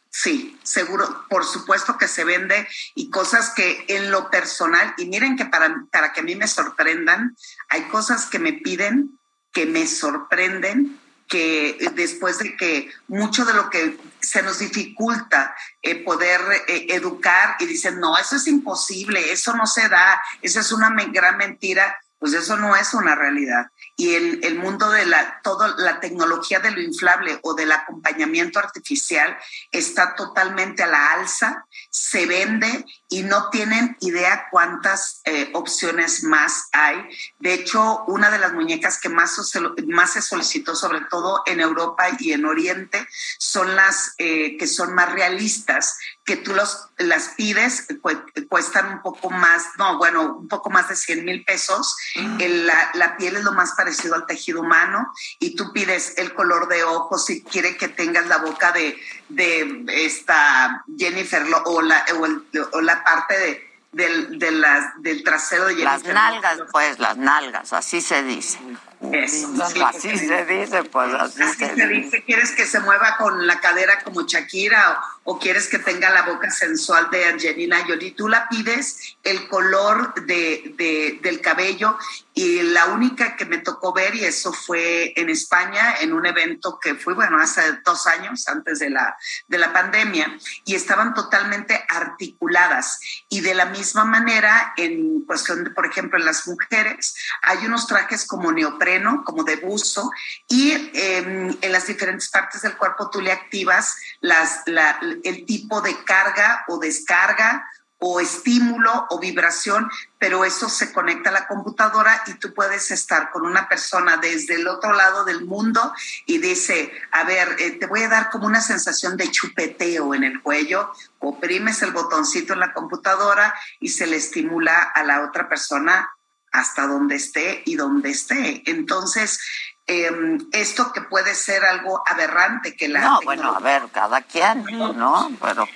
Speaker 20: Sí, seguro, por supuesto que se vende y cosas que en lo personal, y miren que para, para que a mí me sorprendan, hay cosas que me piden que me sorprenden, que después de que mucho de lo que se nos dificulta eh, poder eh, educar y dicen, no, eso es imposible, eso no se da, esa es una gran mentira, pues eso no es una realidad. Y el, el mundo de la, toda la tecnología de lo inflable o del acompañamiento artificial está totalmente a la alza, se vende y no tienen idea cuántas eh, opciones más hay. De hecho, una de las muñecas que más, se- más se solicitó, sobre todo en Europa y en Oriente, son las eh, que son más realistas, que tú los, las pides, cu- cuestan un poco más, no, bueno, un poco más de 100 mil pesos. El- la, la piel es lo más parecido al tejido humano y tú pides el color de ojos si quiere que tengas la boca de, de esta Jennifer Lo- o la, o el- o la parte de, del, de las- del trasero de
Speaker 3: Las
Speaker 20: Jennifer
Speaker 3: nalgas,
Speaker 20: Lopez.
Speaker 3: pues, las nalgas, así se dice.
Speaker 20: Eso, sí,
Speaker 3: Así se dice, pues, así,
Speaker 20: Así
Speaker 3: se
Speaker 20: se
Speaker 3: dice.
Speaker 20: dice, quieres que se mueva con la cadera como Shakira o quieres que tenga la boca sensual de Angelina Jolie. Tú la pides, el color de, del cabello y la única que me tocó ver, y eso fue en España, en un evento que fue, bueno, hace dos años, antes de la, de la pandemia, y estaban totalmente articuladas. Y de la misma manera, en cuestión de, por ejemplo, en las mujeres, hay unos trajes como neopreno, como de buzo, y em, en las diferentes partes del cuerpo tú le activas el tipo de carga o descarga o estímulo o vibración, pero eso se conecta a la computadora y tú puedes estar con una persona desde el otro lado del mundo y dice, a ver, eh, te voy a dar como una sensación de chupeteo en el cuello, oprimes el botoncito en la computadora y se le estimula a la otra persona hasta donde esté y donde esté. Entonces, em, esto que puede ser algo aberrante que la...
Speaker 3: No, bueno, a ver, cada quien, ¿no? Pero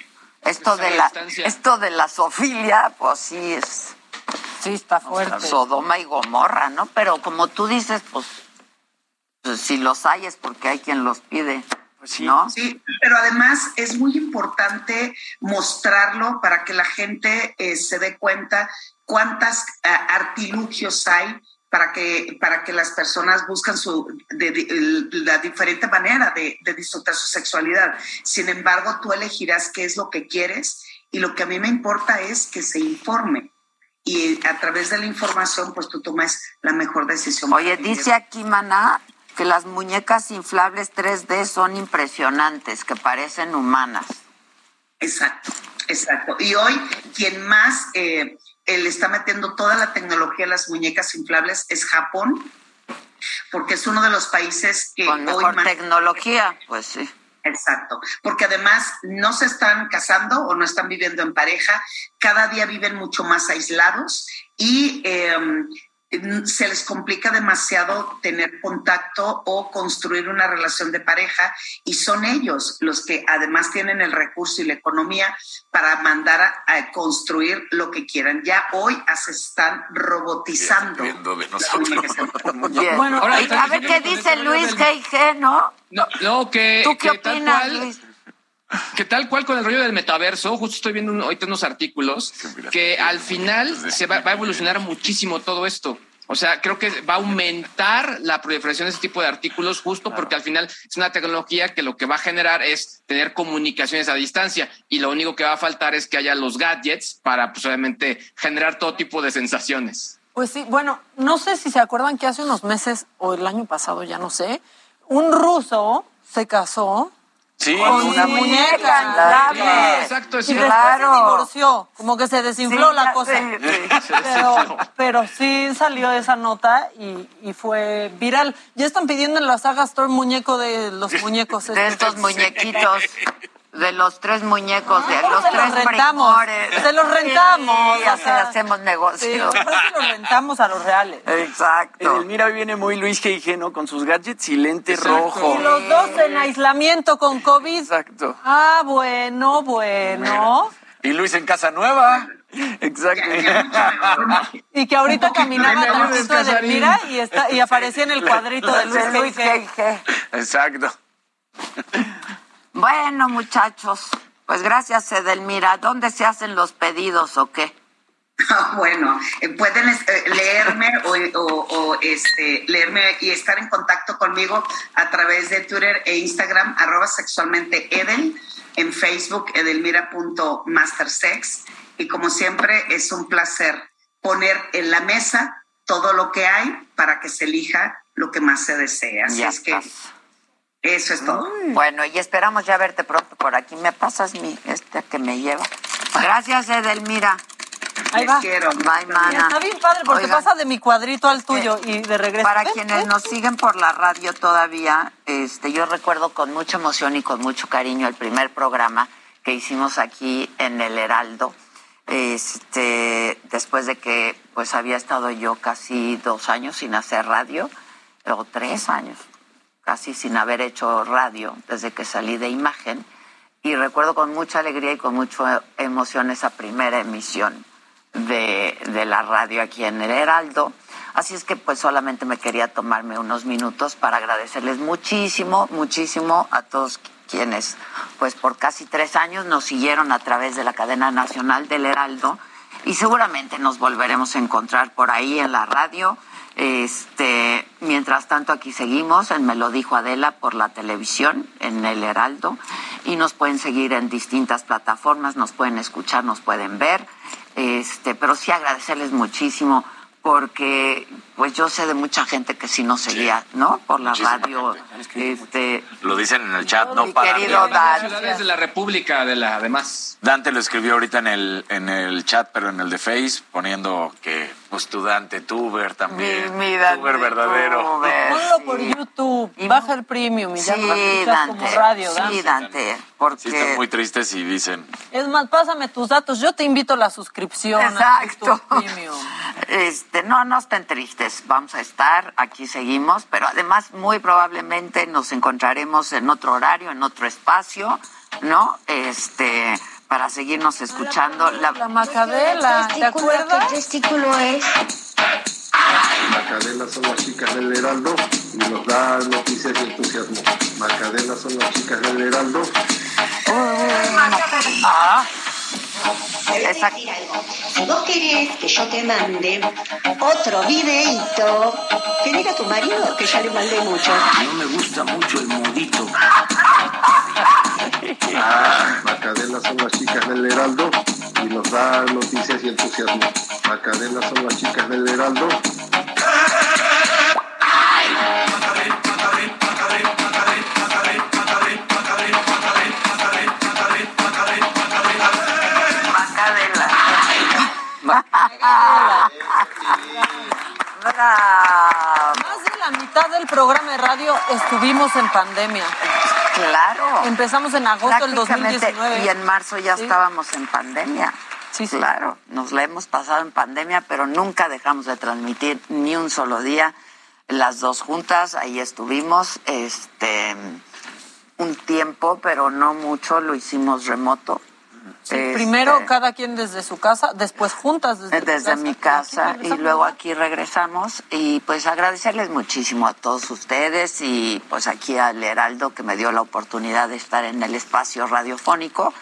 Speaker 3: esto de la esto de la sofilia, pues sí es
Speaker 12: sí está fuerte.
Speaker 3: Sodoma y Gomorra, ¿no? Pero como tú dices, pues, pues, si los hay es porque hay quien los pide. Pues sí. ¿No?
Speaker 20: Sí, pero además es muy importante mostrarlo para que la gente eh, se dé cuenta cuántas eh, artilugios hay para que, para que las personas buscan su, la diferente manera de, disfrutar su sexualidad. Sin embargo, tú elegirás qué es lo que quieres y lo que a mí me importa es que se informe. Y a través de la información, pues tú tomes la mejor decisión.
Speaker 3: Oye, dice aquí, Maná, que las muñecas inflables 3D son impresionantes, que parecen humanas.
Speaker 20: Exacto, exacto. Y hoy, quien más... Eh, le está metiendo toda la tecnología a las muñecas inflables es Japón, porque es uno de los países que...
Speaker 3: Con mejor tecnología, pues sí.
Speaker 20: Exacto, porque además no se están casando o no están viviendo en pareja, cada día viven mucho más aislados y em, se les complica demasiado tener contacto o construir una relación de pareja y son ellos los que además tienen el recurso y la economía para mandar a, construir lo que quieran. Ya hoy se están robotizando.
Speaker 3: bueno, a ver qué dice Luis G.I.G., ¿no?
Speaker 19: No, no que,
Speaker 3: ¿Tú qué opinas, Luis?
Speaker 19: Que tal cual con el rollo del metaverso, justo estoy viendo hoy ahorita unos artículos, que al final se va, a evolucionar muchísimo todo esto. O sea, creo que va a aumentar la proliferación de ese tipo de artículos justo porque al final es una tecnología que lo que va a generar es tener comunicaciones a distancia y lo único que va a faltar es que haya los gadgets para pues obviamente generar todo tipo de sensaciones.
Speaker 12: Pues sí, bueno, no sé si se acuerdan que hace unos meses o el año pasado, ya no sé, un ruso se casó
Speaker 13: Sí,
Speaker 3: con una muñeca
Speaker 19: exacto,
Speaker 12: sí. Y claro. se divorció, como que se desinfló la cosa. pero, pero sí salió esa nota y, y, fue viral. Ya están pidiendo en la saga Store muñeco de los muñecos.
Speaker 3: De estos muñequitos. De los tres muñecos, de los tres
Speaker 12: los rentamos, Se los rentamos.
Speaker 3: Sí, hacemos negocio.
Speaker 12: Sí, los rentamos a los reales.
Speaker 3: Exacto.
Speaker 14: Mira, hoy viene muy Luis G.I.G., ¿no? Con sus gadgets y lente rojo.
Speaker 12: Y los dos en aislamiento con COVID.
Speaker 14: Exacto.
Speaker 12: Ah, bueno, bueno.
Speaker 13: Y Luis en casa nueva.
Speaker 14: Exacto.
Speaker 12: y que ahorita caminaba tantito de mira y, está, y aparecía en el cuadrito de Luis G.I.G.
Speaker 13: Exacto.
Speaker 3: Bueno, muchachos, pues gracias, Edelmira. ¿Dónde se hacen los pedidos o qué?
Speaker 20: bueno, eh, pueden eh, leerme o, este, leerme y estar en contacto conmigo a través de Twitter e Instagram, arroba sexualmente Edel, en Facebook, edelmira.mastersex. Y como siempre, es un placer poner en la mesa todo lo que hay para que se elija lo que más se desea. Así es que eso es todo.
Speaker 3: Bueno, y esperamos ya verte pronto por aquí. ¿Me pasas mi, este que me lleva? Gracias, Edelmira.
Speaker 12: Ahí va.
Speaker 20: quiero.
Speaker 3: Bye, mana.
Speaker 12: Está bien padre porque pasa de mi cuadrito al tuyo y de regreso.
Speaker 3: Para quienes nos siguen por la radio todavía, este, yo recuerdo con mucha emoción y con mucho cariño el primer programa que hicimos aquí en el Heraldo. Este, después de que pues había estado yo casi dos años sin hacer radio, o tres años, casi sin haber hecho radio desde que salí de imagen y recuerdo con mucha alegría y con mucha emoción esa primera emisión de, de, la radio aquí en el Heraldo. Así es que pues solamente me quería tomarme unos minutos para agradecerles muchísimo, muchísimo a todos quienes pues por casi tres años nos siguieron a través de la cadena nacional del Heraldo y seguramente nos volveremos a encontrar por ahí en la radio. Este, mientras tanto aquí seguimos en Me lo dijo Adela por la televisión en el Heraldo y nos pueden seguir en distintas plataformas, nos pueden escuchar, nos pueden ver. Este, pero sí agradecerles muchísimo porque pues yo sé de mucha gente que sí nos seguía, ¿no? Por la radio. Este,
Speaker 13: Lo dicen en el chat, no
Speaker 3: mi
Speaker 13: para.
Speaker 3: querido Dan.
Speaker 19: Ciudades de la República, de la además.
Speaker 13: Dante lo escribió ahorita en el, en el chat, pero en el de Face, poniendo que, pues tu Dante, tuber también.
Speaker 3: Mi- mi Dante
Speaker 13: tuber verdadero.
Speaker 3: Tuber.
Speaker 12: Ponlo por YouTube, baja el premium y ya
Speaker 3: Sí,
Speaker 12: lo escuchas como
Speaker 3: Dante.
Speaker 12: radio,
Speaker 3: Sí,
Speaker 12: Dante.
Speaker 3: Dante. Porque
Speaker 13: Sí, están muy tristes y dicen,
Speaker 12: Es más, pásame tus datos, yo te invito a la suscripción. a
Speaker 3: Exacto.
Speaker 12: YouTube Premium.
Speaker 3: Este, no, no estén tristes, vamos a estar, aquí seguimos, pero además muy probablemente nos encontraremos en otro horario, en otro espacio, ¿no? Este, para seguirnos escuchando. La,
Speaker 12: La Macadela, ¿te acuerdas?
Speaker 24: ¿Qué testículo es?
Speaker 22: Macadela son las chicas del Heraldo y nos da noticias y entusiasmo. Macadela son las chicas del Heraldo.
Speaker 3: Ah,
Speaker 21: Te voy a decir algo. Si vos querés que yo te mande otro videíto, que diga a tu marido que ya le mandé mucho.
Speaker 9: No me gusta mucho el modito.
Speaker 22: Macadela son las chicas del Heraldo y nos da noticias y entusiasmo. Macadela son las chicas del Heraldo.
Speaker 3: Bravo.
Speaker 12: Más de la mitad del programa de radio estuvimos en pandemia.
Speaker 3: Claro.
Speaker 12: Empezamos en agosto del
Speaker 3: Prácticamente,
Speaker 12: 2019.
Speaker 3: Y en marzo ya
Speaker 12: Sí.
Speaker 3: estábamos en pandemia.
Speaker 12: Sí, sí.
Speaker 3: Claro, nos la hemos pasado en pandemia, pero nunca dejamos de transmitir ni un solo día. Las dos juntas, ahí estuvimos, este, un tiempo, pero no mucho, lo hicimos remoto.
Speaker 12: Sí,
Speaker 3: Este,
Speaker 12: Primero cada quien desde su casa, después juntas desde,
Speaker 3: desde mi casa y
Speaker 12: regresamos.
Speaker 3: luego aquí regresamos y pues agradecerles muchísimo a todos ustedes y pues aquí al Heraldo que me dio la oportunidad de estar en el espacio radiofónico.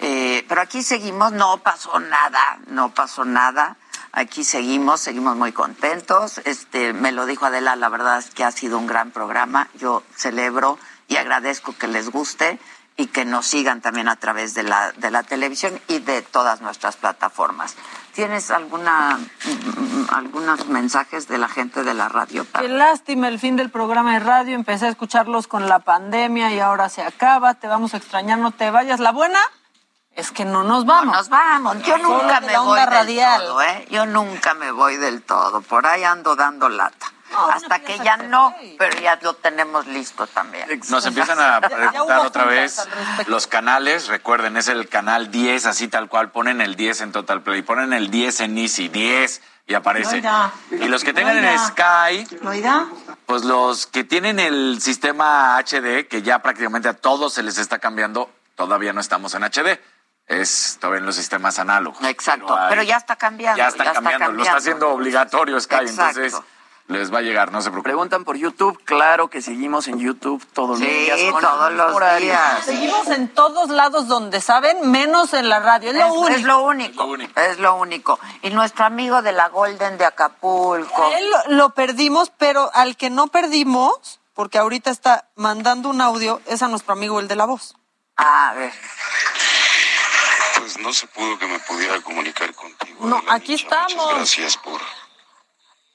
Speaker 3: Eh, pero aquí seguimos, no pasó nada, no pasó nada. Aquí seguimos, seguimos muy contentos. Este, me lo dijo Adela, la verdad es que ha sido un gran programa. Yo celebro y agradezco que les guste y que nos sigan también a través de la, de la televisión y de todas nuestras plataformas. ¿Tienes alguna mm, algunos mensajes de la gente de la radio?
Speaker 12: Qué lástima el fin del programa de radio. Empecé a escucharlos con la pandemia y ahora se acaba. Te vamos a extrañar, no te vayas. La buena es que no nos vamos.
Speaker 3: Nos vamos. Yo nunca me voy del todo, ¿eh? Yo nunca me voy del todo. Por ahí ando dando lata. Hasta que ya no, pero ya lo tenemos listo también.
Speaker 13: Nos empiezan a
Speaker 3: Ya
Speaker 13: preguntar otra vez los canales. Recuerden, es el canal 10, así tal cual. Ponen el 10 en Total Play, ponen el 10 en Easy, 10 y aparece. Y los que tengan en
Speaker 21: Oiga.
Speaker 13: Sky,
Speaker 21: ¿Oiga?
Speaker 13: pues los que tienen el sistema HD, que ya prácticamente a todos se les está cambiando, todavía no estamos en HD. Es todavía en los sistemas análogos.
Speaker 3: Exacto,
Speaker 13: hay-
Speaker 3: pero ya está cambiando.
Speaker 13: ya está cambiando, lo está haciendo obligatorio Sky,
Speaker 3: Exacto.
Speaker 13: entonces les va a llegar, no se preocupen.
Speaker 14: Preguntan por YouTube, claro que seguimos en YouTube todos los días. con
Speaker 3: todos los días.
Speaker 12: Seguimos en todos lados donde saben, menos en la radio. Es lo
Speaker 3: Es,
Speaker 12: único.
Speaker 3: es lo único. Es lo único. Y nuestro amigo de la Golden de Acapulco.
Speaker 12: Él lo, lo perdimos, pero al que no perdimos, porque ahorita está mandando un audio, es a nuestro amigo el de la voz.
Speaker 3: A ver.
Speaker 23: Pues no se pudo que me pudiera comunicar contigo.
Speaker 12: No, aquí
Speaker 23: Micha.
Speaker 12: estamos.
Speaker 23: Muchas gracias por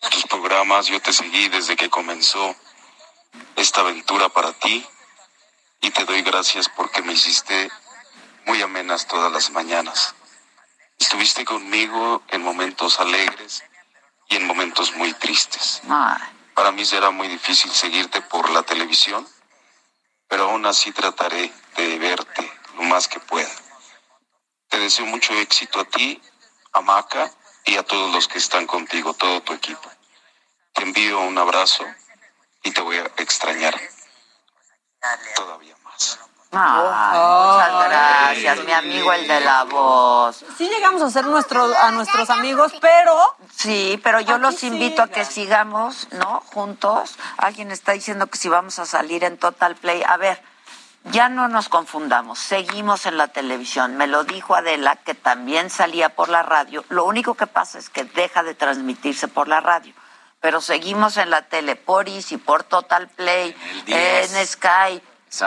Speaker 23: tus programas. Yo te seguí desde que comenzó esta aventura para ti y te doy gracias porque me hiciste muy amenas todas las mañanas. Estuviste conmigo en momentos alegres y en momentos muy tristes. Para mí será muy difícil seguirte por la televisión, pero aún así trataré de verte lo más que pueda. Te deseo mucho éxito a ti, a Maca y a todos los que están contigo, todo tu equipo. Te envío un abrazo y te voy a extrañar todavía más.
Speaker 3: Ay, muchas gracias, mi amigo el de la voz.
Speaker 12: Sí llegamos a ser nuestro, a nuestros amigos, pero...
Speaker 3: Sí, pero yo
Speaker 12: Aquí
Speaker 3: los invito a que sigamos, ¿no? Juntos. Alguien está diciendo que si vamos a salir en Total Play. A ver, ya no nos confundamos, seguimos en la televisión. Me lo dijo Adela, que también salía por la radio. Lo único que pasa es que deja de transmitirse por la radio. Pero seguimos en la tele por Easy, por Total Play, en Sky.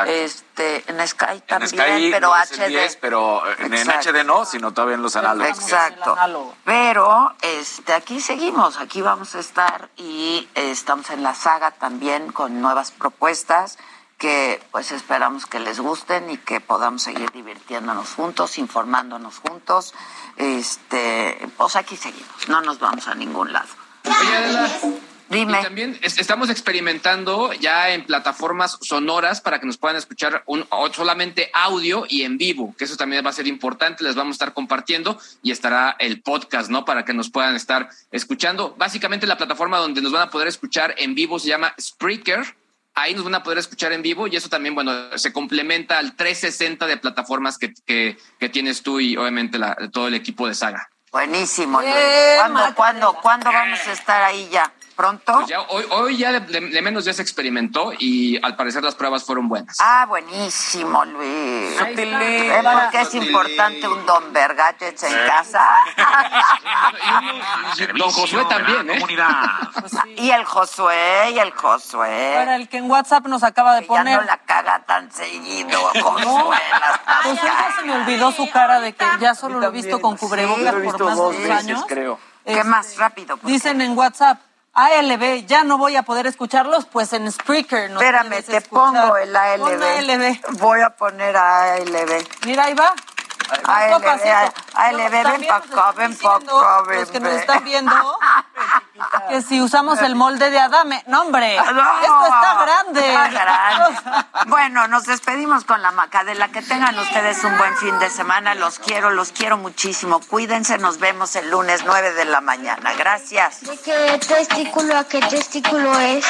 Speaker 3: Este, en Sky también, pero HD.
Speaker 13: pero en, HD no, sino todavía en los análogos.
Speaker 3: Exacto. Pero este, aquí seguimos, aquí vamos a estar y estamos en la saga también con nuevas propuestas que pues esperamos que les gusten y que podamos seguir divirtiéndonos juntos, informándonos juntos. Este, pues aquí seguimos, no nos vamos a ningún lado.
Speaker 19: Dime. Y también estamos experimentando ya en plataformas sonoras para que nos puedan escuchar un, solamente audio y en vivo, que eso también va a ser importante. Les vamos a estar compartiendo y estará el podcast, ¿no? Para que nos puedan estar escuchando. Básicamente la plataforma donde nos van a poder escuchar en vivo se llama Spreaker ahí nos van a poder escuchar en vivo y eso también, bueno, se complementa al 360 de plataformas que, que, tienes tú y obviamente la, todo el equipo de Saga.
Speaker 3: Buenísimo, Luis. ¿Cuándo, ¿cuándo, ¿Cuándo vamos a estar ahí ya? Pronto?
Speaker 19: Pues ya, hoy, hoy ya de, menos ya se experimentó y al parecer las pruebas fueron buenas.
Speaker 3: Ah, buenísimo, Luis. ¿Es porque es importante un Don Vergadgets en casa?
Speaker 19: don Josué también, ¿eh?
Speaker 3: Y el Josué, y el Josué.
Speaker 12: Para el que en WhatsApp nos acaba de poner.
Speaker 3: Ya no la caga tan seguido, Josué.
Speaker 12: Pues ya se me olvidó su cara de que ya solo lo he visto con cubrebocas por más de dos años.
Speaker 13: creo.
Speaker 3: ¿Qué más? Rápido.
Speaker 12: Dicen en WhatsApp, ALB, ya no voy a poder escucharlos, pues en Spreaker no
Speaker 3: Espérame, te pongo el ALB. ALB. Voy a poner ALB.
Speaker 12: Mira, ahí va.
Speaker 3: ALB, ALB, ven para acá, ven para acá,
Speaker 12: Los que nos están viendo, que si usamos el molde de Adame, no hombre, esto está grande.
Speaker 3: Está grande. bueno, nos despedimos con la macadela. Que tengan ustedes un buen fin de semana. Los quiero, los quiero muchísimo. Cuídense, nos vemos el lunes 9 de la mañana. Gracias.
Speaker 24: ¿De qué testículo a qué testículo es?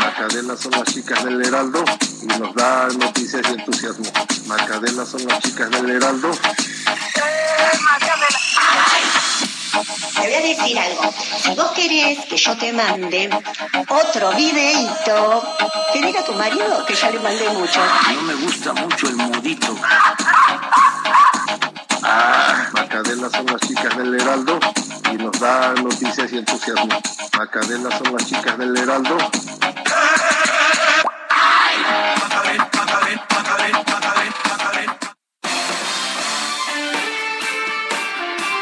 Speaker 22: Macadela son las chicas del Heraldo y nos da noticias y entusiasmo. Macadela son las chicas del Heraldo.
Speaker 21: Te voy a decir algo. Si vos querés que yo te mande otro videito, te diga a tu marido que ya le mandé mucho.
Speaker 9: No me gusta mucho el modito.
Speaker 22: Ah, Macadela son las chicas del Heraldo y nos da noticias y entusiasmo. Macadela son las chicas del Heraldo.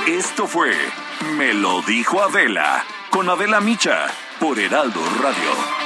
Speaker 16: Esto fue Me lo dijo Adela con Adela Micha por Heraldo Radio.